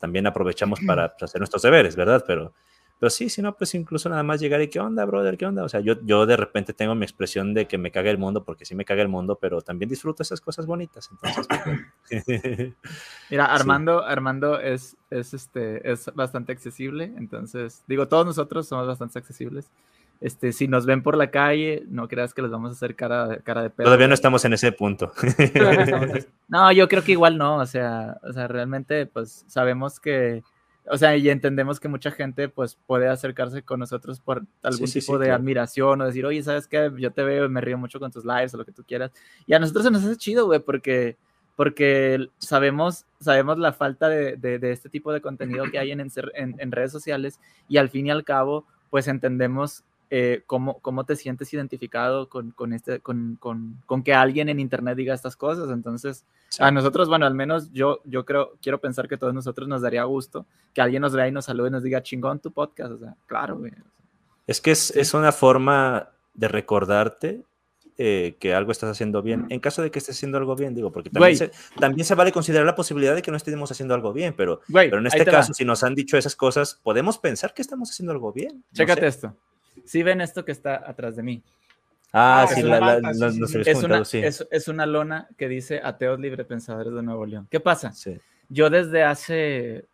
también aprovechamos para hacer nuestros deberes, ¿verdad? Pero pero sí, si no, pues incluso nada más llegar y qué onda, brother, qué onda. O sea, yo, yo de repente tengo mi expresión de que me caga el mundo, porque sí me caga el mundo, pero también disfruto esas cosas bonitas. Entonces, pues, Mira, Armando, Armando es, es, este, es bastante accesible. Entonces, digo, todos nosotros somos bastante accesibles. Este, si nos ven por la calle, no creas que les vamos a hacer cara, cara de pedo. Todavía no estamos en ese punto. no, yo creo que igual no. O sea, o sea, realmente, pues sabemos que o sea, y entendemos que mucha gente pues puede acercarse con nosotros por algún tipo de admiración o decir, oye, ¿sabes qué? Yo te veo me río mucho con tus lives o lo que tú quieras. Y a nosotros se nos hace chido, güey, porque, porque sabemos, sabemos la falta de, de, este tipo de contenido que hay en, en, en redes sociales y al fin y al cabo, pues entendemos eh, cómo, cómo, te sientes identificado con, con este, con, con, con, que alguien en internet diga estas cosas. Entonces, a nosotros, bueno, al menos yo, yo creo, quiero pensar que a todos nosotros nos daría gusto que alguien nos vea y nos salude y nos diga chingón tu podcast. O sea, claro, güey. Es que es, es una forma de recordarte eh, que algo estás haciendo bien. En caso de que estés haciendo algo bien, digo, porque también, se, también se, vale considerar la posibilidad de que no estemos haciendo algo bien, pero, pero en este caso, si nos han dicho esas cosas, podemos pensar que estamos haciendo algo bien. Chécate esto. Si ven esto que está atrás de mí. Ah, sí, es, una, lona que dice Ateos Libre Pensadores de Nuevo León. ¿Qué pasa? Yo desde hace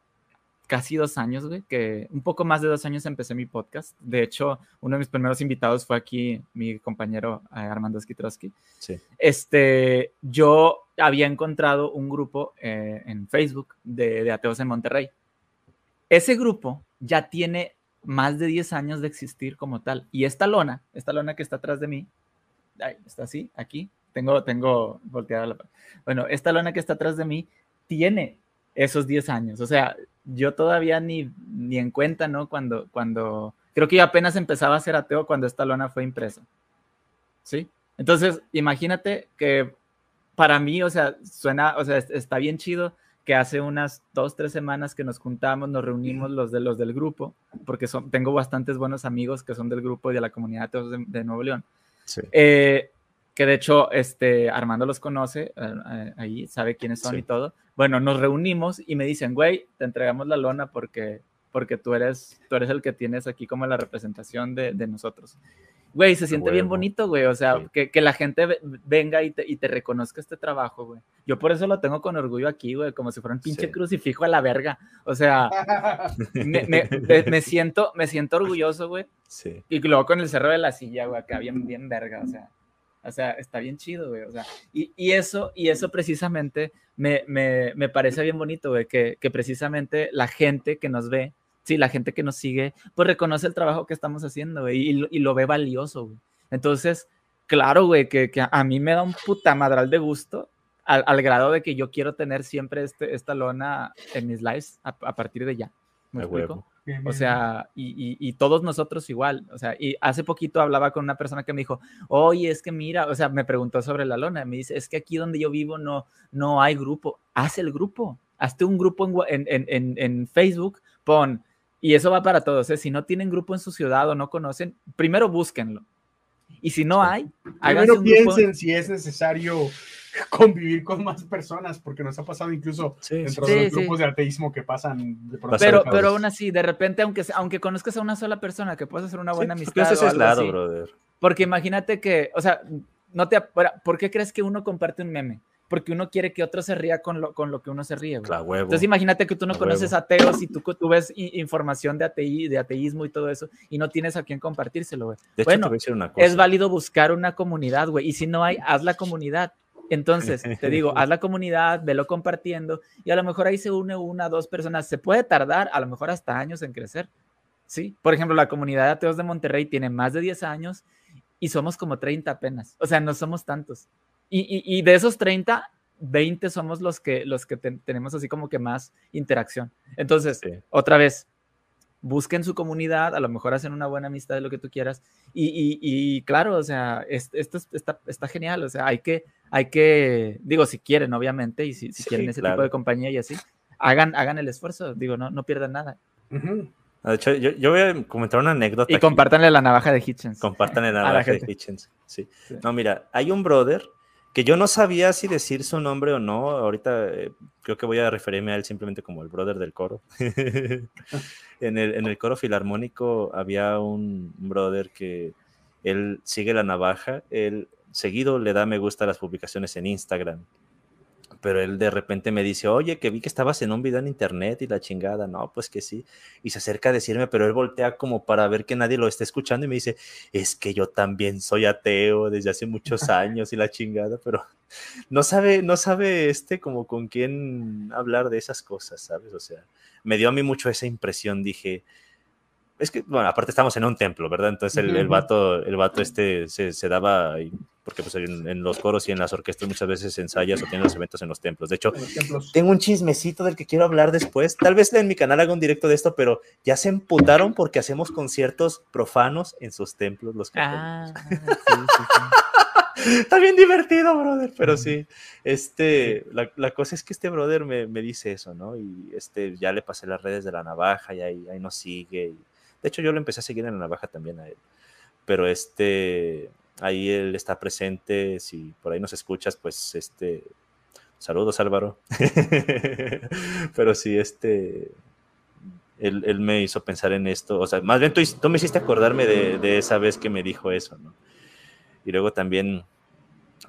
casi dos años, güey, que un poco más de dos años empecé mi podcast. De hecho, uno de mis primeros invitados fue aquí mi compañero eh, Armando Skitrowski. Sí. Este, yo había encontrado un grupo eh, en Facebook de, de ateos en Monterrey. Ese grupo ya tiene más de 10 años de existir como tal. Y esta lona, esta lona que está atrás de mí, está así, aquí, tengo, tengo volteada la... Bueno, esta lona que está atrás de mí tiene esos 10 años. O sea, yo todavía ni, ni en cuenta, ¿no? Cuando, cuando, creo que yo apenas empezaba a ser ateo cuando esta lona fue impresa. ¿Sí? Entonces, imagínate que para mí, o sea, suena, o sea, está bien chido que hace unas dos, tres semanas que nos juntamos, nos reunimos los, de, los del grupo, porque son, tengo bastantes buenos amigos que son del grupo y de la comunidad de, de Nuevo León. Sí. Eh, que de hecho este, Armando los conoce, eh, eh, ahí sabe quiénes son y todo. Bueno, nos reunimos y me dicen, güey, te entregamos la lona porque, porque tú, eres, tú eres el que tienes aquí como la representación de, de nosotros. Güey, se siente bien bonito, güey. O sea, que, que, la gente venga y te, y te, reconozca este trabajo, güey. Yo por eso lo tengo con orgullo aquí, güey, como si fuera un pinche crucifijo a la verga. O sea, me, me, me, siento, me siento orgulloso, güey. Sí. Y luego con el cerro de la silla, güey, acá bien, bien verga, o sea. O sea, está bien chido, güey. O sea, y, y eso, y eso precisamente me, me, me parece bien bonito, güey, que, que precisamente la gente que nos ve sí, la gente que nos sigue, pues reconoce el trabajo que estamos haciendo, güey, y, y, lo ve valioso, güey. Entonces, claro, güey, que, que, a mí me da un puta madral de gusto al, al, grado de que yo quiero tener siempre este, esta lona en mis lives a, a partir de ya. ¿Me explico? O sea, y, y, y, todos nosotros igual. O sea, y hace poquito hablaba con una persona que me dijo, oye, es que mira, o sea, me preguntó sobre la lona. Me dice, es que aquí donde yo vivo no, no hay grupo. Haz el grupo. Hazte un grupo en, en, en, en Facebook. Pon y eso va para todos. ¿eh? Si no tienen grupo en su ciudad o no conocen, primero búsquenlo. Y si no hay, primero un piensen grupo... si es necesario convivir con más personas, porque nos ha pasado incluso sí, dentro sí, de los grupos de ateísmo que pasan de pronto. Pero, pero aún así, de repente, aunque, aunque conozcas a una sola persona, que puedas hacer una buena amistad. Lado, brother. Porque imagínate que, o sea, no te, ¿por qué crees que uno comparte un meme? Porque uno quiere que otro se ría con lo, con lo que uno se ríe. Claro, Entonces imagínate que tú no conoces huevo. ateos y tú, tú ves información de, atei, de ateísmo y todo eso y no tienes a quién compartírselo, güey. Bueno, es válido buscar una comunidad, güey. Y si no hay, haz la comunidad. Entonces, te digo, haz la comunidad, velo compartiendo y a lo mejor ahí se une una, dos personas. Se puede tardar a lo mejor hasta años en crecer. Sí, por ejemplo, la comunidad de ateos de Monterrey tiene más de 10 años y somos como 30 apenas. O sea, no somos tantos. Y, y, y, de esos 30, 20 somos los que, los que te, tenemos así como que más interacción. Entonces, sí. otra vez, busquen su comunidad, a lo mejor hacen una buena amistad de lo que tú quieras. Y, y claro, o sea, esto, esto está, está, genial. O sea, hay que, hay que, digo, si quieren, obviamente, y si, si sí, quieren ese claro. tipo de compañía y así, hagan, hagan el esfuerzo. Digo, no, no pierdan nada. Uh -huh. De hecho, yo, yo, voy a comentar una anécdota. Y compártanle la navaja de Hitchens. Compártanle la navaja la de Hitchens. Sí. sí. No, mira, hay un brother que yo no sabía si decir su nombre o no. Ahorita eh, creo que voy a referirme a él simplemente como el brother del coro. en, el, en el coro filarmónico había un brother que él sigue la navaja, él seguido le da me gusta a las publicaciones en Instagram pero él de repente me dice, oye, que vi que estabas en un video en internet y la chingada, no, pues que sí, y se acerca a decirme, pero él voltea como para ver que nadie lo está escuchando y me dice, es que yo también soy ateo desde hace muchos años y la chingada, pero no sabe, no sabe este como con quién hablar de esas cosas, ¿sabes? O sea, me dio a mí mucho esa impresión, dije, es que, bueno, aparte estamos en un templo, ¿verdad? Entonces el, el vato, el vato este se, se daba porque pues en, en, los coros y en las orquestas muchas veces ensayas o tienen los eventos en los templos. De hecho, tengo un chismecito del que quiero hablar después. Tal vez en mi canal haga un directo de esto, pero ya se emputaron porque hacemos conciertos profanos en sus templos los católicos. Ah, sí, sí, sí. Está bien divertido, brother, pero sí, este, la, la, cosa es que este brother me, me, dice eso, ¿no? Y este, ya le pasé las redes de la navaja y ahí, ahí nos sigue. Y, de hecho, yo lo empecé a seguir en la navaja también a él. Pero este, ahí él está presente, si por ahí nos escuchas, pues este, saludos Álvaro, pero sí, este, él, él, me hizo pensar en esto, o sea, más bien tú, tú me hiciste acordarme de, de, esa vez que me dijo eso, ¿no? Y luego también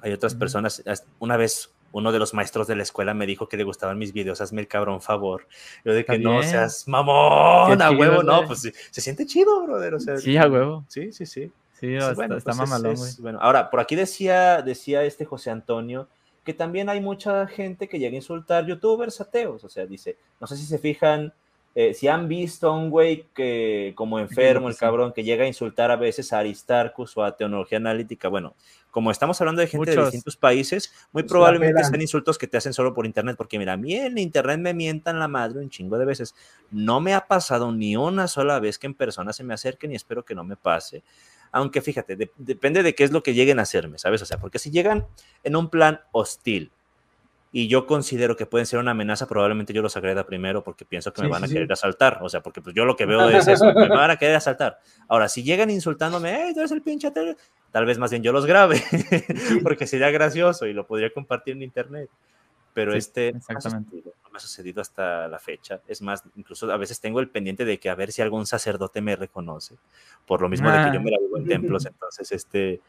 hay otras personas, una vez uno de los maestros de la escuela me dijo que le gustaban mis videos, hazme el cabrón favor. Yo de que no seas mamón, a huevo, no, pues se siente chido, brother. O sea, sí, a huevo. Sí, sí, sí. Sí, está, bueno, está pues mamalón, es, es, bueno, ahora, por aquí decía, decía este José Antonio que también hay mucha gente que llega a insultar youtubers ateos, o sea, dice, no sé si se fijan, eh, si han visto a un güey que como enfermo, el cabrón, que llega a insultar a veces a Aristarchus o a Teología Analítica, bueno, como estamos hablando de gente Muchos. de distintos países, muy probablemente sean insultos que te hacen solo por internet, porque mira, a mí en internet me mientan la madre un chingo de veces. No me ha pasado ni una sola vez que en persona se me acerquen y espero que no me pase aunque fíjate, de, depende de qué es lo que lleguen a hacerme, ¿sabes? O sea, porque si llegan en un plan hostil, y yo considero que pueden ser una amenaza, probablemente yo los agreda primero porque pienso que me van a querer asaltar. O sea, porque pues yo lo que veo es eso, me van a querer asaltar. Ahora, si llegan insultándome, hey, tú eres el pinche tal vez más bien yo los grabe, porque sería gracioso y lo podría compartir en internet. Pero este exactamente. Me ha sucedido hasta la fecha. Es más, incluso a veces tengo el pendiente de que a ver si algún sacerdote me reconoce, por lo mismo de que yo me la vivo en templos. Entonces, este,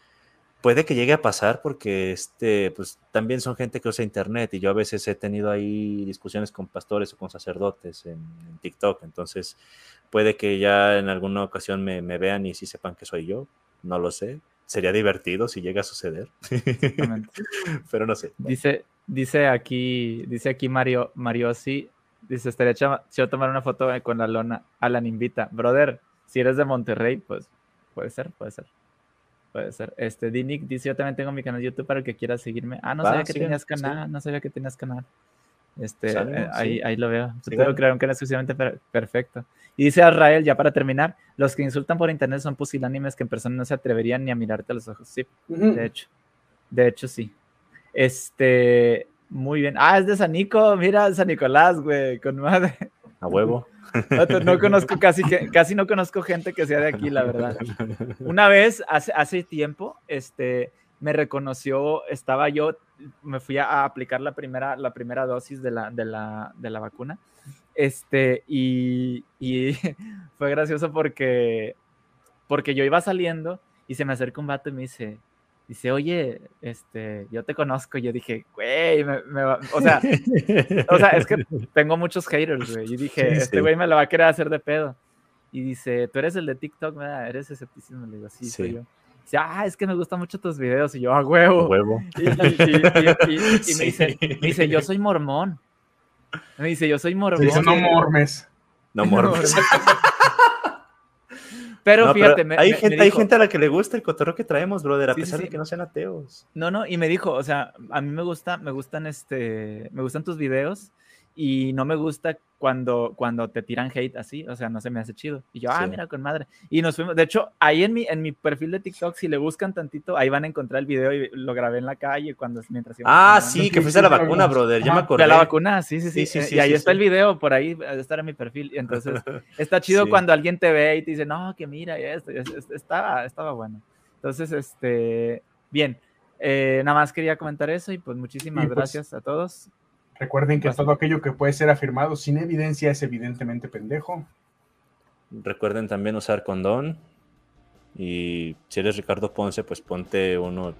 puede que llegue a pasar porque este, pues, también son gente que usa internet y yo a veces he tenido ahí discusiones con pastores o con sacerdotes en, TikTok, entonces puede que ya en alguna ocasión me, vean y sí sepan que soy yo, no lo sé, sería divertido si llega a suceder, pero no sé. Dice, dice aquí, dice aquí Mario, Mario sí, dice, estaría chido tomar una foto con la lona, Alan invita, brother, si eres de Monterrey, pues puede ser, puede ser. Puede ser. Este, Dinic dice, yo también tengo mi canal de YouTube para el que quiera seguirme. Ah, no sabía que tenías canal, no sabía que tenías canal. Este, eh, ahí, ahí, lo veo. Pero creo que era exclusivamente perfecto. Y dice Israel, ya para terminar, los que insultan por internet son pusilánimes que en persona no se atreverían ni a mirarte a los ojos. Sí, de hecho. De hecho, sí. Este, muy bien. Ah, es de San Nico, mira, San Nicolás, güey, con madre. A huevo. No, conozco casi, casi no conozco gente que sea de aquí, la verdad. Una vez, hace, hace tiempo, este, me reconoció, estaba yo, me fui a aplicar la primera, la primera dosis de la, de la, de la vacuna, este, y, y fue gracioso porque, porque yo iba saliendo y se me acerca un vato y me dice, dice, oye, este, yo te conozco. Y yo dije, güey, me, va... o, sea, o sea, es que tengo muchos haters, güey. Y dije, este güey me lo va a querer hacer de pedo. Y dice, tú eres el de TikTok, ¿verdad? Eres escepticismo. Le digo, sí, soy yo. Dice, ah, es que me gustan mucho tus videos. Y yo, a huevo. huevo. Y, y, me, dice, me dice, yo soy mormón. Me dice, yo soy mormón. Dice, no mormes. No mormes. Pero fíjate, hay, gente, hay gente a la que le gusta el cotorreo que traemos, brother, a pesar de que no sean ateos. No, no, y me dijo, o sea, a mí me gusta, me gustan este, me gustan tus videos y no me gusta cuando, cuando te tiran hate así, o sea, no se me hace chido. Y yo, ah, mira, con madre. Y nos fuimos, de hecho, ahí en mi, en mi perfil de TikTok, si le buscan tantito, ahí van a encontrar el video y lo grabé en la calle cuando, mientras Ah, sí, que fuiste a la vacuna, brother, ya me acordé. De la vacuna, sí, sí, sí. y ahí está el video, por ahí estar en mi perfil. Y entonces, está chido cuando alguien te ve y te dice, no, que mira, esto, estaba, estaba bueno. Entonces, este, bien. Eh, nada más quería comentar eso y pues muchísimas pues gracias a todos. Recuerden que todo aquello que puede ser afirmado sin evidencia es evidentemente pendejo. Recuerden también usar condón. Y si eres Ricardo Ponce, pues ponte uno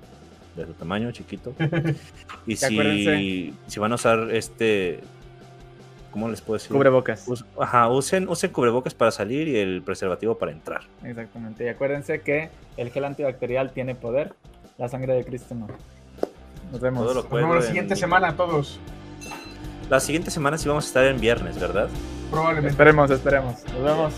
de su tamaño, chiquito. y si, si, van a usar este. ¿Cómo les puedo decir? Cubrebocas. ajá, usen, usen cubrebocas para salir y el preservativo para entrar. Exactamente. Y acuérdense que el gel antibacterial tiene poder, la sangre de Cristo no. Nos vemos. Nos vemos la siguiente semana a todos. La siguiente semana sí vamos a estar en viernes, ¿verdad? Probablemente. Esperemos, esperemos. Nos vemos.